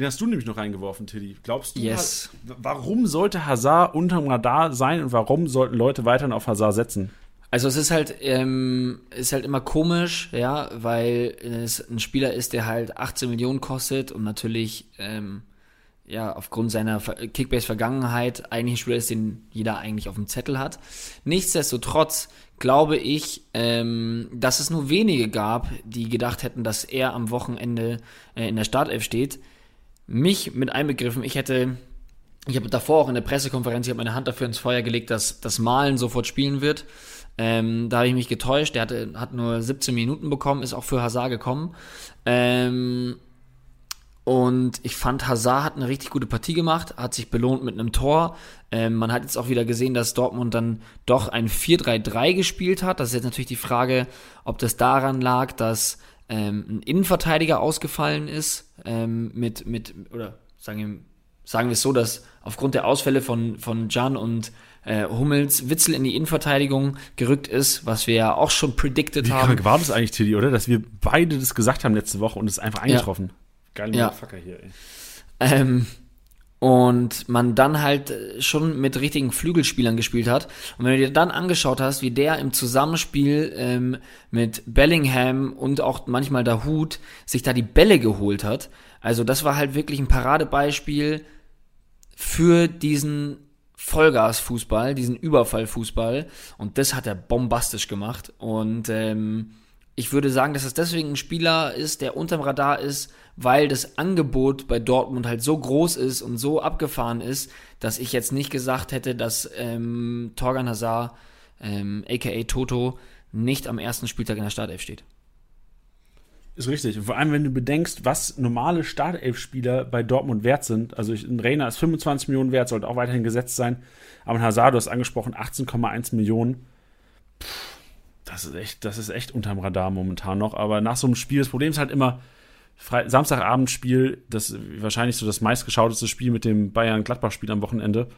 Den hast du nämlich noch reingeworfen, Tilly. Glaubst du, Yes. Warum sollte Hazard unterm Radar sein und warum sollten Leute weiterhin auf Hazard setzen? Also es ist halt, ähm, ist halt immer komisch, ja, weil es ein Spieler ist, der halt 18 Millionen kostet und natürlich, ähm, ja, aufgrund seiner Ver- Kickbase-Vergangenheit eigentlich ein Spieler ist, den jeder eigentlich auf dem Zettel hat. Nichtsdestotrotz glaube ich, ähm, dass es nur wenige gab, die gedacht hätten, dass er am Wochenende äh, in der Startelf steht. Mich mit einbegriffen, ich hätte ich habe davor auch in der Pressekonferenz, ich habe meine Hand dafür ins Feuer gelegt, dass das Malen sofort spielen wird. Ähm, da habe ich mich getäuscht. Der hatte, hat nur 17 Minuten bekommen, ist auch für Hazard gekommen. Ähm, und ich fand, Hazard hat eine richtig gute Partie gemacht, hat sich belohnt mit einem Tor. Ähm, man hat jetzt auch wieder gesehen, dass Dortmund dann doch ein 4-3-3 gespielt hat. Das ist jetzt natürlich die Frage, ob das daran lag, dass ähm, ein Innenverteidiger ausgefallen ist, ähm, mit, mit, oder sagen wir, sagen wir es so, dass aufgrund der Ausfälle von, von Jan und äh, Hummels Witzel in die Innenverteidigung gerückt ist, was wir ja auch schon predicted Wie haben. krank war das eigentlich, Tilly, oder? Dass wir beide das gesagt haben letzte Woche und es einfach eingetroffen. Geil, Ja. Motherfucker hier, ey. Ähm, und man dann halt äh, schon mit richtigen Flügelspielern gespielt hat. Und wenn du dir dann angeschaut hast, wie der im Zusammenspiel ähm, mit Bellingham und auch manchmal der Hut sich da die Bälle geholt hat, also das war halt wirklich ein Paradebeispiel für diesen Vollgasfußball, diesen Überfallfußball. Und das hat er bombastisch gemacht. Und ähm, ich würde sagen, dass es deswegen ein Spieler ist, der unterm Radar ist, weil das Angebot bei Dortmund halt so groß ist und so abgefahren ist, dass ich jetzt nicht gesagt hätte, dass ähm, Torgan Hazard, ähm, aka Toto, nicht am ersten Spieltag in der Startelf steht. Ist richtig. Und vor allem, wenn du bedenkst, was normale Startelf-Spieler bei Dortmund wert sind. Also ein Reiner ist 25 Millionen wert, sollte auch weiterhin gesetzt sein. Aber ein Hazard, du hast angesprochen, 18,1 Millionen. Das ist echt, das ist echt unterm Radar momentan noch. Aber nach so einem Spiel, das Problem ist halt immer, Fre Samstagabendspiel, das wahrscheinlich so das meistgeschauteste Spiel mit dem Bayern-Gladbach-Spiel am Wochenende,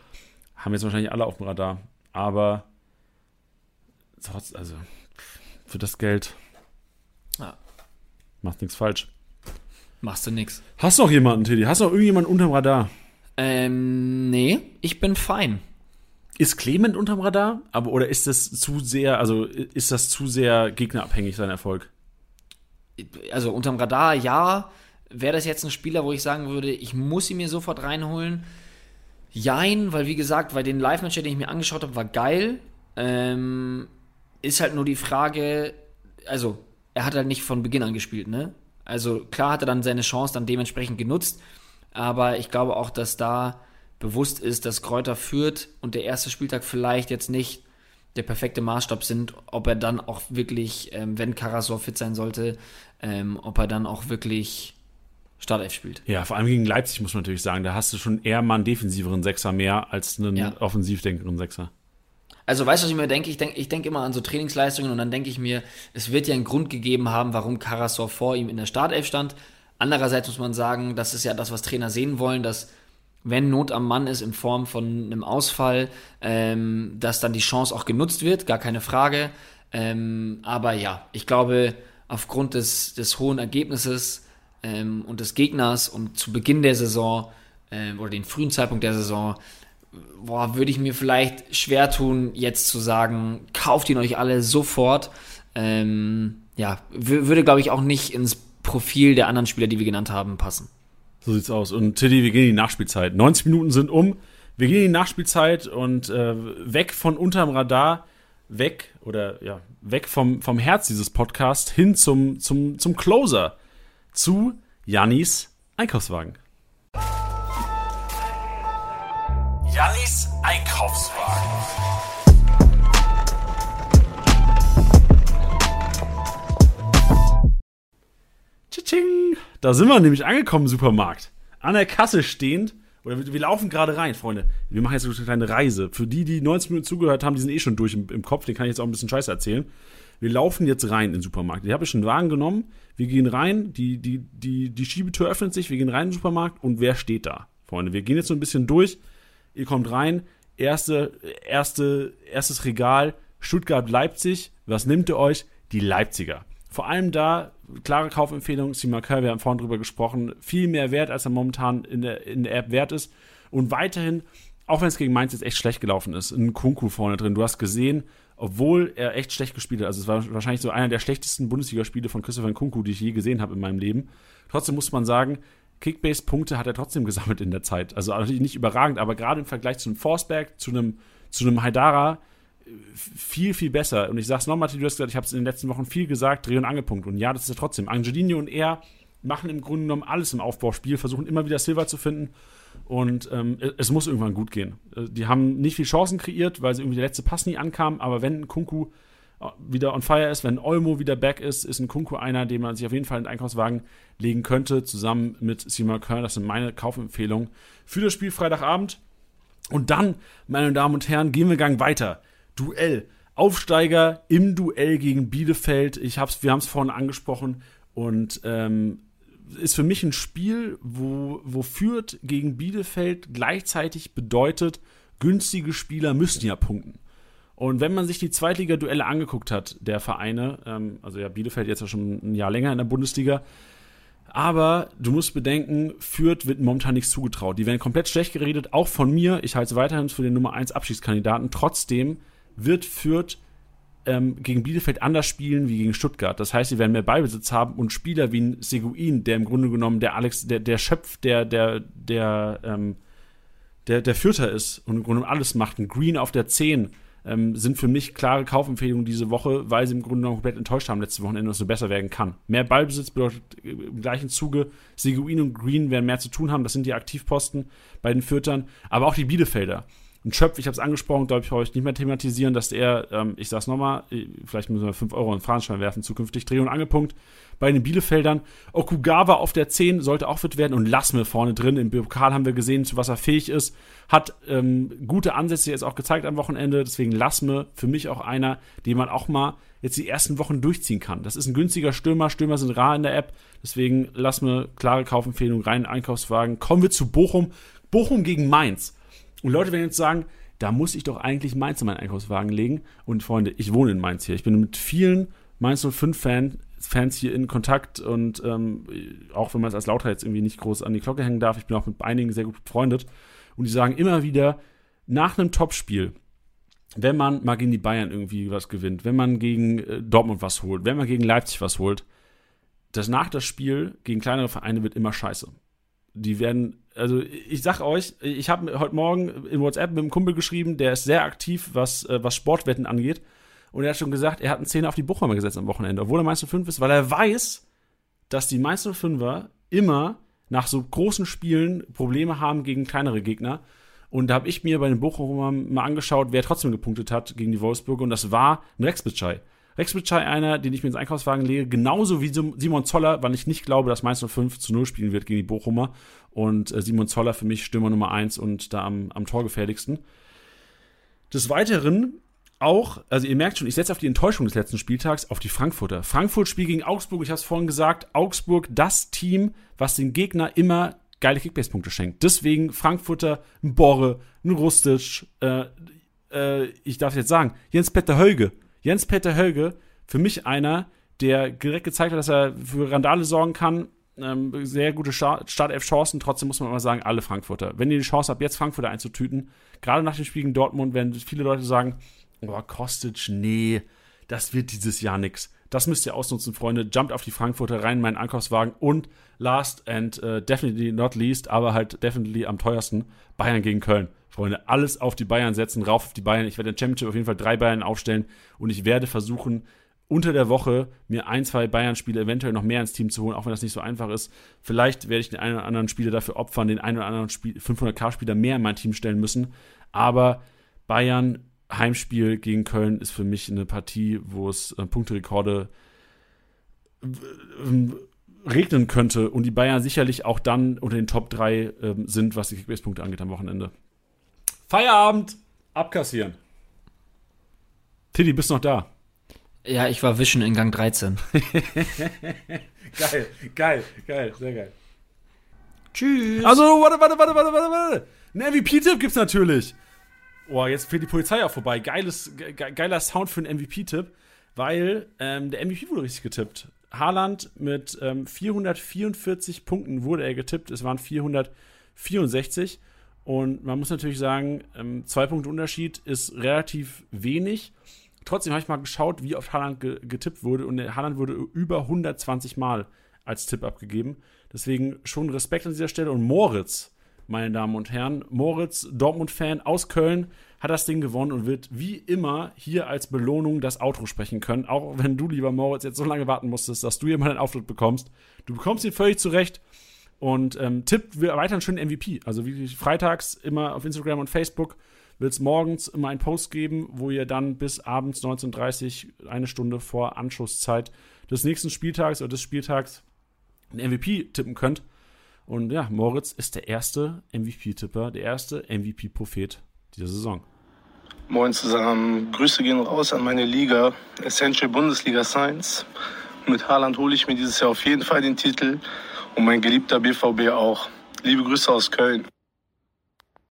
haben jetzt wahrscheinlich alle auf dem Radar. Aber trotz, also für das Geld Ja. macht nichts falsch. Machst du nix. Hast du noch jemanden, Teddy? Hast du noch irgendjemanden unterm Radar? Ähm, nee, ich bin fein. Ist Clement unterm Radar? Aber oder ist das zu sehr, also ist das zu sehr gegnerabhängig, sein Erfolg? also unterm Radar, ja. Wäre das jetzt ein Spieler, wo ich sagen würde, ich muss ihn mir sofort reinholen? Jein, weil wie gesagt, weil den Live-Match, den ich mir angeschaut habe, war geil. Ähm, ist halt nur die Frage, also er hat halt nicht von Beginn an gespielt, ne? Also klar hat er dann seine Chance dann dementsprechend genutzt, aber ich glaube auch, dass da bewusst ist, dass Kräuter führt und der erste Spieltag vielleicht jetzt nicht der perfekte Maßstab sind, ob er dann auch wirklich, ähm, wenn Karasor fit sein sollte, ähm, ob er dann auch wirklich Startelf spielt. Ja, vor allem gegen Leipzig muss man natürlich sagen, da hast du schon eher mal einen defensiveren Sechser mehr als einen ja. offensivdenkenden Sechser. Also weißt du, was ich mir denke? Ich denke ich denk immer an so Trainingsleistungen und dann denke ich mir, es wird ja einen Grund gegeben haben, warum Karasor vor ihm in der Startelf stand. Andererseits muss man sagen, das ist ja das, was Trainer sehen wollen, dass wenn Not am Mann ist in Form von einem Ausfall, ähm, dass dann die Chance auch genutzt wird, gar keine Frage. Ähm, aber ja, ich glaube, aufgrund des, des hohen Ergebnisses ähm, und des Gegners und zu Beginn der Saison ähm, oder den frühen Zeitpunkt der Saison boah, würde ich mir vielleicht schwer tun, jetzt zu sagen, kauft ihn euch alle sofort. Ähm, ja, würde, glaube ich, auch nicht ins Profil der anderen Spieler, die wir genannt haben, passen. So sieht's aus. Und Tiddy, wir gehen in die Nachspielzeit. 90 Minuten sind um. Wir gehen in die Nachspielzeit und äh, weg von unterm Radar, weg oder ja, weg vom, vom Herz dieses Podcasts hin zum, zum, zum Closer. Zu Jannis Einkaufswagen. Jannis Einkaufswagen. Tsching. Da sind wir nämlich angekommen im Supermarkt. An der Kasse stehend. Oder wir, wir laufen gerade rein, Freunde. Wir machen jetzt eine kleine Reise. Für die, die 90 Minuten zugehört haben, die sind eh schon durch im, im Kopf. Den kann ich jetzt auch ein bisschen Scheiße erzählen. Wir laufen jetzt rein in den Supermarkt. Ich habe schon einen Wagen genommen. Wir gehen rein. Die, die, die, die Schiebetür öffnet sich. Wir gehen rein in den Supermarkt. Und wer steht da? Freunde, wir gehen jetzt so ein bisschen durch. Ihr kommt rein, erste, erste, erstes Regal, Stuttgart-Leipzig. Was nimmt ihr euch? Die Leipziger. Vor allem da, klare Kaufempfehlung, Sima Kerr, wir haben vorhin drüber gesprochen, viel mehr wert, als er momentan in der, in der App wert ist. Und weiterhin, auch wenn es gegen Mainz jetzt echt schlecht gelaufen ist, ein Kunku vorne drin. Du hast gesehen, obwohl er echt schlecht gespielt hat, also es war wahrscheinlich so einer der schlechtesten Bundesligaspiele von Christopher Kunku, die ich je gesehen habe in meinem Leben. Trotzdem muss man sagen, Kickbase-Punkte hat er trotzdem gesammelt in der Zeit. Also natürlich nicht überragend, aber gerade im Vergleich zu einem Forsberg, zu einem, zu einem Haidara, viel, viel besser. Und ich sag's nochmal, du hast gesagt, ich habe es in den letzten Wochen viel gesagt, Dreh- und Angepunkt. Und ja, das ist ja trotzdem. Angelino und er machen im Grunde genommen alles im Aufbauspiel, versuchen immer wieder Silver zu finden. Und ähm, es muss irgendwann gut gehen. Äh, die haben nicht viel Chancen kreiert, weil sie irgendwie der letzte Pass nie ankam. Aber wenn Kunku wieder on fire ist, wenn Olmo wieder back ist, ist ein Kunku einer, den man sich auf jeden Fall in den Einkaufswagen legen könnte, zusammen mit Simon Kern. Das sind meine Kaufempfehlungen für das Spiel Freitagabend. Und dann, meine Damen und Herren, gehen wir Gang weiter. Duell. Aufsteiger im Duell gegen Bielefeld. Ich hab's, wir haben es vorhin angesprochen und ähm, ist für mich ein Spiel, wo, wo Fürth gegen Bielefeld gleichzeitig bedeutet, günstige Spieler müssen ja punkten. Und wenn man sich die Zweitliga-Duelle angeguckt hat, der Vereine, ähm, also ja, Bielefeld jetzt ja schon ein Jahr länger in der Bundesliga, aber du musst bedenken, Fürth wird momentan nichts zugetraut. Die werden komplett schlecht geredet, auch von mir. Ich halte es weiterhin für den Nummer 1 Abschiedskandidaten. Trotzdem wird Fürth ähm, gegen Bielefeld anders spielen wie gegen Stuttgart. Das heißt, sie werden mehr Ballbesitz haben und Spieler wie ein Seguin, der im Grunde genommen der Alex, der, der Schöpf der, der, der, ähm, der, der Fürther ist und im Grunde alles macht. Ein Green auf der 10 ähm, sind für mich klare Kaufempfehlungen diese Woche, weil sie im Grunde noch komplett enttäuscht haben letzte Wochenende, dass es so besser werden kann. Mehr Ballbesitz bedeutet im gleichen Zuge, Seguin und Green werden mehr zu tun haben. Das sind die Aktivposten bei den Fürtern, aber auch die Bielefelder. Und Schöpf, ich habe es angesprochen, glaube ich, heute nicht mehr thematisieren, dass er, ähm, ich sag's nochmal, vielleicht müssen wir 5 Euro in Fahnenschein werfen, zukünftig Dreh- und Angepunkt bei den Bielefeldern. Okugawa auf der 10 sollte auch fit werden und Lassme vorne drin. Im Pokal haben wir gesehen, zu was er fähig ist. Hat ähm, gute Ansätze jetzt auch gezeigt am Wochenende. Deswegen Lassme für mich auch einer, den man auch mal jetzt die ersten Wochen durchziehen kann. Das ist ein günstiger Stürmer. Stürmer sind rar in der App. Deswegen Lassme, klare Kaufempfehlung, rein Einkaufswagen. Kommen wir zu Bochum. Bochum gegen Mainz. Und Leute werden jetzt sagen, da muss ich doch eigentlich Mainz in meinen Einkaufswagen legen. Und Freunde, ich wohne in Mainz hier. Ich bin mit vielen Mainz 05 Fan, Fans hier in Kontakt und ähm, auch wenn man es als Lauter jetzt irgendwie nicht groß an die Glocke hängen darf, ich bin auch mit einigen sehr gut befreundet und die sagen immer wieder, nach einem Topspiel, wenn man mal gegen die Bayern irgendwie was gewinnt, wenn man gegen äh, Dortmund was holt, wenn man gegen Leipzig was holt, das nach das Spiel gegen kleinere Vereine wird immer scheiße. Die werden, also ich sag euch, ich habe heute Morgen in WhatsApp mit einem Kumpel geschrieben, der ist sehr aktiv, was, äh, was Sportwetten angeht. Und er hat schon gesagt, er hat einen Zehner auf die Bochumer gesetzt am Wochenende, obwohl er Meister 5 ist, weil er weiß, dass die Meister 5er immer nach so großen Spielen Probleme haben gegen kleinere Gegner. Und da habe ich mir bei den Bochumern mal angeschaut, wer trotzdem gepunktet hat gegen die Wolfsburger. Und das war ein Rex Bitschei. Rex Bitschei, einer, den ich mir ins Einkaufswagen lege, genauso wie Simon Zoller, weil ich nicht glaube, dass Mainz 05 zu 0 spielen wird gegen die Bochumer. Und äh, Simon Zoller für mich Stürmer Nummer 1 und da am, am torgefährlichsten. Des Weiteren auch, also ihr merkt schon, ich setze auf die Enttäuschung des letzten Spieltags, auf die Frankfurter. Frankfurt Spiel gegen Augsburg, ich habe es vorhin gesagt, Augsburg das Team, was den Gegner immer geile Kickbase-Punkte schenkt. Deswegen Frankfurter, ein Borre, ein Rustic, äh, äh, ich darf jetzt sagen, Jens-Peter Hölge. Jens-Peter Hölge, für mich einer, der direkt gezeigt hat, dass er für Randale sorgen kann. Ähm, sehr gute Startelf-Chancen, trotzdem muss man immer sagen, alle Frankfurter. Wenn ihr die Chance habt, jetzt Frankfurter einzutüten, gerade nach dem Spiel gegen Dortmund werden viele Leute sagen, boah, Kostic, nee, das wird dieses Jahr nix. Das müsst ihr ausnutzen, Freunde. Jumpt auf die Frankfurter rein in meinen Einkaufswagen und last and uh, definitely not least, aber halt definitely am teuersten, Bayern gegen Köln. Freunde, alles auf die Bayern setzen, rauf auf die Bayern. Ich werde in Championship auf jeden Fall drei Bayern aufstellen und ich werde versuchen, unter der Woche mir ein, zwei Bayern-Spiele eventuell noch mehr ins Team zu holen, auch wenn das nicht so einfach ist. Vielleicht werde ich den einen oder anderen Spieler dafür opfern, den einen oder anderen 500k-Spieler mehr in mein Team stellen müssen. Aber Bayern Heimspiel gegen Köln ist für mich eine Partie, wo es äh, Punkterekorde regnen könnte und die Bayern sicherlich auch dann unter den Top 3 äh, sind, was die Kickbase-Punkte angeht am Wochenende. Feierabend! Abkassieren. Tiddy, bist noch da? Ja, ich war wischen in Gang 13. geil, geil, geil, sehr geil. Tschüss. Also, warte, warte, warte, warte, warte, warte. Ein MVP-Tipp gibt's natürlich. Oh, jetzt fehlt die Polizei auch vorbei. Geiles, ge geiler Sound für einen MVP-Tipp, weil ähm, der MVP wurde richtig getippt. Haaland mit ähm, 444 Punkten wurde er getippt. Es waren 464. Und man muss natürlich sagen, ähm, zwei Punkte Unterschied ist relativ wenig. Trotzdem habe ich mal geschaut, wie oft Haaland ge getippt wurde. Und Haaland wurde über 120 Mal als Tipp abgegeben. Deswegen schon Respekt an dieser Stelle. Und Moritz meine Damen und Herren. Moritz, Dortmund-Fan aus Köln, hat das Ding gewonnen und wird wie immer hier als Belohnung das Outro sprechen können. Auch wenn du, lieber Moritz, jetzt so lange warten musstest, dass du hier mal einen Auftritt bekommst. Du bekommst ihn völlig zurecht und ähm, tippt weiter einen schönen MVP. Also wie freitags immer auf Instagram und Facebook wird es morgens immer einen Post geben, wo ihr dann bis abends 19.30 Uhr, eine Stunde vor Anschlusszeit des nächsten Spieltags oder des Spieltags einen MVP tippen könnt. Und ja, Moritz ist der erste MVP-Tipper, der erste MVP-Prophet dieser Saison. Moin zusammen, Grüße gehen raus an meine Liga, Essential Bundesliga Science. Mit Haaland hole ich mir dieses Jahr auf jeden Fall den Titel und mein geliebter BVB auch. Liebe Grüße aus Köln.